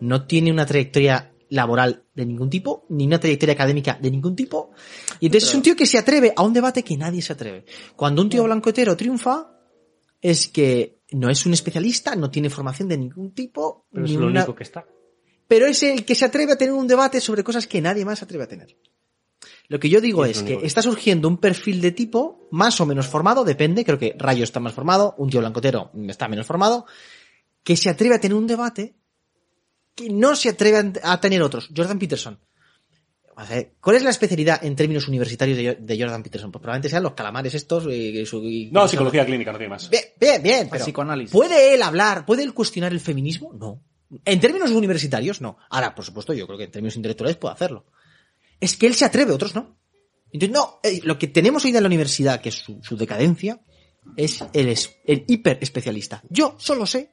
[SPEAKER 2] No tiene una trayectoria laboral de ningún tipo, ni una trayectoria académica de ningún tipo. Y entonces es un tío que se atreve a un debate que nadie se atreve. Cuando un tío blanco hetero triunfa, es que no es un especialista, no tiene formación de ningún tipo,
[SPEAKER 3] Pero es
[SPEAKER 2] ni
[SPEAKER 3] lo
[SPEAKER 2] una-
[SPEAKER 3] único que está.
[SPEAKER 2] pero es el que se atreve a tener un debate sobre cosas que nadie más se atreve a tener. Lo que yo digo
[SPEAKER 3] es
[SPEAKER 2] que está surgiendo un perfil de tipo más o menos formado, depende, creo que Rayo está más formado, un tío blancotero está menos formado, que se atreve a tener un debate que no se atreve a tener otros. Jordan Peterson. ¿Cuál es la especialidad en términos universitarios de, Jordan Peterson? Pues probablemente sean los calamares estos. y su- y-
[SPEAKER 4] No, psicología clínica, no tiene más.
[SPEAKER 2] Bien, bien, bien. Pero
[SPEAKER 6] psicoanálisis.
[SPEAKER 2] ¿Puede él hablar? ¿Puede él cuestionar el feminismo? No. En términos universitarios, no. Ahora, por supuesto, yo creo que en términos intelectuales puede hacerlo. Es que él se atreve, otros no. Entonces, no, eh, lo que tenemos hoy en la universidad, que es su, su decadencia, es el, es- el hiper especialista. Yo solo sé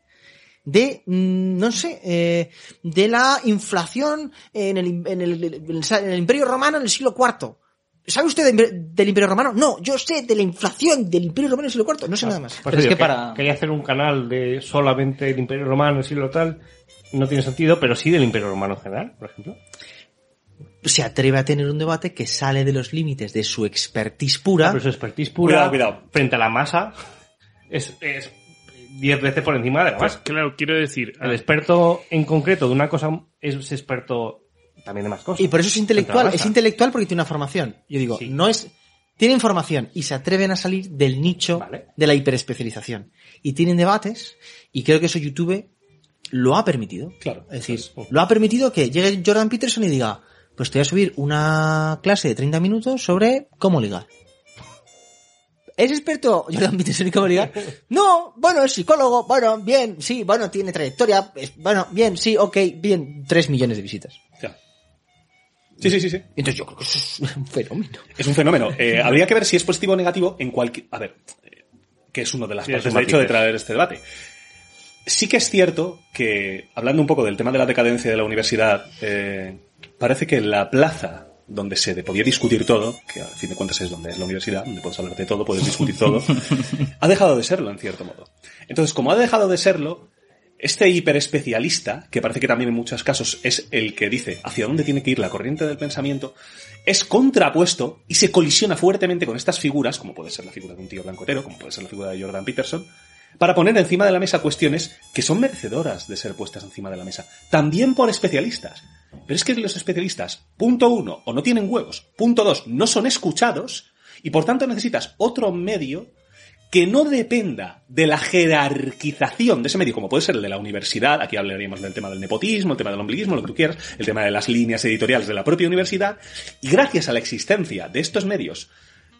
[SPEAKER 2] de, mm, no sé, eh, de la inflación en el, im- en, el, en el- en el Imperio Romano en el siglo IV. ¿Sabe usted de- del Imperio Romano? No, yo sé de la inflación del Imperio Romano en el siglo IV, no sé nada más.
[SPEAKER 3] Pues
[SPEAKER 6] Pero es que para-
[SPEAKER 3] Quería hacer un canal de solamente el Imperio Romano, el siglo tal. No tiene sentido, pero sí del Imperio Romano en general, por ejemplo.
[SPEAKER 2] Se atreve a tener un debate que sale de los límites de su expertise pura.
[SPEAKER 3] Ah, Pero su expertise pura,
[SPEAKER 4] Cuidado, cuidado.
[SPEAKER 3] frente a la masa, es, es diez veces por encima de la
[SPEAKER 5] Pues
[SPEAKER 3] masa.
[SPEAKER 5] claro, quiero decir,
[SPEAKER 3] El experto en concreto de una cosa es experto también de más cosas.
[SPEAKER 2] y por eso es intelectual. Es intelectual porque tiene una formación. Yo digo,
[SPEAKER 3] Sí.
[SPEAKER 2] no es. Tiene información y se atreven a salir del nicho
[SPEAKER 3] Vale.
[SPEAKER 2] de la hiperespecialización. Y tienen debates, y creo que eso YouTube lo ha permitido.
[SPEAKER 4] Claro.
[SPEAKER 2] Es decir, lo ha permitido que llegue Jordan Peterson y diga, pues te voy a subir una clase de 30 minutos sobre cómo ligar. ¿Es experto Jordan Peterson en cómo ligar? [LAUGHS] No, bueno, es psicólogo, bueno, bien, sí, bueno, tiene trayectoria, bueno, bien, sí, ok, bien, 3 millones de visitas.
[SPEAKER 4] Ya. Sí, sí, sí, sí.
[SPEAKER 2] Entonces yo creo que eso es un fenómeno.
[SPEAKER 4] Es un fenómeno. Eh, [LAUGHS] habría que ver si es positivo o negativo en cualquier... A ver, eh, que es una de las
[SPEAKER 3] Sí,
[SPEAKER 4] partes, de hecho, de traer este debate. Sí que es cierto que, hablando un poco del tema de la decadencia de la universidad, eh, parece que la plaza donde se podía discutir todo, que a fin de cuentas es donde es la universidad, donde puedes hablar de todo, puedes discutir todo, [LAUGHS] ha dejado de serlo, en cierto modo. Entonces, como ha dejado de serlo, este hiperespecialista, que parece que también en muchos casos es el que dice hacia dónde tiene que ir la corriente del pensamiento, es contrapuesto y se colisiona fuertemente con estas figuras, como puede ser la figura de un tío blancotero, como puede ser la figura de Jordan Peterson, para poner encima de la mesa cuestiones que son merecedoras de ser puestas encima de la mesa, también por especialistas. Pero es que los especialistas, punto uno, o no tienen huevos, punto dos, no son escuchados, y por tanto necesitas otro medio que no dependa de la jerarquización de ese medio, como puede ser el de la universidad, aquí hablaríamos del tema del nepotismo, el tema del ombliguismo, lo que tú quieras, el tema de las líneas editoriales de la propia universidad, y gracias a la existencia de estos medios,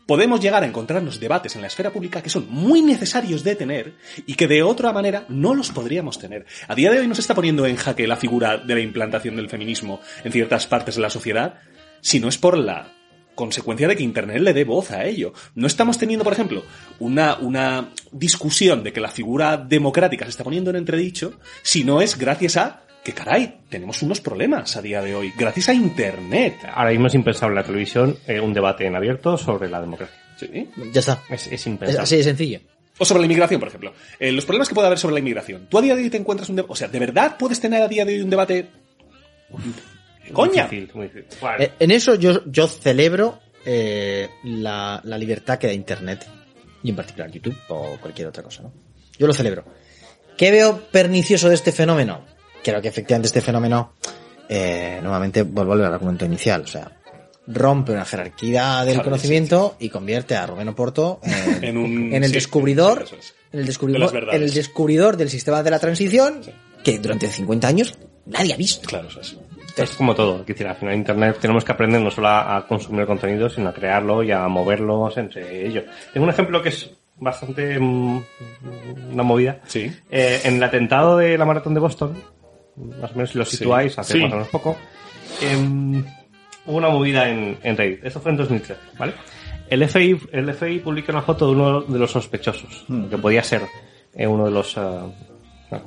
[SPEAKER 4] podemos llegar a encontrarnos debates en la esfera pública que son muy necesarios de tener y que de otra manera no los podríamos tener. A día de hoy nos está poniendo en jaque la figura de la implantación del feminismo en ciertas partes de la sociedad, si no es por la consecuencia de que Internet le dé voz a ello. No estamos teniendo, por ejemplo, una, una discusión de que la figura democrática se está poniendo en entredicho, si no es gracias a que, caray, tenemos unos problemas a día de hoy, gracias a Internet.
[SPEAKER 3] Ahora mismo es impensable en la televisión eh, un debate en abierto sobre la democracia.
[SPEAKER 4] ¿Sí?
[SPEAKER 2] Ya está.
[SPEAKER 3] Es, es
[SPEAKER 2] Es
[SPEAKER 3] impensable.
[SPEAKER 2] así de sencillo.
[SPEAKER 4] O sobre la inmigración, por ejemplo. Eh, los problemas que puede haber sobre la inmigración. Tú a día de hoy te encuentras un debate... O sea, ¿de verdad puedes tener a día de hoy un debate... ¡Coña!
[SPEAKER 3] Muy difícil, muy difícil. Bueno,
[SPEAKER 2] Eh, en eso yo, yo celebro eh, la, la libertad que da Internet, y en particular YouTube o cualquier otra cosa, ¿no? Yo lo celebro. ¿Qué veo pernicioso de este fenómeno? Creo que efectivamente este fenómeno, eh, nuevamente vuelvo al argumento inicial, o sea, rompe una jerarquía del
[SPEAKER 4] Claro,
[SPEAKER 2] conocimiento y convierte a Rubén Oporto en, [LAUGHS]
[SPEAKER 4] En un-
[SPEAKER 2] en el
[SPEAKER 4] sí,
[SPEAKER 2] descubridor,
[SPEAKER 4] sí, eso es.
[SPEAKER 2] en el
[SPEAKER 4] De
[SPEAKER 2] descubridor, en el descubridor del sistema de la transición que durante 50 años nadie ha visto.
[SPEAKER 4] Claro, eso es.
[SPEAKER 3] es como todo. Es decir, al final Internet tenemos que aprender no solo a, a consumir contenido, sino a crearlo y a moverlos entre ellos. Tengo un ejemplo que es bastante mm, una movida.
[SPEAKER 4] Sí.
[SPEAKER 3] Eh, en el atentado de la maratón de Boston, más o menos si lo
[SPEAKER 4] Sí.
[SPEAKER 3] situáis, hace
[SPEAKER 5] Sí.
[SPEAKER 3] más o menos poco, em, hubo una movida en, en Reddit. Esto fue en 2013, ¿vale? El FBI, el FBI publica una foto de uno de los sospechosos, que podía ser eh, uno de los... ah,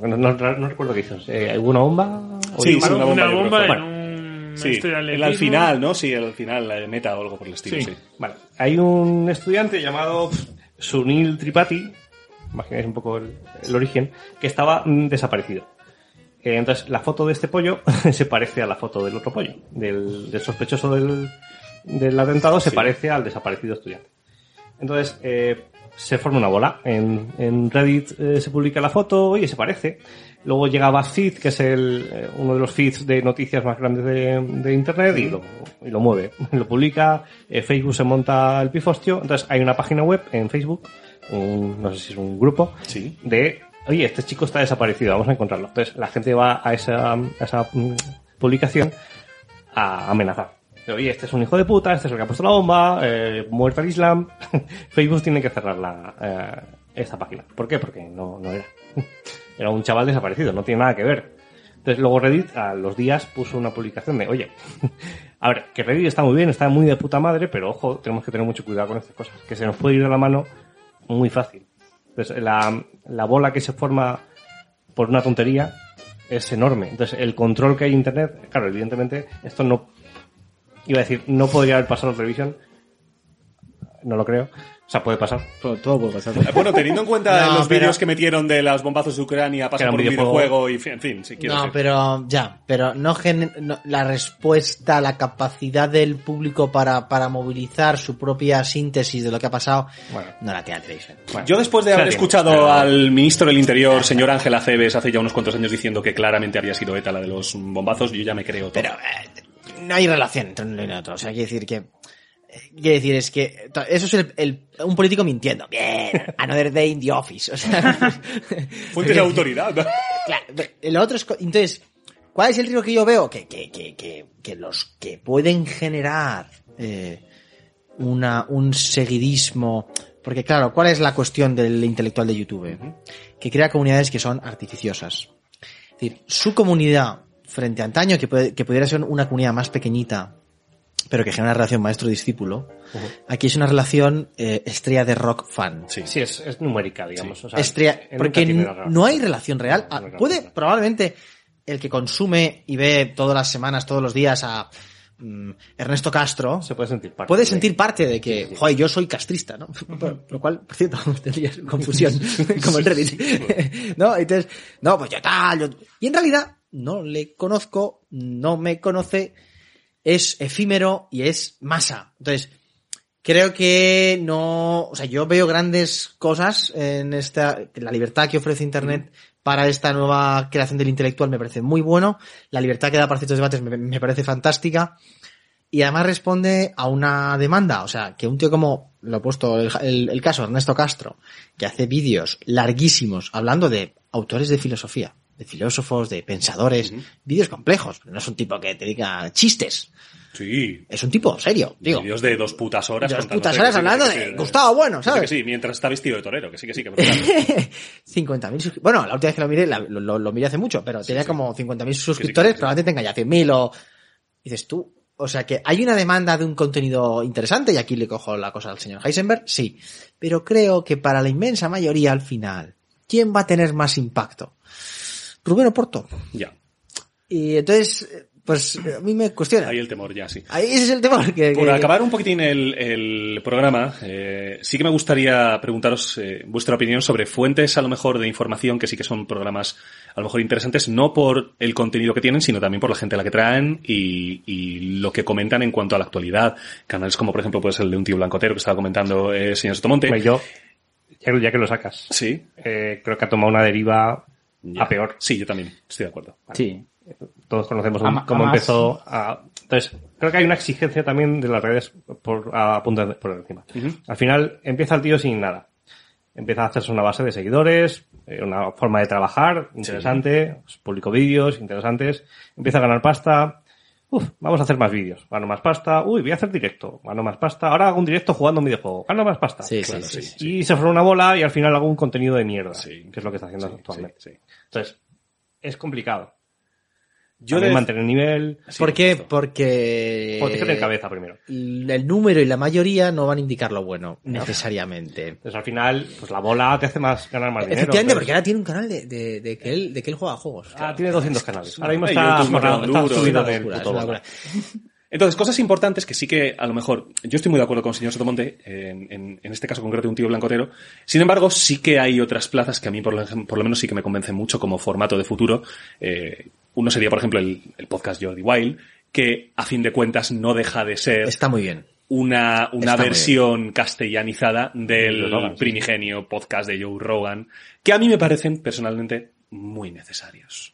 [SPEAKER 3] no, no- no recuerdo qué hizo. Eh, ¿Hubo una bomba? ¿O
[SPEAKER 4] Sí, una bomba,
[SPEAKER 5] Una en un
[SPEAKER 4] Sí, el al final, ¿no? Sí, al final, la de meta o algo por el estilo, sí.
[SPEAKER 5] Sí.
[SPEAKER 3] Vale. Hay un estudiante llamado Sunil Tripathi, imagináis un poco el, el origen, que estaba mm, desaparecido. Entonces, la foto de este pollo [LAUGHS] se parece a la foto del otro pollo. Del, del sospechoso del, del atentado se
[SPEAKER 4] Sí.
[SPEAKER 3] parece al desaparecido estudiante. Entonces, eh, se forma una bola. En, en Reddit eh, se publica la foto, oye, se parece. Luego llega BuzzFeed, que es el, eh, uno de los feeds de noticias más grandes de, de Internet, y lo, y lo mueve. [LAUGHS] Lo publica, Facebook se monta el pifostio. Entonces, hay una página web en Facebook, un- no sé si es un grupo,
[SPEAKER 4] Sí.
[SPEAKER 3] de, oye, este chico está desaparecido, vamos a encontrarlo. Entonces, la gente va a esa, a esa mm, publicación a amenazar. Oye, este es un hijo de puta, este es el que ha puesto la bomba, eh, muerto al Islam. [LAUGHS] Facebook tiene que cerrar la, eh, esta página. ¿Por qué? Porque no, no era. [LAUGHS] Era un chaval desaparecido, no tiene nada que ver. Entonces luego Reddit a los días puso una publicación de, oye, [LAUGHS] a ver, que Reddit está muy bien, está muy de puta madre, pero ojo, tenemos que tener mucho cuidado con estas cosas, que se nos puede ir de la mano muy fácil. Entonces la, la bola que se forma por una tontería es enorme. Entonces el control que hay en Internet, claro, evidentemente esto no, iba a decir, no podría haber pasado en televisión, no lo creo, sea, puede pasar.
[SPEAKER 6] Todo, todo puede pasar.
[SPEAKER 4] Eh, [LAUGHS] Bueno, teniendo en cuenta [LAUGHS]
[SPEAKER 2] No,
[SPEAKER 4] los
[SPEAKER 2] pero-
[SPEAKER 4] vídeos que metieron de los bombazos de Ucrania,
[SPEAKER 3] Que
[SPEAKER 4] pasa por un
[SPEAKER 3] videojuego.
[SPEAKER 4] videojuego y, en fin, si quiero
[SPEAKER 2] No,
[SPEAKER 4] decir.
[SPEAKER 2] pero ya, pero no, gen- no- la respuesta, la capacidad del público para, para movilizar su propia síntesis de lo que ha pasado,
[SPEAKER 3] Bueno.
[SPEAKER 2] no la tiene la televisión.
[SPEAKER 3] Bueno,
[SPEAKER 4] Yo después de haber
[SPEAKER 3] tiene,
[SPEAKER 4] escuchado
[SPEAKER 3] pero-
[SPEAKER 4] al ministro del Interior, señor Ángel Aceves, hace ya unos cuantos años diciendo que claramente había sido ETA la de los bombazos, yo ya me creo todo.
[SPEAKER 2] Pero eh, no hay relación entre uno y otro. O sea, quiere decir que. Quiere decir, es que eso es el, el- un político mintiendo. Bien, another day in the office. O sea, [LAUGHS]
[SPEAKER 4] Fuentes de autoridad.
[SPEAKER 2] Claro, el otro es, entonces, ¿cuál es el riesgo que yo veo? Que, que, que, que, que los que pueden generar eh, una, un seguidismo, porque claro, ¿cuál es la cuestión del intelectual de YouTube? Que crea comunidades que son artificiosas. Es decir, su comunidad frente a antaño, que, puede- que pudiera ser una comunidad más pequeñita, pero que genera una relación maestro-discípulo, aquí es una relación eh, estrella de rock fan.
[SPEAKER 4] Sí.
[SPEAKER 3] Sí, es, es numérica, digamos. O sea,
[SPEAKER 2] Estrella, porque no hay relación real. Ah,
[SPEAKER 3] No
[SPEAKER 2] Puede, probablemente, el que consume y ve todas las semanas, todos los días a mm, Ernesto Castro,
[SPEAKER 3] Se puede sentir parte.
[SPEAKER 2] puede
[SPEAKER 3] de-
[SPEAKER 2] sentir parte de que, joder, yo soy castrista, ¿no? Por lo cual, por cierto, [LAUGHS] tendría confusión, [LAUGHS] como en Reddit. [LAUGHS] ¿No? Entonces, no, pues yo tal, yo- Y en realidad, no le conozco, no me conoce, es efímero y es masa. Entonces, creo que no, o sea, yo veo grandes cosas en esta, la libertad que ofrece Internet para esta nueva creación del intelectual me parece muy bueno, la libertad que da para ciertos debates me, me parece fantástica. Y además responde a una demanda, o sea, que un tío como, lo he puesto el, el- el caso, Ernesto Castro, que hace vídeos larguísimos hablando de autores de filosofía, de filósofos, de pensadores, vídeos complejos, no es un tipo que te diga chistes,
[SPEAKER 4] Sí.
[SPEAKER 2] es un tipo serio, digo.
[SPEAKER 4] Vídeos de dos putas horas.
[SPEAKER 2] Dos
[SPEAKER 4] contándote
[SPEAKER 2] putas horas hablando de Gustavo Bueno, ¿sabes?
[SPEAKER 4] Que sí, mientras está vestido de torero, que sí, que sí, que brutal.
[SPEAKER 2] 50.000 suscriptores. Bueno, la última vez que lo miré, la- lo, lo- lo miré hace mucho, pero tenía
[SPEAKER 4] sí.
[SPEAKER 2] como 50.000 suscriptores,
[SPEAKER 4] sí.
[SPEAKER 2] probablemente tenga ya 100.000 o... Dices tú, o sea que hay una demanda de un contenido interesante, y aquí le cojo la cosa al señor Heisenberg, sí. Pero creo que para la inmensa mayoría al final, ¿quién va a tener más impacto? Rubén Oporto.
[SPEAKER 4] ya.
[SPEAKER 2] Y entonces, eh, pues a mí me cuestiona.
[SPEAKER 4] Ahí el temor, ya, sí.
[SPEAKER 2] Ahí ese es el tema. Que,
[SPEAKER 4] Por
[SPEAKER 2] que-
[SPEAKER 4] acabar un poquitín el, el programa, eh, sí que me gustaría preguntaros eh, vuestra opinión sobre fuentes a lo mejor de información que sí que son programas a lo mejor interesantes, no por el contenido que tienen, sino también por la gente a la que traen y, y lo que comentan en cuanto a la actualidad. Canales como por ejemplo puede ser el de un tío blancotero que estaba comentando eh, el señor Sotomonte.
[SPEAKER 3] Hombre, yo, ya, ya que lo sacas,
[SPEAKER 4] Sí.
[SPEAKER 3] eh, creo que ha tomado una deriva
[SPEAKER 4] Ya.
[SPEAKER 3] a peor.
[SPEAKER 4] Sí, yo también, estoy de acuerdo.
[SPEAKER 6] Sí.
[SPEAKER 3] Todos conocemos
[SPEAKER 6] A
[SPEAKER 3] cómo
[SPEAKER 6] a
[SPEAKER 3] empezó a... Entonces, creo que hay una exigencia también de las redes por, a punto de- por encima. Al final, empieza el tío sin nada. Empieza a hacerse una base de seguidores, eh, una forma de trabajar interesante, pues, publicó vídeos interesantes, empieza a ganar pasta. Uf, vamos a hacer más vídeos. Gano más pasta. Uy, voy a hacer directo. Gano más pasta. Ahora hago un directo jugando un videojuego. Gano más pasta.
[SPEAKER 2] Sí,
[SPEAKER 4] Claro,
[SPEAKER 2] sí,
[SPEAKER 4] sí.
[SPEAKER 3] Y se forma una bola y al final hago un contenido de mierda.
[SPEAKER 4] Sí.
[SPEAKER 3] Que es lo que está haciendo actualmente. Entonces, es complicado.
[SPEAKER 4] Yo de-
[SPEAKER 3] mantener el nivel.
[SPEAKER 4] Sí,
[SPEAKER 2] ¿Por
[SPEAKER 4] por
[SPEAKER 2] qué?
[SPEAKER 4] supuesto.
[SPEAKER 2] Porque...
[SPEAKER 3] Fíjate en cabeza primero.
[SPEAKER 2] El número y la mayoría no van a indicar lo bueno, necesariamente.
[SPEAKER 3] Entonces al final, pues la bola te hace más ganar más dinero.
[SPEAKER 2] Efectivamente, porque ahora tiene un canal de, de, de que, él, de que él juega juegos.
[SPEAKER 3] Ah, tiene 200 canales. Ahora mismo está, está
[SPEAKER 4] duro,
[SPEAKER 3] subido
[SPEAKER 4] es una
[SPEAKER 3] en el
[SPEAKER 2] locura,
[SPEAKER 3] puto
[SPEAKER 2] es una
[SPEAKER 3] bola.
[SPEAKER 4] Entonces, cosas importantes que sí que, a lo mejor, yo estoy muy de acuerdo con el señor Sotomonte, en, en- en este caso concreto de un tío blancotero. Sin embargo, sí que hay otras plazas que a mí, por lo, por lo menos, sí que me convencen mucho como formato de futuro. Eh, uno sería, por ejemplo, el, el podcast Jordi Wild, que, a fin de cuentas, no deja de ser
[SPEAKER 2] Está muy bien.
[SPEAKER 4] una, una versión castellanizada del
[SPEAKER 3] Joe Rogan, sí.
[SPEAKER 4] primigenio podcast de Joe Rogan, que a mí me parecen, personalmente, muy necesarios.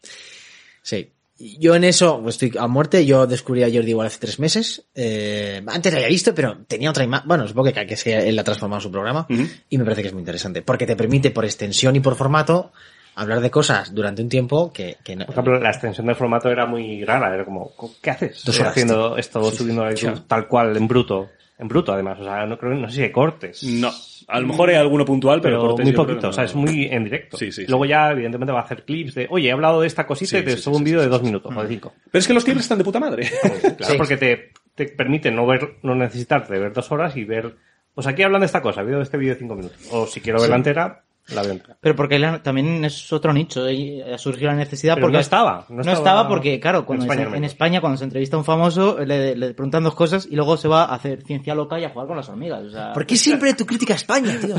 [SPEAKER 2] Sí. Yo en eso estoy a muerte. Yo descubrí a Jordi igual hace tres meses. Eh, antes había visto, pero tenía otra imagen. Bueno, supongo que, que él la ha transformado en su programa. Y me parece que es muy interesante. Porque te permite, por extensión y por formato, hablar de cosas durante un tiempo que, que no.
[SPEAKER 3] Por ejemplo, la extensión del formato era muy rara. Era como, ¿qué haces?
[SPEAKER 2] Dos horas,
[SPEAKER 3] haciendo
[SPEAKER 2] tío.
[SPEAKER 3] esto, subiendo YouTube tal cual, en bruto. En bruto, además. O sea, no creo, no sé si hay cortes.
[SPEAKER 4] No, a lo mejor hay alguno puntual, pero,
[SPEAKER 3] pero
[SPEAKER 4] cortes
[SPEAKER 3] muy poquito. O sea, es muy en directo.
[SPEAKER 4] Sí, sí,
[SPEAKER 3] Luego ya, evidentemente, va a hacer clips de, oye, he hablado de esta cosita y te subo un vídeo de dos minutos o de cinco.
[SPEAKER 4] Pero es que los clips están de puta madre.
[SPEAKER 3] Claro, [LAUGHS] porque te, te permite no ver, no necesitarte ver dos horas y ver, pues aquí hablan de esta cosa, veo este vídeo de cinco minutos. O si quiero verla entera, la.
[SPEAKER 6] Pero porque la- también es otro nicho, y ha surgido la necesidad
[SPEAKER 3] Pero
[SPEAKER 6] porque
[SPEAKER 3] no estaba, no
[SPEAKER 6] No,
[SPEAKER 3] estaba
[SPEAKER 6] porque, claro, cuando
[SPEAKER 3] en España,
[SPEAKER 6] en cuando se entrevista a un famoso, le, le preguntan dos cosas y luego se va a hacer ciencia loca y a jugar con las hormigas. O sea,
[SPEAKER 2] ¿Por qué siempre tu crítica a España, tío?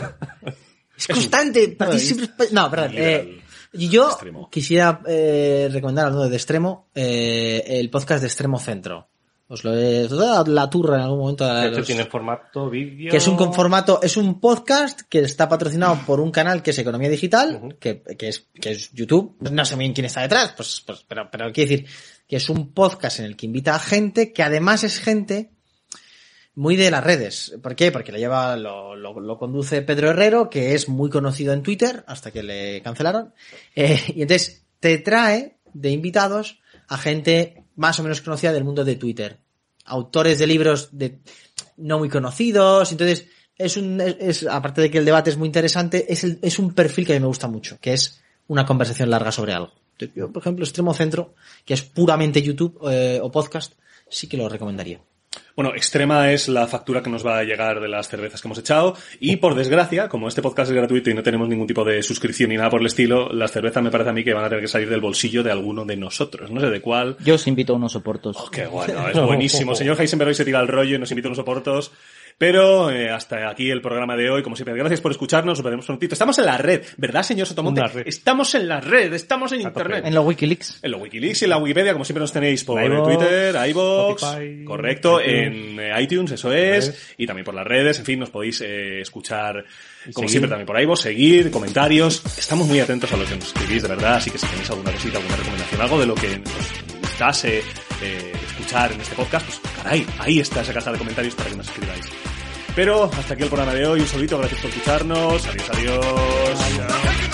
[SPEAKER 2] Es [LAUGHS] constante. Para ti siempre es- No, perdón. eh, y yo
[SPEAKER 4] Extremo.
[SPEAKER 2] quisiera eh, recomendar hablando de Extremo eh, el podcast de Extremo Centro. Os lo he os dado la turra en algún momento. a los-
[SPEAKER 3] tiene formato vídeo.
[SPEAKER 2] que es un formato, es un podcast que está patrocinado por un canal que es Economía Digital, que, que es, que es YouTube. No sé bien quién está detrás, pues, pues, pero, pero quiero decir que es un podcast en el que invita a gente que además es gente muy de las redes. ¿Por qué? Porque lo lleva, lo, lo, lo conduce Pedro Herrero, que es muy conocido en Twitter, hasta que le cancelaron. Eh, y entonces, te trae de invitados a gente más o menos conocida del mundo de Twitter. Autores de libros de no muy conocidos. Entonces, es un, es, aparte de que el debate es muy interesante, es, el- es un perfil que a mí me gusta mucho, que es una conversación larga sobre algo. Yo, por ejemplo, Extremo Centro, que es puramente YouTube eh, o podcast, sí que lo recomendaría.
[SPEAKER 4] Bueno, extrema es la factura que nos va a llegar de las cervezas que hemos echado y por desgracia, como este podcast es gratuito y no tenemos ningún tipo de suscripción ni nada por el estilo, las cervezas me parece a mí que van a tener que salir del bolsillo de alguno de nosotros. No sé de cuál.
[SPEAKER 6] Yo os invito a unos soportos.
[SPEAKER 4] Oh, qué bueno, es buenísimo. [LAUGHS] Señor Heisenberg hoy se tira el rollo y nos invita a unos soportos. Pero eh, hasta aquí el programa de hoy. Como siempre, gracias por escucharnos. Nos veremos prontito. Estamos en la red, ¿verdad, señor Sotomonte? Estamos en la red, estamos en
[SPEAKER 3] A tope.
[SPEAKER 4] internet.
[SPEAKER 6] En los Wikileaks.
[SPEAKER 4] En los Wikileaks y en la Wikipedia, como siempre nos tenéis por
[SPEAKER 3] iVoox,
[SPEAKER 4] Twitter, iVoox, correcto,
[SPEAKER 3] iTunes.
[SPEAKER 4] en eh, iTunes, eso es, y también por las redes, en fin, nos podéis eh, escuchar, como
[SPEAKER 3] seguir.
[SPEAKER 4] siempre, también por iVoox, seguir, comentarios, estamos muy atentos a lo que nos escribís, de verdad, así que si tenéis alguna cosita, alguna recomendación, algo de lo que nos gustase eh, escuchar en este podcast, pues ahí está esa caja de comentarios para que nos escribáis. Pero hasta aquí el programa de hoy, un saludito, gracias por escucharnos, adiós, adiós.